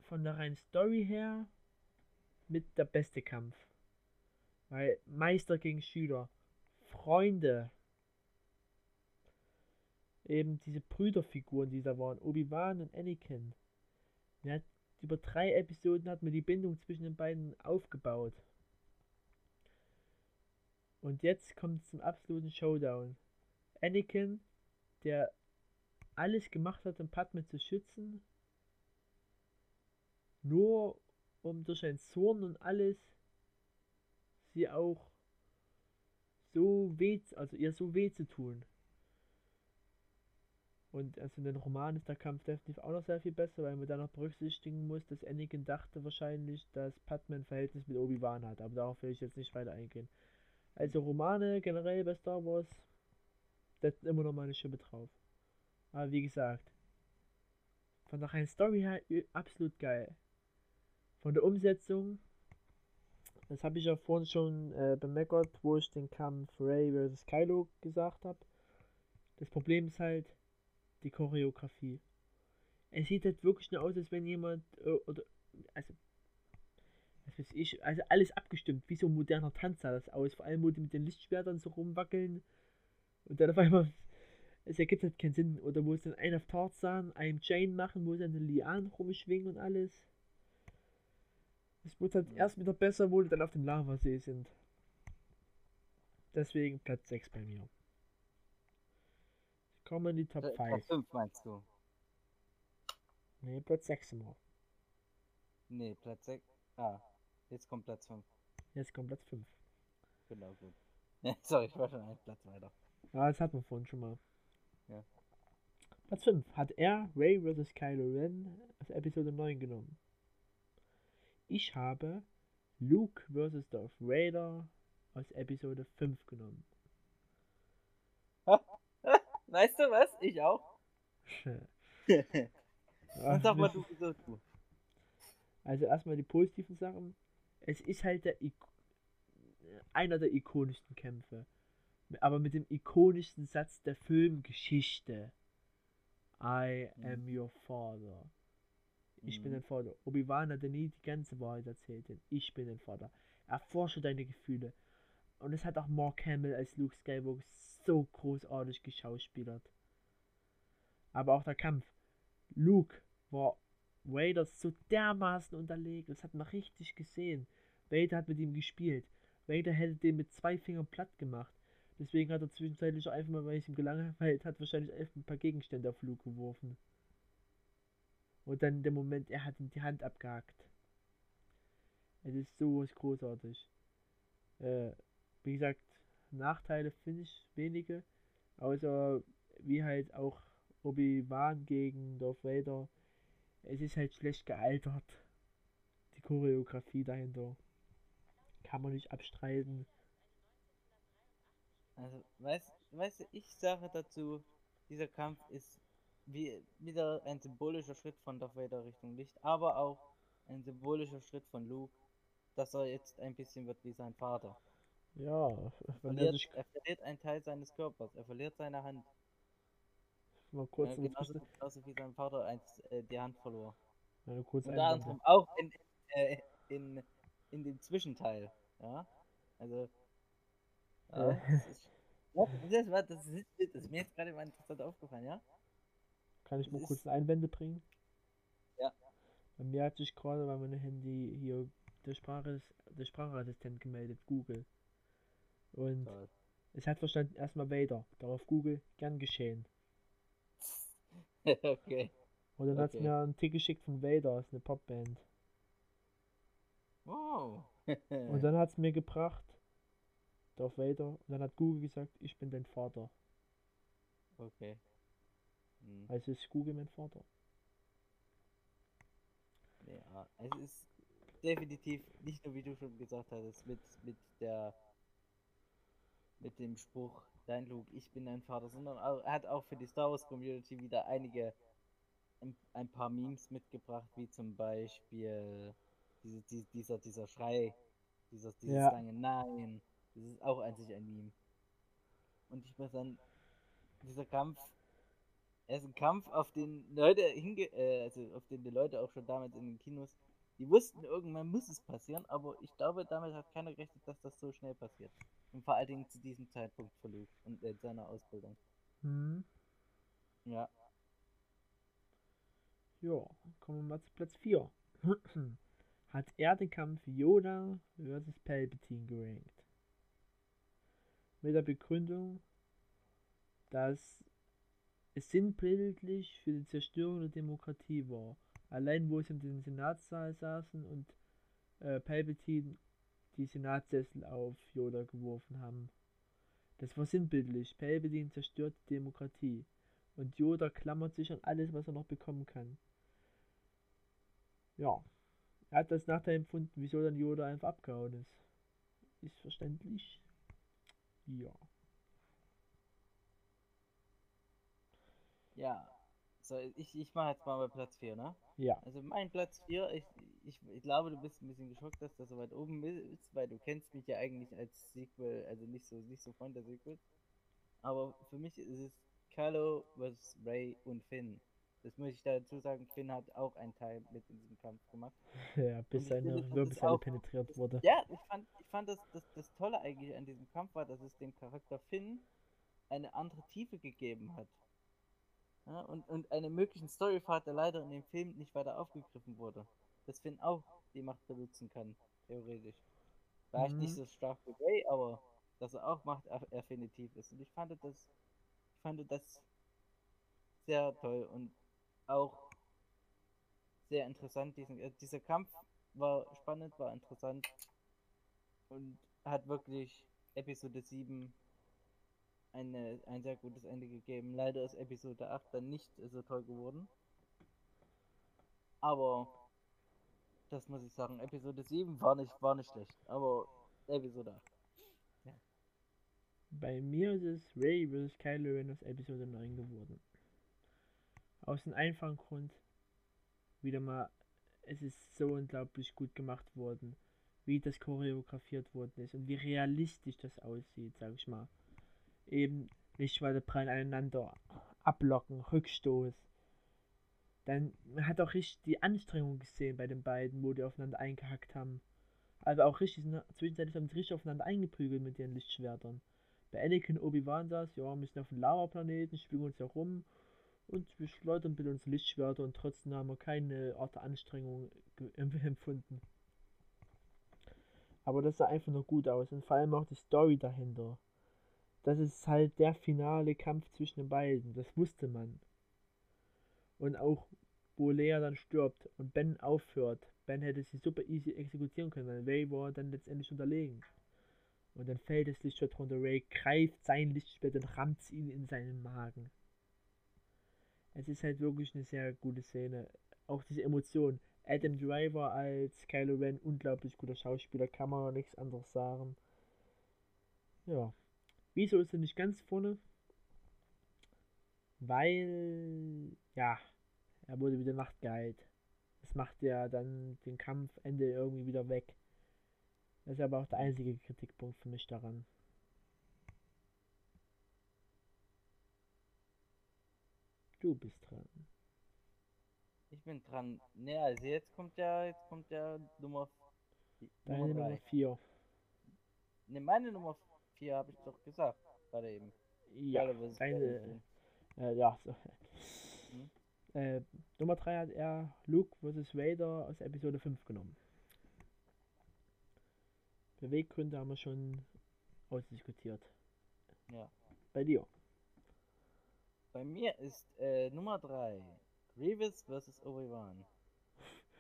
von der reinen Story her mit der beste Kampf. Weil Meister gegen Schüler, Freunde, eben diese Brüderfiguren, die da waren, Obi-Wan und Anakin. Ja, über drei Episoden hat man die Bindung zwischen den beiden aufgebaut. Und jetzt kommt es zum absoluten Showdown. Anakin, der alles gemacht hat, um Padme zu schützen, nur um durch ein Zorn und alles sie auch so weh, also ihr so weh zu tun. Und also in den Roman ist der Kampf definitiv auch noch sehr viel besser, weil man dann noch berücksichtigen muss, dass Anakin dachte wahrscheinlich, dass Padme ein Verhältnis mit Obi-Wan hat. Aber darauf will ich jetzt nicht weiter eingehen. Also Romane generell bei Star Wars setzen immer noch mal eine Schippe drauf. Aber wie gesagt, von der reinen Story her absolut geil. Von der Umsetzung, das habe ich ja vorhin schon äh, bemeckert, wo ich den Kampf Ray vs. Kylo gesagt habe. Das Problem ist halt, die Choreografie. Es sieht halt wirklich nur aus, als wenn jemand, äh, oder, also, was weiß ich, also alles abgestimmt, wie so ein moderner Tanz sah das aus. Vor allem, wo die mit den Lichtschwertern so rumwackeln und dann auf einmal, es ergibt halt keinen Sinn. Oder wo es dann einen auf Tarzan, einem Jane machen, wo sie dann eine Lian rumschwingen und alles. Es wird halt erst wieder besser, wo die dann auf dem Lavasee sind. Deswegen Platz 6 bei mir. Kommen in die Top 5. Top 5 meinst du? Nee, Platz 6 immer. Nee, Platz 6. Ah, jetzt kommt Platz 5. Jetzt kommt Platz 5. Genau, gut. *laughs* sorry, ich war schon einen Platz weiter. Ja, das hat man vorhin schon mal. Ja. Platz 5 hat er Ray vs. Kylo Ren aus Episode 9 genommen. Ich habe Luke vs. Darth Vader aus Episode 5 genommen. *laughs* Weißt du was? Ich auch. *laughs* Sag mal du, wieso du. Also erstmal die positiven Sachen. Es ist halt der I einer der ikonischsten Kämpfe. Aber mit dem ikonischsten Satz der Filmgeschichte. I mhm. am your father. Ich mhm. bin dein Vater. Obi-Wan hat nie die ganze Wahrheit erzählt, denn ich bin dein Vater. Erforsche deine Gefühle. Und es hat auch Mark Hamill als Luke Skywalker so großartig geschauspielert. Aber auch der Kampf. Luke war Vader so dermaßen unterlegen. Das hat man richtig gesehen. Vader hat mit ihm gespielt. Vader hätte den mit zwei Fingern platt gemacht. Deswegen hat er zwischenzeitlich einfach mal, weil es ihm gelangweilt hat, wahrscheinlich einfach ein paar Gegenstände auf Luke geworfen. Und dann in dem Moment, er hat ihm die Hand abgehackt. Es ist sowas großartig. Äh, wie gesagt, Nachteile finde ich wenige. Außer wie halt auch Obi-Wan gegen Darth Vader. Es ist halt schlecht gealtert. Die Choreografie dahinter. Kann man nicht abstreiten. Also, weißt, weißt du, ich sage dazu, dieser Kampf ist wie, wieder ein symbolischer Schritt von Darth Vader Richtung Licht, aber auch ein symbolischer Schritt von Luke, dass er jetzt ein bisschen wird wie sein Vater. Ja, Er wenn er verliert, sich er verliert einen Teil seines Körpers, er verliert seine Hand. mal kurz, Ja, genauso, Frist- genauso wie sein Vater eins, äh, die Hand verlor. eine kurze Unter anderem auch in, äh, in, in dem Zwischenteil. Ja, also. Ja, Ja. das ist, ja, das, war- das, ist, das ist mir jetzt gerade mal interessant aufgefallen, ja? Kann ich Das mal ist- kurz Einwände bringen? Ja. Bei mir hat sich gerade bei meinem Handy hier der, Sprache, der Sprachassistent gemeldet, Google. Und Toll. es hat verstanden, erstmal Vader. Darauf Google, gern geschehen. *laughs* okay. Und dann hat es Okay. mir einen Tick geschickt von Vader, ist eine Popband. Wow. *laughs* Und dann hat es mir gebracht, Darth Vader. Und dann hat Google gesagt, ich bin dein Vater. okay. Hm. Also ist Google mein Vater. Ja, es ist definitiv nicht nur, wie du schon gesagt hattest, mit, mit der mit dem Spruch, dein Luke, ich bin dein Vater, sondern auch, er hat auch für die Star Wars Community wieder einige ein, paar Memes mitgebracht, wie zum Beispiel diese, die, dieser, dieser Schrei, dieser, dieses Ja. lange Nein, das ist auch sich ein Meme. Und ich muss dann, dieser Kampf, er ist ein Kampf, auf den Leute hinge äh, also auf den die Leute auch schon damals in den Kinos, die wussten, irgendwann muss es passieren, aber ich glaube, damit hat keiner gerechnet, dass das so schnell passiert. Und vor allen Dingen zu diesem Zeitpunkt Luke und in seiner Ausbildung. Hm. Ja. Ja, kommen wir mal zu Platz 4. *clears throat* Hat er den Kampf Yoda vs. Palpatine gerankt. Mit der Begründung, dass es sinnbildlich für die Zerstörung der Demokratie war. Allein wo sie in den Senatssaal saßen und äh, Palpatine die Senatssessel auf Yoda geworfen haben. Das war sinnbildlich. Palpatine zerstört die Demokratie. Und Yoda klammert sich an alles, was er noch bekommen kann. Ja. Er hat das Nachteil empfunden, wieso dann Yoda einfach abgehauen ist. Ist verständlich. Ja. Ja. So, ich, ich mache jetzt mal bei Platz 4, ne? Ja. Also mein Platz 4, ich, ich, ich glaube, du bist ein bisschen geschockt, dass das so weit oben ist, weil du kennst mich ja eigentlich als Sequel, also nicht so nicht so Freund der Sequels. Aber für mich ist es Kylo vs. Ray und Finn. Das muss ich dazu sagen, Finn hat auch einen Teil mit in diesem Kampf gemacht. *laughs* Ja, bis seine Wirbelsäule penetriert wurde. Ja, ich fand, ich fand das, das, das Tolle eigentlich an diesem Kampf war, dass es dem Charakter Finn eine andere Tiefe gegeben hat. Ja, und, und einen möglichen Storypfad, der leider in dem Film nicht weiter aufgegriffen wurde. Dass Finn auch die Macht benutzen kann, theoretisch. Vielleicht Mhm. nicht so stark wie Ray, aber dass er auch Macht aff- affinitiv ist. Und ich fand das, ich fand das sehr toll und auch sehr interessant. Diesen, äh, dieser Kampf war spannend, war interessant und hat wirklich Episode 7 eine, ein sehr gutes Ende gegeben. Leider ist Episode 8 dann nicht so toll geworden. Aber das muss ich sagen, Episode 7 war nicht, war nicht schlecht, aber Episode 8. Bei mir ist es Ray vs. Kylo Ren aus Episode 9 geworden. Aus dem einfachen Grund, wieder mal, es ist so unglaublich gut gemacht worden, wie das choreografiert worden ist und wie realistisch das aussieht, sag ich mal. Eben nicht weiter prallen aneinander, ablocken, Rückstoß. Dann, man hat auch richtig die Anstrengung gesehen bei den beiden, wo die aufeinander eingehackt haben. Also auch richtig, zwischenzeitlich haben sie richtig aufeinander eingeprügelt mit ihren Lichtschwertern. Bei Anakin und Obi-Wan saß, ja, wir sind auf dem Lava-Planeten, schwingen uns herum und wir schleudern bitte unsere Lichtschwerter und trotzdem haben wir keine Art der Anstrengung *laughs* empfunden. Aber das sah einfach nur gut aus und vor allem auch die Story dahinter. Das ist halt der finale Kampf zwischen den beiden, das wusste man. Und auch, wo Lea dann stirbt und Ben aufhört. Ben hätte sie super easy exekutieren können, weil Ray war dann letztendlich unterlegen. Und dann fällt das Lichtschwert runter. Ray greift sein Lichtschwert und rammt ihn in seinen Magen. Es ist halt wirklich eine sehr gute Szene. Auch diese Emotion. Adam Driver als Kylo Ren, unglaublich guter Schauspieler, kann man nichts anderes sagen. Ja. Wieso ist er nicht ganz vorne? Weil, ja, er wurde wieder Nacht geheilt. Das macht ja dann den Kampfende irgendwie wieder weg. Das ist aber auch der einzige Kritikpunkt für mich daran. Du bist dran. Ich bin dran. Ne, also jetzt kommt ja, jetzt kommt ja Nummer. Deine Nummer drei. 4. Ne, meine Nummer 4 habe ich doch gesagt. Gerade eben. Ja, deine, erzählen. äh, ja, so. Hm? Äh, Nummer 3 hat er Luke vs. Vader aus Episode 5 genommen. Beweggründe haben wir schon ausdiskutiert. Ja. Bei dir. Bei mir ist äh, Nummer 3 Grievous vs. Obi-Wan.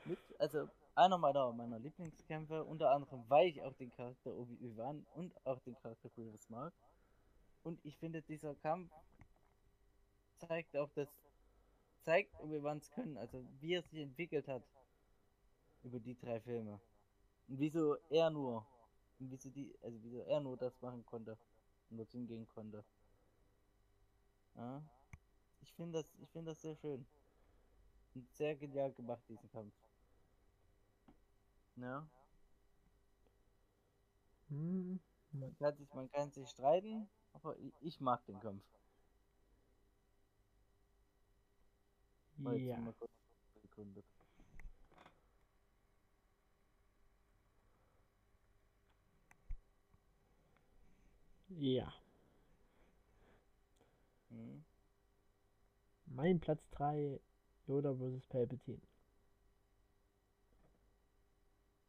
Mit, also einer meiner, meiner Lieblingskämpfe, unter anderem, weil ich auch den Charakter Obi-Wan und auch den Charakter Grievous mag. Und ich finde, dieser Kampf zeigt auch das, zeigt Obi-Wans Können, also wie er sich entwickelt hat über die drei Filme. Und wieso er nur, und wieso die, also wieso er nur das machen konnte und dorthin gehen konnte. Ja. Ich finde das, ich finde das sehr schön. Und sehr genial gemacht, diesen Kampf. Ja. Hm, Man kann sich, man kann sich streiten, aber ich, ich mag den Kampf. Ja. Ja. Mhm. Mein Platz 3, Yoda vs. Palpatine.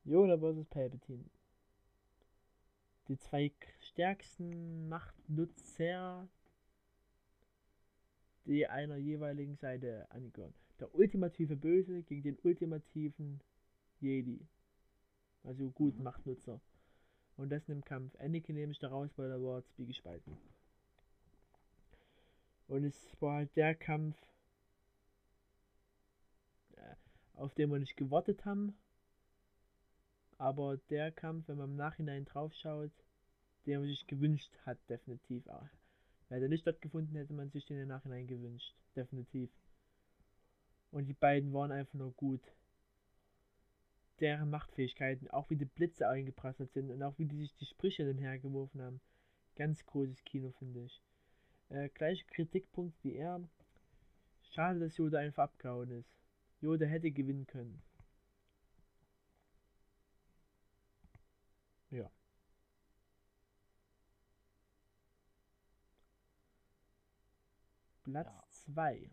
Yoda vs. Palpatine. Die zwei stärksten Machtnutzer, die einer jeweiligen Seite angehören. Der ultimative Böse gegen den ultimativen Jedi. Also guten Mhm. Machtnutzer. Und das im Kampf. Anakin nehme ich da raus, weil er war zwiegespalten. Und es war halt der Kampf, äh, auf den wir nicht gewartet haben. Aber der Kampf, wenn man im Nachhinein drauf schaut, den man sich gewünscht hat, definitiv. Wäre der nicht stattgefunden, hätte man sich den im Nachhinein gewünscht. Definitiv. Und die beiden waren einfach nur gut. Deren Machtfähigkeiten, auch wie die Blitze eingeprasselt sind und auch wie die sich die Sprüche dann hergeworfen haben. Ganz großes Kino, finde ich. Äh, gleicher Kritikpunkt wie er. Schade, dass Yoda einfach abgehauen ist. Yoda hätte gewinnen können. Ja. Platz Ja. 2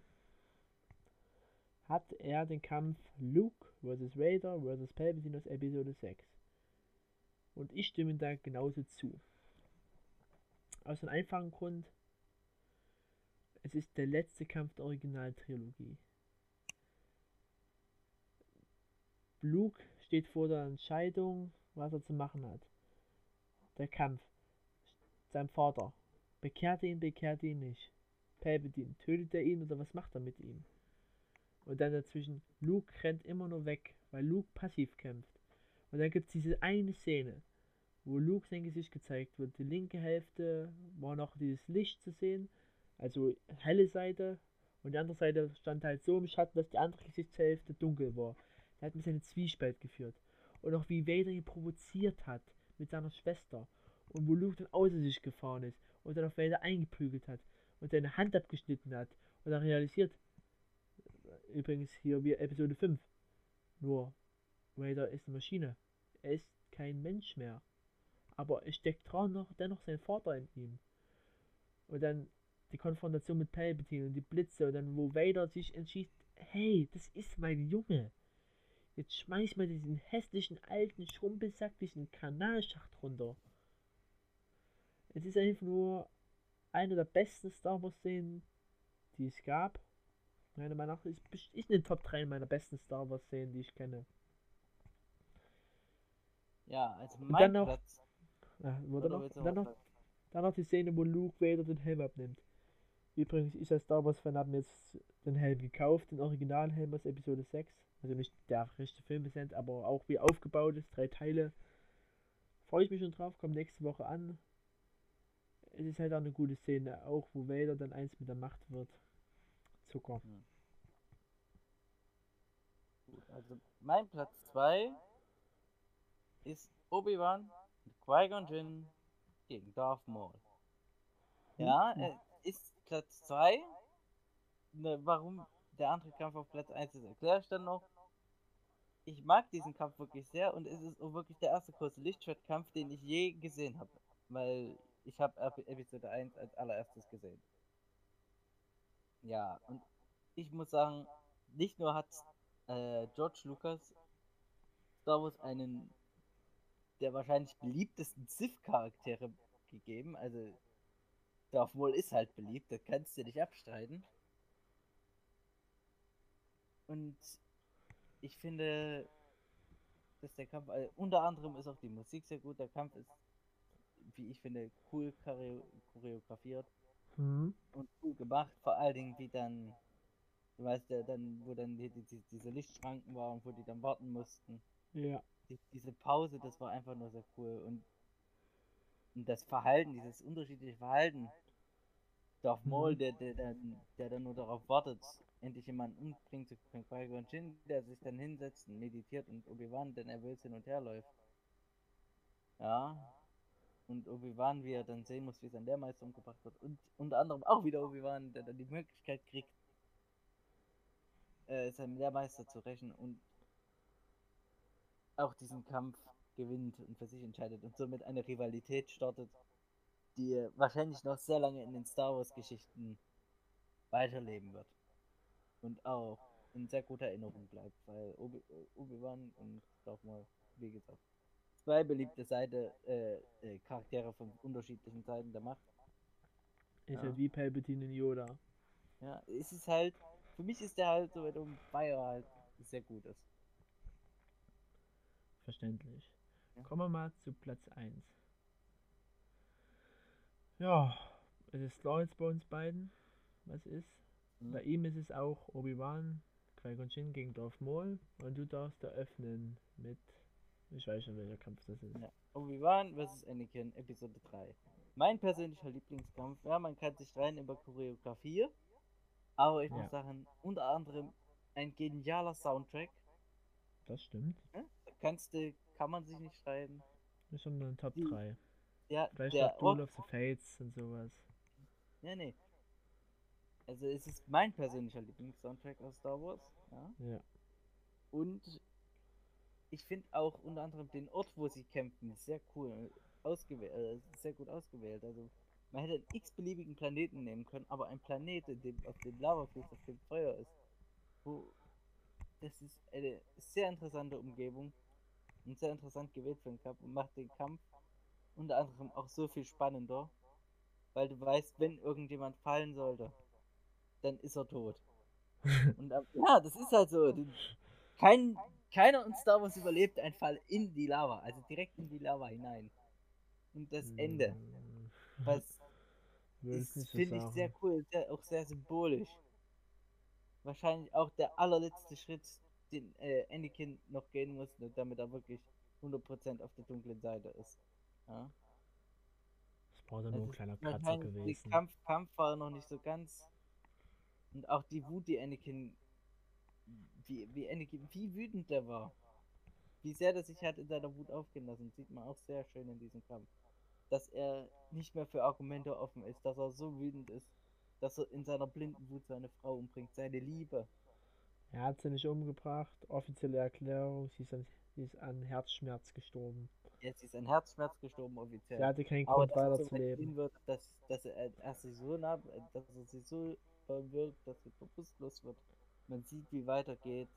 hat er den Kampf Luke vs. Vader vs. Palpatine aus Episode 6. Und ich stimme da genauso zu. Aus einem einfachen Grund, es ist der letzte Kampf der Originaltrilogie. Luke steht vor der Entscheidung, was er zu machen hat. Der Kampf. Sein Vater. Bekehrt er ihn, bekehrt er ihn nicht. Palpatine. Tötet er ihn oder was macht er mit ihm? Und dann dazwischen, Luke rennt immer nur weg, weil Luke passiv kämpft. Und dann gibt es diese eine Szene, wo Luke sein Gesicht gezeigt wird. Die linke Hälfte war noch dieses Licht zu sehen, also helle Seite. Und die andere Seite stand halt so im Schatten, dass die andere Gesichtshälfte dunkel war. Er hat mich seine Zwiespalt geführt. Und auch wie Vader ihn provoziert hat mit seiner Schwester. Und wo Luke dann außer sich gefahren ist und dann auf Vader eingeprügelt hat und seine Hand abgeschnitten hat. Und dann realisiert, übrigens hier wie Episode 5, nur Vader ist eine Maschine. Er ist kein Mensch mehr. Aber es steckt noch, dennoch sein Vater in ihm. Und dann die Konfrontation mit Palpatine und die Blitze und dann wo Vader sich entschließt, hey, das ist mein Junge. Jetzt schmeiß mal diesen hässlichen alten Schrumpelsack diesen Kanalschacht runter. Es ist einfach nur eine der besten Star Wars Szenen, die es gab. Meiner Meinung nach ist, ist in den Top 3 meiner besten Star Wars Szenen, die ich kenne. Ja, also Und mein dann noch- Platz. Ja, wurde Oder noch, dann, noch, dann noch die Szene, wo Luke Vader den Helm abnimmt. Übrigens, ich als Star Wars Fan habe mir jetzt den Helm gekauft, den Originalhelm aus Episode 6. Also nicht der richtige Film ist, aber auch wie aufgebaut ist, drei Teile. Freue ich mich schon drauf, kommt nächste Woche an. Es ist halt auch eine gute Szene, auch wo Vader dann eins mit der Macht wird. Zucker. Also mein Platz 2 ist Obi-Wan und Qui-Gon Jinn gegen Darth Maul. Ja, äh, ist Platz 2. Ne, warum der andere Kampf auf Platz 1 ist, erkläre ich dann noch. Ich mag diesen Kampf wirklich sehr und es ist wirklich der erste große Lichtschwertkampf, den ich je gesehen habe. Weil ich habe Episode 1 als allererstes gesehen. Ja, und ich muss sagen, nicht nur hat äh, George Lucas Star Wars einen der wahrscheinlich beliebtesten Sith-Charaktere gegeben, also Darth Maul ist halt beliebt, das kannst du nicht abstreiten. Und ich finde, dass der Kampf, also unter anderem ist auch die Musik sehr gut. Der Kampf ist, wie ich finde, cool choreografiert mhm. und cool gemacht. Vor allen Dingen, wie dann, du weißt ja, dann, wo dann die, die, diese Lichtschranken waren, wo die dann warten mussten. Ja. Die, diese Pause, das war einfach nur sehr cool. Und, und das Verhalten, dieses unterschiedliche Verhalten Darth Maul, mhm. der, der, der, der dann nur darauf wartet, endlich jemanden umbringen zu können. Qui-Gon Jinn, der sich dann hinsetzt und meditiert und Obi-Wan, denn er will hin und her läuft. Ja. Und Obi-Wan, wie er dann sehen muss, wie sein Lehrmeister umgebracht wird. Und unter anderem auch wieder Obi-Wan, der dann die Möglichkeit kriegt, äh, seinem Lehrmeister zu rächen und auch diesen Kampf gewinnt und für sich entscheidet und somit eine Rivalität startet, die wahrscheinlich noch sehr lange in den Star Wars Geschichten weiterleben wird. Und auch in sehr guter Erinnerung bleibt, weil Obi-Wan und auch mal, wie gesagt, zwei beliebte Seite, äh, äh, Charaktere von unterschiedlichen Seiten der Macht. Ist ja. halt wie Palpatine und Yoda. Ja, es ist halt, für mich ist der halt so, weil er halt sehr gut ist. Verständlich. Ja. Kommen wir mal zu Platz 1. Ja, es ist klar jetzt bei uns beiden, was ist. Mhm. Bei ihm ist es auch Obi-Wan, Qui-Gon Jinn gegen Darth Maul und du darfst eröffnen mit, ich weiß schon welcher Kampf das ist. Ja. Obi-Wan vs. Anakin, Episode 3. Mein persönlicher Lieblingskampf, ja, man kann sich rein über Choreografie, aber ich ja. muss sagen, unter anderem ein genialer Soundtrack. Das stimmt. Ja? Kannst du, kann man sich nicht. Das ist schon eine Top Die, 3. Ja, Vielleicht der auch Duel of the Fates und sowas. Ja, nee. Also es ist mein persönlicher Lieblings-Soundtrack aus Star Wars. Ja. ja. Und ich finde auch unter anderem den Ort, wo sie kämpfen, sehr cool ausgewählt, äh, sehr gut ausgewählt. Also man hätte einen x-beliebigen Planeten nehmen können, aber ein Planet, dem, auf dem Lavafluss, auf dem Feuer ist, wo das ist eine sehr interessante Umgebung und sehr interessant gewählt für den Kampf und macht den Kampf unter anderem auch so viel spannender, weil du weißt, wenn irgendjemand fallen sollte, dann ist er tot. *laughs* Und ja, das ist halt so. Kein, keiner in Star Wars überlebt einen Fall in die Lava, also direkt in die Lava hinein. Und das Ende, hm. was finde ich sehr cool, sehr, auch sehr symbolisch. Wahrscheinlich auch der allerletzte Schritt, den äh, Anakin noch gehen musste, damit er wirklich 100% auf der dunklen Seite ist. Ja. Das war dann nur ein kleiner Kratzer gewesen. Der Kampf, Kampf war noch nicht so ganz. Und auch die Wut, die Anakin. Wie, wie Anakin, wie wütend der war. Wie sehr der sich hat in seiner Wut aufgehen lassen, sieht man auch sehr schön in diesem Kampf. Dass er nicht mehr für Argumente offen ist, dass er so wütend ist, dass er in seiner blinden Wut seine Frau umbringt, seine Liebe. Er hat sie nicht umgebracht. Offizielle Erklärung, sie ist an, sie ist an Herzschmerz gestorben. Jetzt ist ein Herzschmerz gestorben offiziell. Er hatte keinen Grund weiter zu leben. Wird, dass, dass er, er sich so nah, dass er sich so wirkt, dass er bewusstlos wird. Man sieht, wie weitergeht.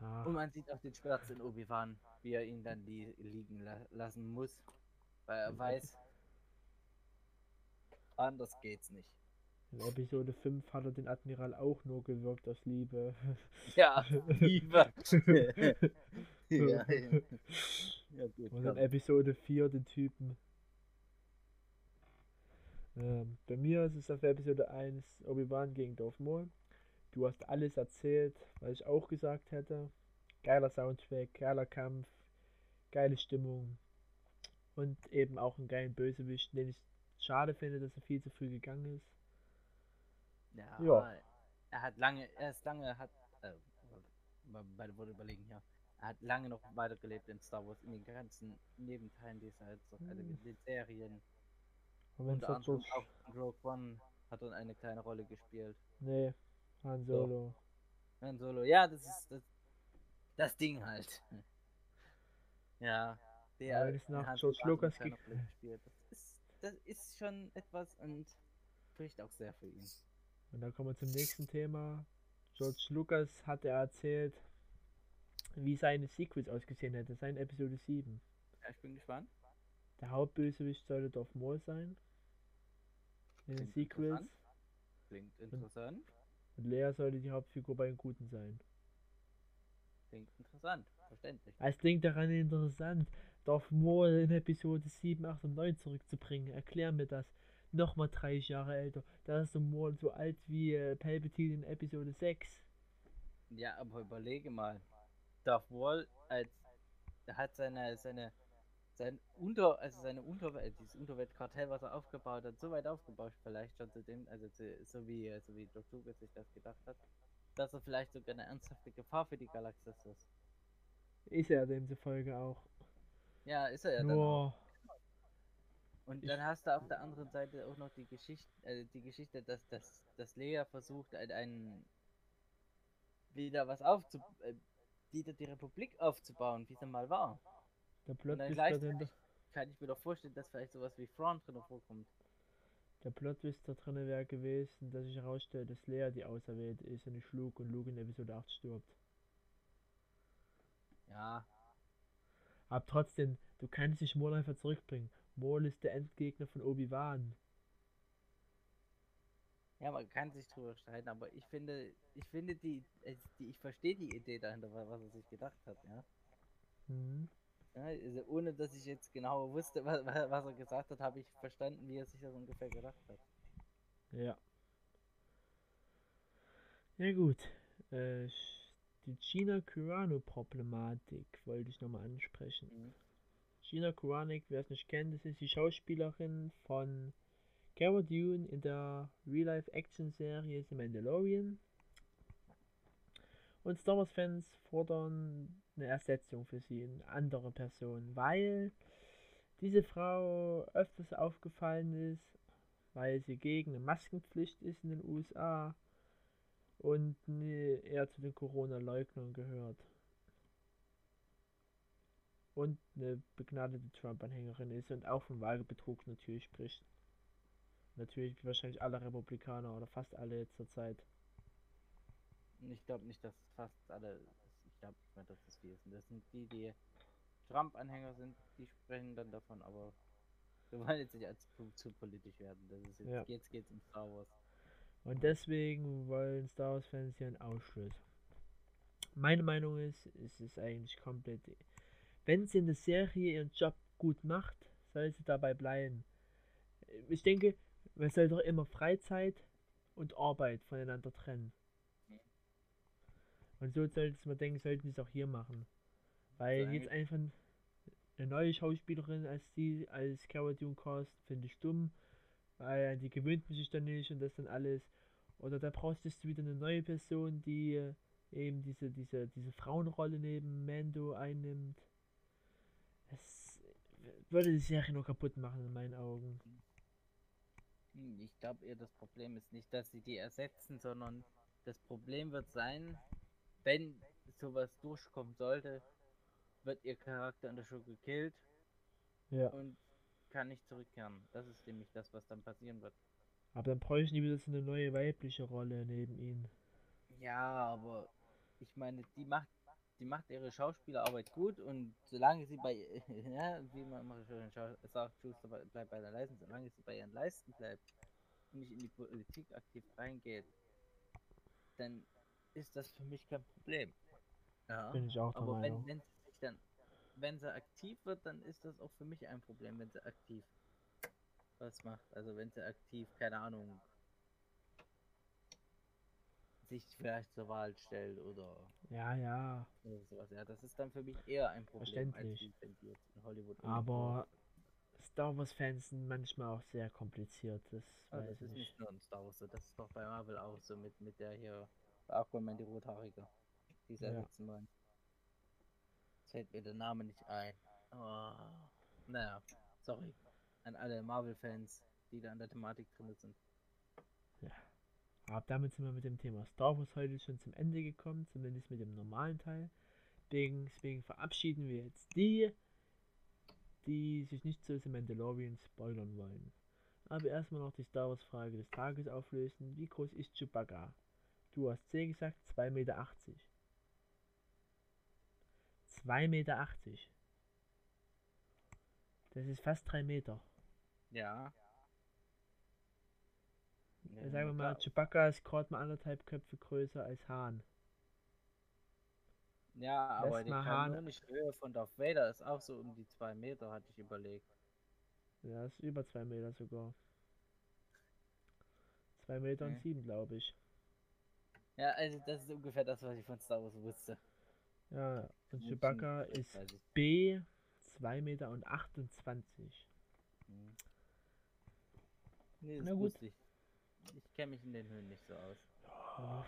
Ach. Und man sieht auch den Schmerz in Obi-Wan, wie er ihn dann li liegen la lassen muss. Weil er weiß, anders geht's nicht. In Episode 5 hat er den Admiral auch nur gewirkt aus Liebe. Ja, *laughs* Liebe. *laughs* ja, ja. ja *laughs* gut, Und in Episode 4 den Typen. Ähm, bei mir ist es auf Episode 1 Obi-Wan gegen Darth Maul. Du hast alles erzählt, was ich auch gesagt hätte. Geiler Soundtrack, geiler Kampf, geile Stimmung und eben auch einen geilen Bösewicht, den ich schade finde, dass er viel zu früh gegangen ist. Ja, ja. er hat lange, er ist lange, hat, äh, beide wurde überlegen, ja. Er hat lange noch weitergelebt in Star Wars, in den ganzen Nebenteilen dieser halt so, also Hm. in den Serien. Und wenn Unter es anderem George. auch Rogue One hat er eine kleine Rolle gespielt. Nee, Han So. Solo. Han Solo, ja, das ist das, das Ding halt. *laughs* Ja, der Aber wenn es nach George hat Lucas *laughs* gespielt. Das ist, das ist schon etwas und spricht auch sehr für ihn. Und dann kommen wir zum nächsten Thema. George Lucas hatte erzählt, wie seine Sequels ausgesehen hätte, sein Episode 7. Ja, ich bin gespannt. Der Hauptbösewicht sollte Darth Maul sein. In den Klingt Sequels. interessant. Klingt interessant. Und Lea sollte die Hauptfigur bei den Guten sein. Klingt interessant. Verständlich. Es klingt daran interessant, Darth Maul in Episode 7, 8 und 9 zurückzubringen. Erklär mir das. Nochmal 30 Jahre älter. Da ist der Maul so alt wie äh, Palpatine in Episode 6. Ja, aber überlege mal. Darth Maul als hat seine seine sein Unter also seine Unterwelt dieses Unterweltkartell, was er aufgebaut hat, so weit aufgebaut vielleicht schon zu dem also zu, so wie so wie George Lucas sich das gedacht hat, dass er vielleicht sogar eine ernsthafte Gefahr für die Galaxis ist. Ist er demzufolge auch. Ja, ist er ja dann auch. Nur, Und Ich- dann hast du auf der anderen Seite auch noch die Geschichte, äh, die Geschichte, dass, dass, dass Lea versucht, ein, ein wieder was aufzu, äh, wieder die Republik aufzubauen, wie sie mal war. der Und Plot dann ist da drin, gleichzeitig *laughs* kann ich mir doch vorstellen, dass vielleicht sowas wie Thrawn drin vorkommt. der Plot da drin wäre gewesen, dass sich herausstellt, dass Lea die Auserwählte ist und nicht Luke und Luke in Episode 8 stirbt. Ja, Aber trotzdem, du kannst dich Maul einfach zurückbringen. Maul ist der Endgegner von Obi-Wan. Ja, man kann sich drüber streiten, aber ich finde, ich finde die, die ich verstehe die Idee dahinter, wa- was er sich gedacht hat, ja. Mhm. ja also ohne dass ich jetzt genau wusste, was, was er gesagt hat, habe ich verstanden, wie er sich das ungefähr gedacht hat. Ja. Ja gut. Äh, die Gina Carano-Problematik wollte ich nochmal ansprechen. Mhm. Gina Carano, wer es nicht kennt, das ist die Schauspielerin von Cara Dune in der Real-Life-Action-Serie The Mandalorian. Und Star Wars-Fans fordern eine Ersetzung für sie, eine andere Person, weil diese Frau öfters aufgefallen ist, weil sie gegen eine Maskenpflicht ist in den USA und eher zu den Corona-Leugnern gehört. Und eine begnadete Trump-Anhängerin ist und auch von Wahlbetrug natürlich spricht. Natürlich wahrscheinlich alle Republikaner oder fast alle zur Zeit. Ich glaube nicht, dass fast alle, ich glaube nicht mehr, dass das viele sind. Das sind die, die Trump-Anhänger sind, die sprechen dann davon, aber wir wollen jetzt nicht als zu, zu politisch werden. Das ist jetzt, Ja. jetzt geht's um Star Wars. Und deswegen wollen Star Wars-Fans hier einen Ausschluss. Meine Meinung ist, es ist eigentlich komplett. Wenn sie in der Serie ihren Job gut macht, soll sie dabei bleiben. Ich denke, man soll doch immer Freizeit und Arbeit voneinander trennen. Und so sollte man denken, sollten sie es auch hier machen. Weil Also jetzt einfach eine neue Schauspielerin als die, als Cara Dune Cast, finde ich dumm. Weil die gewöhnt man sich dann nicht und das dann alles. Oder da brauchst du wieder eine neue Person, die äh, eben diese, diese, diese Frauenrolle neben Mando einnimmt. Das würde die Serie nur kaputt machen in meinen Augen. Hm, Ich glaube eher, das Problem ist nicht, dass sie die ersetzen, sondern das Problem wird sein, wenn sowas durchkommen sollte, wird ihr Charakter in der Show gekillt Ja. und kann nicht zurückkehren. Das ist nämlich das, was dann passieren wird. Aber dann bräuchten die wieder so eine neue weibliche Rolle neben ihnen. Ja, aber ich meine, die macht, die macht ihre Schauspielerarbeit gut und solange sie bei, *laughs* ja, wie man sagt, Schuster bleibt bei der Leisten, solange sie bei ihren Leisten bleibt und nicht in die Politik aktiv reingeht, dann ist das für mich kein Problem. Ja, Bin ich auch der aber Meinung. wenn, wenn sie sich dann, wenn sie aktiv wird, dann ist das auch für mich ein Problem, wenn sie aktiv was macht. Also wenn sie aktiv, keine Ahnung, sich vielleicht zur Wahl stellt oder, Ja, ja. oder sowas. Ja, das ist dann für mich eher ein Problem, Verständlich. in Aber Star Wars Fans sind manchmal auch sehr kompliziert. Das weiß das ist nicht. nicht nur in Star Wars so, das ist doch bei Marvel auch so mit, mit der hier Aquaman die Rothaarige. Die ist Ja. ersetzen wollen. fällt mir der Name nicht ein. Oh, naja, sorry. An alle Marvel-Fans, die da an der Thematik drin sind. Aber damit sind wir mit dem Thema Star Wars heute schon zum Ende gekommen, zumindest mit dem normalen Teil. Deswegen, verabschieden wir jetzt die, die sich nicht zu The Mandalorian spoilern wollen. Aber erstmal noch die Star Wars Frage des Tages auflösen. Wie groß ist Chewbacca? Du hast 10 gesagt, 2,80 Meter. 2,80 Meter. Das ist fast 3 Meter. Ja. Ja, sagen wir mal, Chewbacca ist gerade mal anderthalb Köpfe größer als Hahn. Ja, aber die kanonische Höhe von Darth Vader ist auch so um die 2 Meter, hatte ich überlegt. Ja, ist über 2 Meter sogar. 2 Meter und Okay. 7, glaube ich. Ja, also das ist ungefähr das, was ich von Star Wars wusste. Ja, und Chewbacca ist. B 2 Meter und 28. Hm. Nee, das Na gut. wusste ich. Kenne mich in den Höhen nicht so aus. Ja,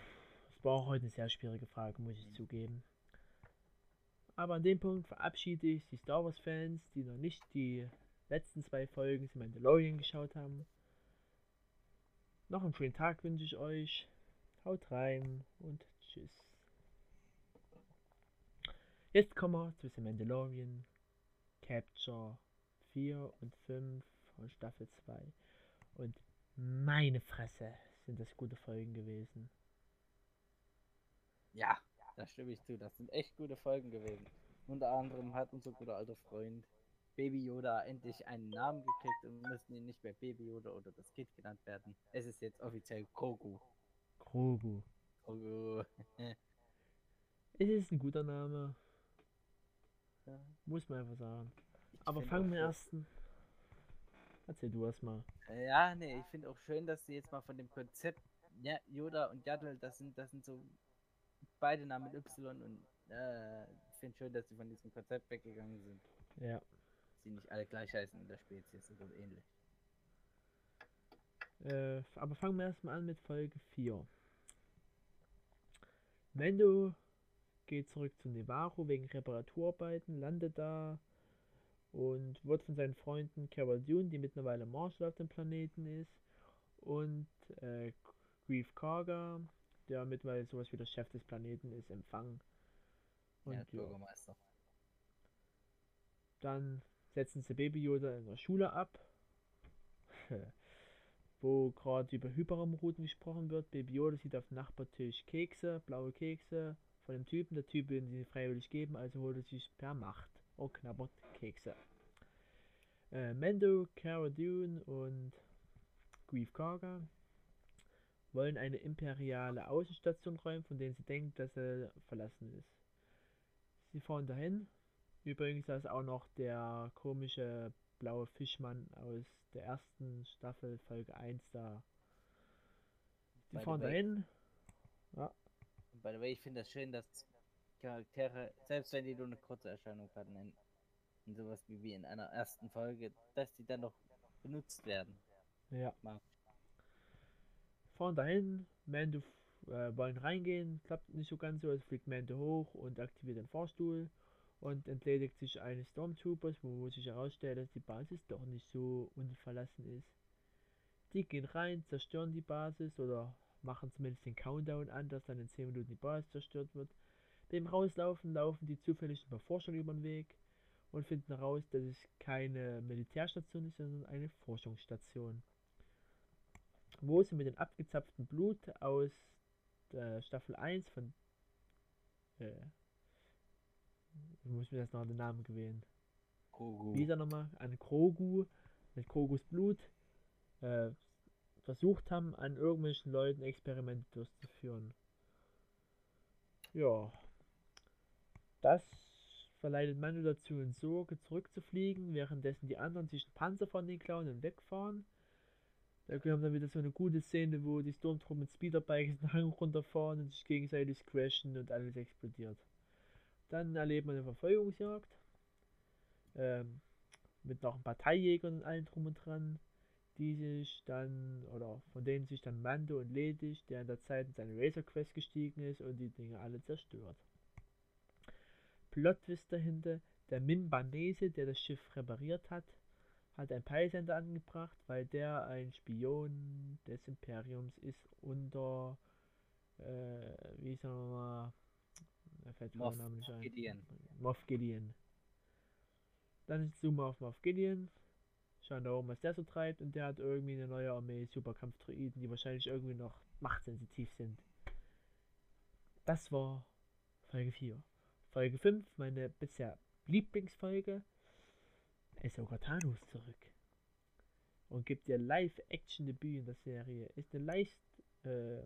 das war auch heute eine sehr schwierige Frage, muss ich zugeben. Aber an dem Punkt verabschiede ich die Star Wars Fans, die noch nicht die letzten zwei Folgen The Mandalorian geschaut haben. Noch einen schönen Tag wünsche ich euch. Haut rein und tschüss. Jetzt kommen wir zu The Mandalorian Capture 4 und 5 von Staffel 2. Und meine Fresse sind das gute Folgen gewesen. Ja, da stimme ich zu. Das sind echt gute Folgen gewesen. Unter anderem hat unser guter alter Freund Baby Yoda endlich einen Namen gekriegt und müssen ihn nicht mehr Baby Yoda oder das Kind genannt werden. Es ist jetzt offiziell Grogu. Grogu. Grogu. Es ist ein guter Name, Ja, muss man einfach sagen. ich Aber fangen wir erst an. Erzähl du erst mal. Ja, nee, ich finde auch schön, dass sie jetzt mal von dem Konzept ja, Yoda und Yaddle, das sind, das sind so beide Namen mit Y und äh, ich finde schön, dass sie von diesem Konzept weggegangen sind. Ja. Sie nicht alle gleich heißen in der Spezies oder ähnlich. Äh, aber fangen wir erstmal an mit Folge 4. Mendo geht zurück zu Nevarro wegen Reparaturarbeiten, landet da und wird von seinen Freunden Carol Dune, die mittlerweile Marshal auf dem Planeten ist, und äh, Grief Karga, der mittlerweile sowas wie der Chef des Planeten ist, empfangen. Und ja, ja, Bürgermeister. dann setzen sie Baby Yoda in der Schule ab, *laughs* wo gerade über Hyperraumrouten gesprochen wird. Baby Yoda sieht auf dem Nachbartisch Kekse, blaue Kekse von dem Typen. Der Typ will sie freiwillig geben, also holt er sich per Macht und knabbert Kekse. Äh, Mendo, Cara Dune und Grief Karga wollen eine imperiale Außenstation räumen, von denen sie denken, dass sie verlassen ist. Sie fahren dahin, Übrigens da ist auch noch der komische blaue Fischmann aus der ersten Staffel Folge 1 da. The fahren dahin. Und by the way, ich finde das schön, dass Charaktere, selbst wenn die nur eine kurze Erscheinung hatten, in, in sowas wie, wie in einer ersten Folge, dass die dann noch benutzt werden. Ja. Mag. Fahren dahin. Mando äh, wollen reingehen. Klappt nicht so ganz so. Also fliegt Mando hoch und aktiviert den Fahrstuhl. Und entledigt sich eines Stormtroopers, wo sich herausstellt, dass die Basis doch nicht so unverlassen ist. Die gehen rein, zerstören die Basis oder machen zumindest den Countdown an, dass dann in 10 Minuten die Basis zerstört wird. Beim Rauslaufen laufen die zufällig paar Forscher über den Weg und finden heraus, dass es keine Militärstation ist, sondern eine Forschungsstation. Wo sie mit dem abgezapften Blut aus Staffel 1 von äh, ich muss mir das noch den Namen gewählen. Grogu. Wie ist er nochmal? An Grogu, mit Grogus Blut, äh, versucht haben, an irgendwelchen Leuten Experimente durchzuführen. Ja. Das verleitet Mando dazu, in Sorge zurückzufliegen, währenddessen die anderen sich einen Panzer von den klauen und wegfahren. Da haben dann wieder so eine gute Szene, wo die Stormtrooper mit Speederbikes den Hang runterfahren und sich gegenseitig crashen und alles explodiert. Dann erlebt man eine Verfolgungsjagd. Ähm, mit noch ein paar Teiljägern und allem drum und dran, die sich dann, oder von denen sich dann Mando entledigt, der in der Zeit in seine Razor Quest gestiegen ist und die Dinge alle zerstört. Plot-Twist dahinter. Der Minbanese, der das Schiff repariert hat, hat einen Peilsender angebracht, weil der ein Spion des Imperiums ist unter, äh, wie sagen wir mal, er fällt Moff Name nicht ein. Gideon. Moff Gideon. Dann zoomen wir auf Moff Gideon, schauen da oben, was der so treibt, und der hat irgendwie eine neue Armee Superkampfdroiden, die wahrscheinlich irgendwie noch machtsensitiv sind. Das war Folge 4. Folge 5, meine bisher Lieblingsfolge, Ahsoka Thanos zurück. Und gibt dir Live-Action-Debüt in der Serie. Ist eine leicht äh,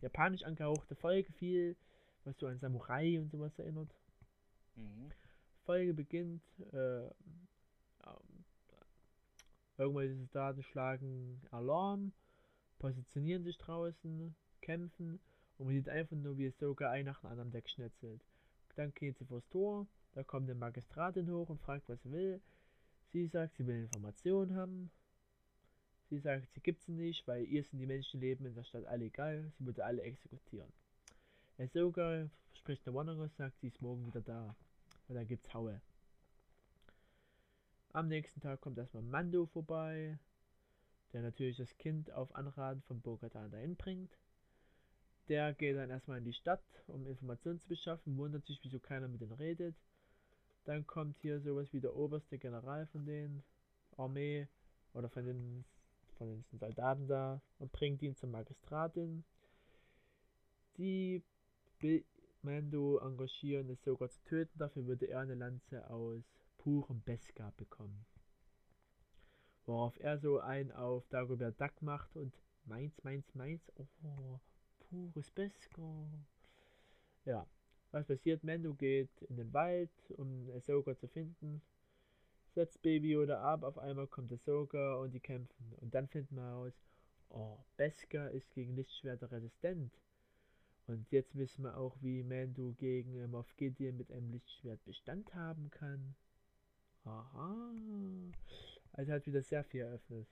japanisch angehauchte Folge, viel, was so an Samurai und sowas erinnert. Mhm. Folge beginnt, äh, ähm, irgendwelche Soldaten schlagen Alarm, positionieren sich draußen, kämpfen und man sieht einfach nur, wie es sogar ein nach dem anderen wegschnetzelt. Dann geht sie vors Tor, da kommt eine Magistratin hoch und fragt, was sie will. Sie sagt, sie will Informationen haben. Sie sagt, sie gibt sie nicht, weil ihr sind die Menschenleben in der Stadt alle egal, sie würde alle exekutieren. Ahsoka spricht eine Wanderer, sagt, sie ist morgen wieder da. Und dann gibt's Haue. Am nächsten Tag kommt erstmal Mando vorbei, der natürlich das Kind auf Anraten von Bo-Katan dahin bringt. Der geht dann erstmal in die Stadt, um Informationen zu beschaffen, wundert sich, wieso keiner mit ihm redet. Dann kommt hier sowas wie der oberste General von den Armee oder von den, von den Soldaten da und bringt ihn zur Magistratin. Die will Mando engagieren, es sogar zu töten. Dafür würde er eine Lanze aus purem Beskar bekommen. Worauf er so ein auf Dagobert Duck macht und meins, meins, meins. Oh, pures Beskar. Ja, was passiert? Mando geht in den Wald, um Ahsoka zu finden. Setzt Baby Yoda ab, auf einmal kommt Ahsoka und die kämpfen. Und dann finden wir aus, oh, Beskar ist gegen Lichtschwerter resistent. Und jetzt wissen wir auch, wie Mando gegen ähm, Moff Gideon mit einem Lichtschwert Bestand haben kann. Aha. Also hat wieder sehr viel eröffnet.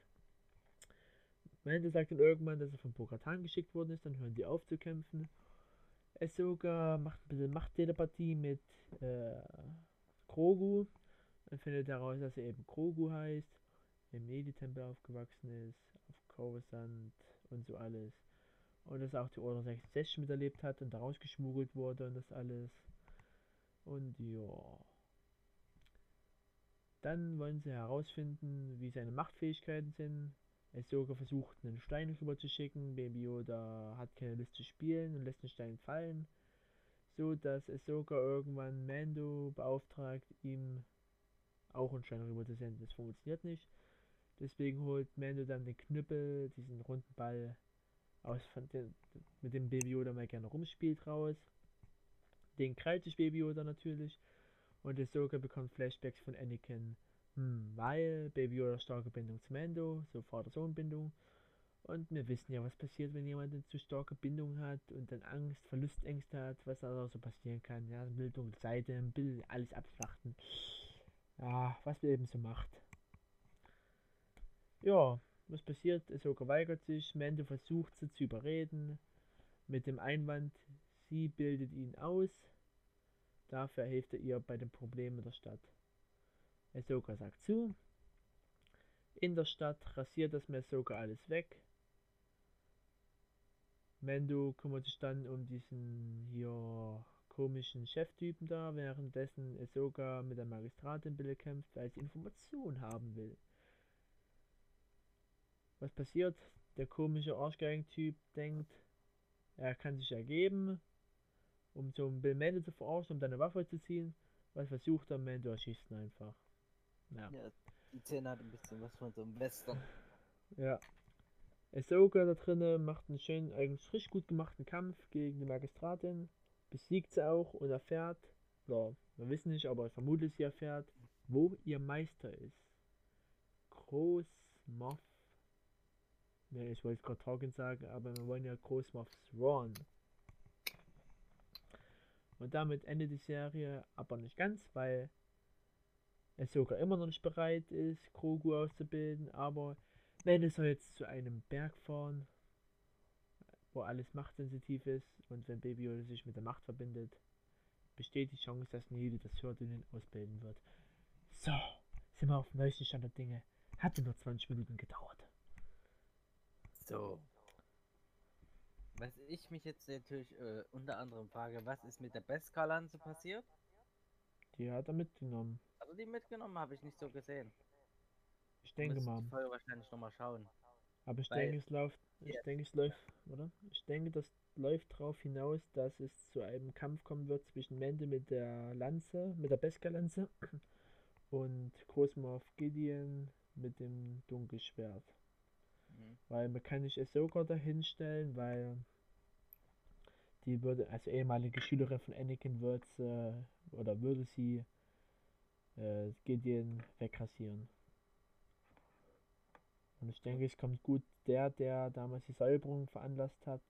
Mando sagt dann irgendwann, dass er von Bokatan geschickt worden ist, dann hören die auf zu kämpfen. Ahsoka macht ein bisschen Machttelepathie mit äh, Grogu. Dann findet heraus, dass er eben Grogu heißt, im Jedi-Tempel aufgewachsen ist, auf Coruscant und so alles. Und dass er auch die Order 66 miterlebt hat und da rausgeschmuggelt wurde und das alles. Und ja. Dann wollen sie herausfinden, wie seine Machtfähigkeiten sind. Ahsoka versucht, einen Stein rüber zu schicken. Baby Yoda hat keine Lust zu spielen und lässt den Stein fallen. So dass Ahsoka irgendwann Mando beauftragt, ihm auch einen Stein rüber zu senden. Das funktioniert nicht. Deswegen holt Mando dann den Knüppel, diesen runden Ball, aus den, mit dem Baby Yoda mal gerne rumspielt raus. Den krallt sich Baby Yoda natürlich. Und Ahsoka bekommt Flashbacks von Anakin. Hm, weil Baby Yoda starke Bindung zu Mando, so Vater-Sohn-Bindung. Und wir wissen ja, was passiert, wenn jemand eine zu starke Bindung hat und dann Angst, Verlustängste hat, was da so passieren kann. Ja, Bildung, Seite, Bild, alles abschlachten. Ja, was wir eben so macht. Ja, was passiert? Ahsoka weigert sich, Mando versucht sie zu überreden, mit dem Einwand, sie bildet ihn aus, dafür hilft er ihr bei den Problemen der Stadt. Ahsoka sagt zu, in der Stadt rasiert das Ahsoka alles weg. Mando kümmert sich dann um diesen hier komischen Cheftypen da, währenddessen Ahsoka mit der Magistratin Bille kämpft, weil sie Informationen haben will. Was passiert? Der komische Arschgeigen-Typ denkt, er kann sich ergeben, um so ein Bill Mando zu verarschen, um deine Waffe zu ziehen. Was versucht er? Mando erschießt ihn einfach. Ja. Ja, die Szene hat ein bisschen was von so einem Western. ja. Ahsoka da drinnen macht einen schönen, eigentlich frisch gut gemachten Kampf gegen die Magistratin, besiegt sie auch und erfährt, oder wir wissen nicht, aber vermutlich sie erfährt, wo ihr Meister ist. Groß Moff Ne, ich wollte gerade Tarkin sagen, aber wir wollen ja Großmoffs Thrawn. Und damit endet die Serie, aber nicht ganz, weil es sogar immer noch nicht bereit ist, Grogu auszubilden, aber wenn es soll jetzt zu einem Berg fahren, wo alles machtsensitiv ist und wenn Baby Yoda sich mit der Macht verbindet, besteht die Chance, dass Nele das hört und ihn ausbilden wird. So, sind wir auf dem neuesten Stand der Dinge. Hatte nur 20 Minuten gedauert. So. Was ich mich jetzt natürlich äh, unter anderem frage, was ist mit der Beskar-Lanze passiert? Die hat er mitgenommen. Also die mitgenommen habe ich nicht so gesehen. Ich denke mal. die Folge wahrscheinlich nochmal schauen. Aber ich denke, es läuft, ich Ja. denke, es läuft, oder? Ich denke, das läuft darauf hinaus, dass es zu einem Kampf kommen wird zwischen Mende mit der Lanze, mit der Beskar-Lanze *clears throat* und Großmorph Gideon mit dem Dunkelschwert. Mhm. Weil man kann nicht Ahsoka dahinstellen, weil die würde, als ehemalige Schülerin von Anakin wird sie, oder würde sie äh, Gideon wegrasieren. Und ich denke, es kommt gut der, der damals die Säuberung veranlasst hat,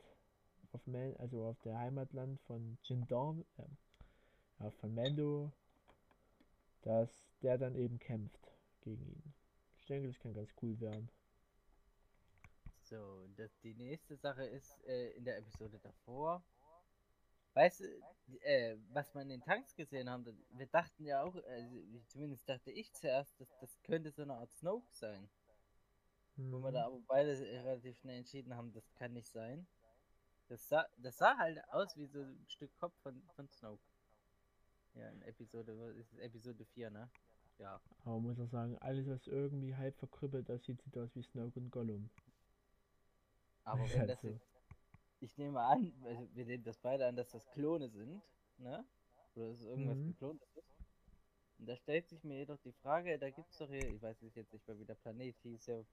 auf Man, also auf der Heimatland von Jindar, äh, ja, von Mando, dass der dann eben kämpft gegen ihn. Ich denke, das kann ganz cool werden. So, das, die nächste Sache ist äh, in der Episode davor. Weißt du, äh, was man in den Tanks gesehen haben, das- wir dachten ja auch, also zumindest dachte ich zuerst, dass das könnte so eine Art Snoke sein. Wo wir Mhm. da aber beide relativ schnell entschieden haben, das kann nicht sein. Das sah, das sah halt aus wie so ein Stück Kopf von, von Snoke. Ja, in Episode, ist? Episode 4, ne? Ja. Aber man muss auch sagen, alles was irgendwie halb verkrüppelt aussieht, sieht aus wie Snoke und Gollum. Aber *laughs* wenn halt das so. jetzt, ich nehme an, also wir nehmen das beide an, dass das Klone sind, ne? Oder dass es irgendwas Mhm. geklontes ist. Und da stellt sich mir jedoch die Frage, da gibt es doch hier, ich weiß es jetzt nicht mehr, wie der Planet hieß, ja,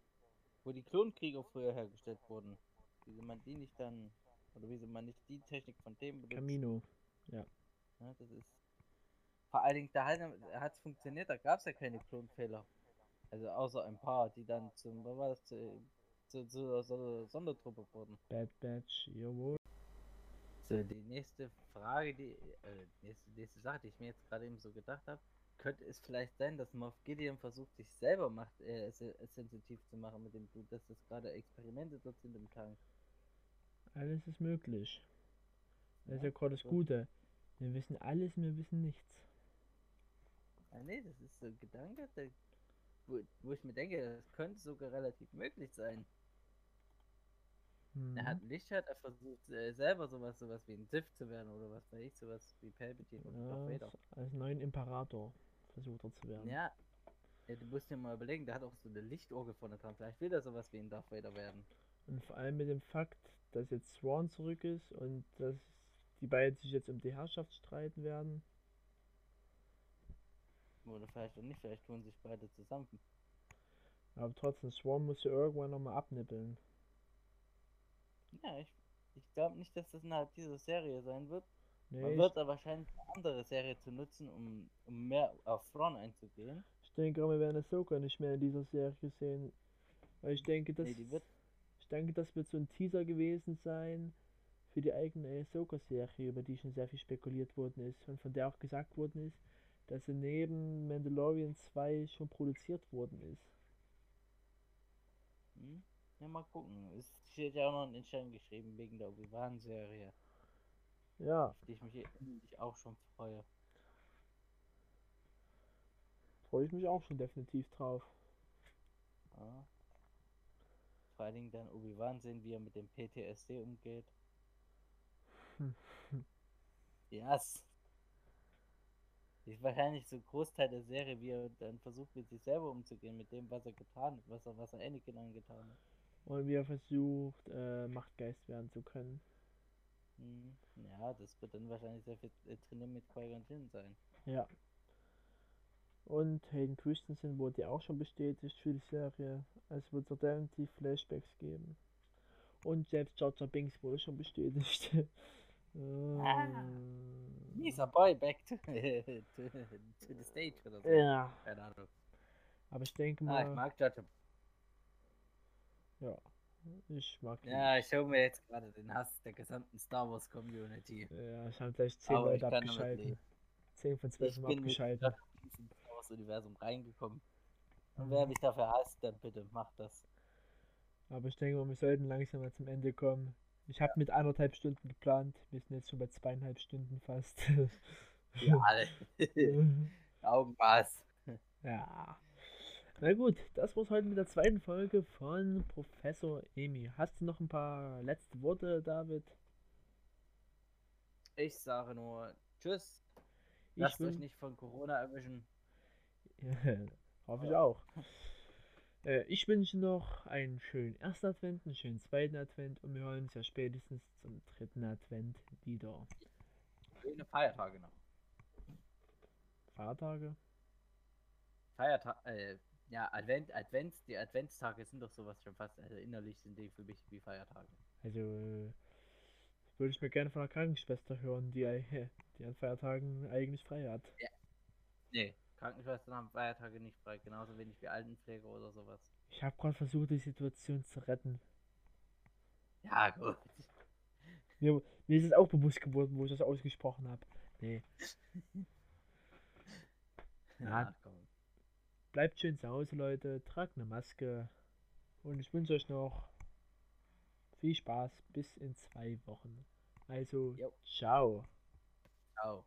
wo die Klonkrieger früher hergestellt wurden. Wieso man die nicht dann, oder wieso man nicht die Technik von dem benutzt. Camino. Ne, das ist. Vor allen Dingen, da hat es funktioniert, da gab es ja keine Klonfehler. Also außer ein paar, die dann zum, was war das, zu, zu, zu, so Sondertruppe wurden. Bad Batch, jawohl. So, die nächste Frage, die, äh, nächste, nächste Sache, die ich mir jetzt gerade eben so gedacht habe, könnte es vielleicht sein, dass Moff Gideon versucht, sich selber macht, äh, se- sensitiv zu machen mit dem Blut, dass das gerade Experimente dort sind im Tank. Alles ist möglich. Das ist Ja, gerade das. Gute. Wir wissen alles, wir wissen nichts. Ah, nee, das ist so ein Gedanke, der, wo, wo ich mir denke, das könnte sogar relativ möglich sein. Mhm. Er hat nicht hat er versucht, äh, selber sowas, sowas wie ein Sith zu werden oder was weiß ich, sowas wie Palpatine oder ja, Darth Vader. als neuen Imperator versucht er zu werden. Ja, ja, du musst dir mal überlegen, der hat auch so eine Lichtorgel vorne dran. Vielleicht will er sowas wie ein Darth Vader werden. Und vor allem mit dem Fakt, dass jetzt Swan zurück ist und dass die beiden sich jetzt um die Herrschaft streiten werden. Oder vielleicht auch nicht, vielleicht tun sich beide zusammen. Aber trotzdem, Swan muss ja irgendwann nochmal abnippeln. Ja, ich, ich glaube nicht, dass das innerhalb dieser Serie sein wird. Nee, Man wird da wahrscheinlich eine andere Serie zu nutzen, um, um mehr auf Thrawn einzugehen. ich denke, wir werden Ahsoka nicht mehr in dieser Serie sehen. Weil ich denke, das, Nee, ich denke, das wird so ein Teaser gewesen sein für die eigene Ahsoka-Serie, über die schon sehr viel spekuliert worden ist und von der auch gesagt worden ist, dass sie neben Mandalorian 2 schon produziert worden ist. Hm? Ja, mal gucken. Es steht ja auch noch in Stein geschrieben wegen der Obi-Wan-Serie, Ja, auf die ich mich ich auch schon freue. freue ich mich auch schon definitiv drauf. Ja. Vor allen Dingen dann Obi-Wan sehen, wie er mit dem PTSD umgeht. *laughs* Yes. Ist wahrscheinlich so ein Großteil der Serie, wie er dann versucht, mit sich selber umzugehen, mit dem, was er getan hat, was er, was er Anakin angetan hat. Und wie er versucht, äh, Machtgeist werden zu können. Hm. Ja, das wird dann wahrscheinlich sehr viel äh, trainieren mit Qui-Gon Jinn sein. Ja. Und Hayden Christensen wurde ja auch schon bestätigt für die Serie. Es wird so definitiv Flashbacks geben. Und selbst Jar Binks wurde schon bestätigt. *laughs* Ähm, Mieser Boy, back to, to, *laughs* to the stage oder so. ja, Keine Ahnung. aber ich denke Ah, ich mal, mag Jar ja, ich mag die. Ja, ich schaue mir jetzt gerade den Hass der gesamten Star Wars Community. Ja, es haben gleich 10 Aber ich Leute abgeschaltet. leben. 10 von 12 Ich haben bin abgeschaltet. Ins Star Wars Universum reingekommen. Und Mhm. wer mich dafür hasst, dann bitte macht das. Aber ich denke mal, wir sollten langsam mal zum Ende kommen. Ich habe mit anderthalb Stunden geplant. Wir sind jetzt schon bei zweieinhalb Stunden fast. Ja. *laughs* Augenmaß. ja. Na gut, das war's heute mit der zweiten Folge von Professor Emi. Hast du noch ein paar letzte Worte, David? Ich sage nur Tschüss. Ich Lasst euch nicht von Corona erwischen. *laughs* Hoffe ich auch. Äh, ich wünsche noch einen schönen ersten Advent, einen schönen zweiten Advent und wir hören uns ja spätestens zum dritten Advent wieder. Schöne Feiertage noch. Feiertage? Feiertag, äh, ja, Advent, Advents, die Adventstage sind doch sowas schon fast, also innerlich sind die für mich wie Feiertage. Also äh, würde ich mir gerne von einer Krankenschwester hören, die, äh, die an Feiertagen eigentlich frei hat. Nee, Krankenschwestern haben Feiertage nicht frei, genauso wenig wie Altenpflege oder sowas. Ich habe gerade versucht, die Situation zu retten. Ja, gut. Mir, mir ist es auch bewusst geworden, wo ich das ausgesprochen habe. Nee, *laughs* Ja. komm. Bleibt schön zu Hause, Leute. Tragt eine Maske. Und ich wünsche euch noch viel Spaß bis in zwei Wochen. Also, jo. ciao. Ciao.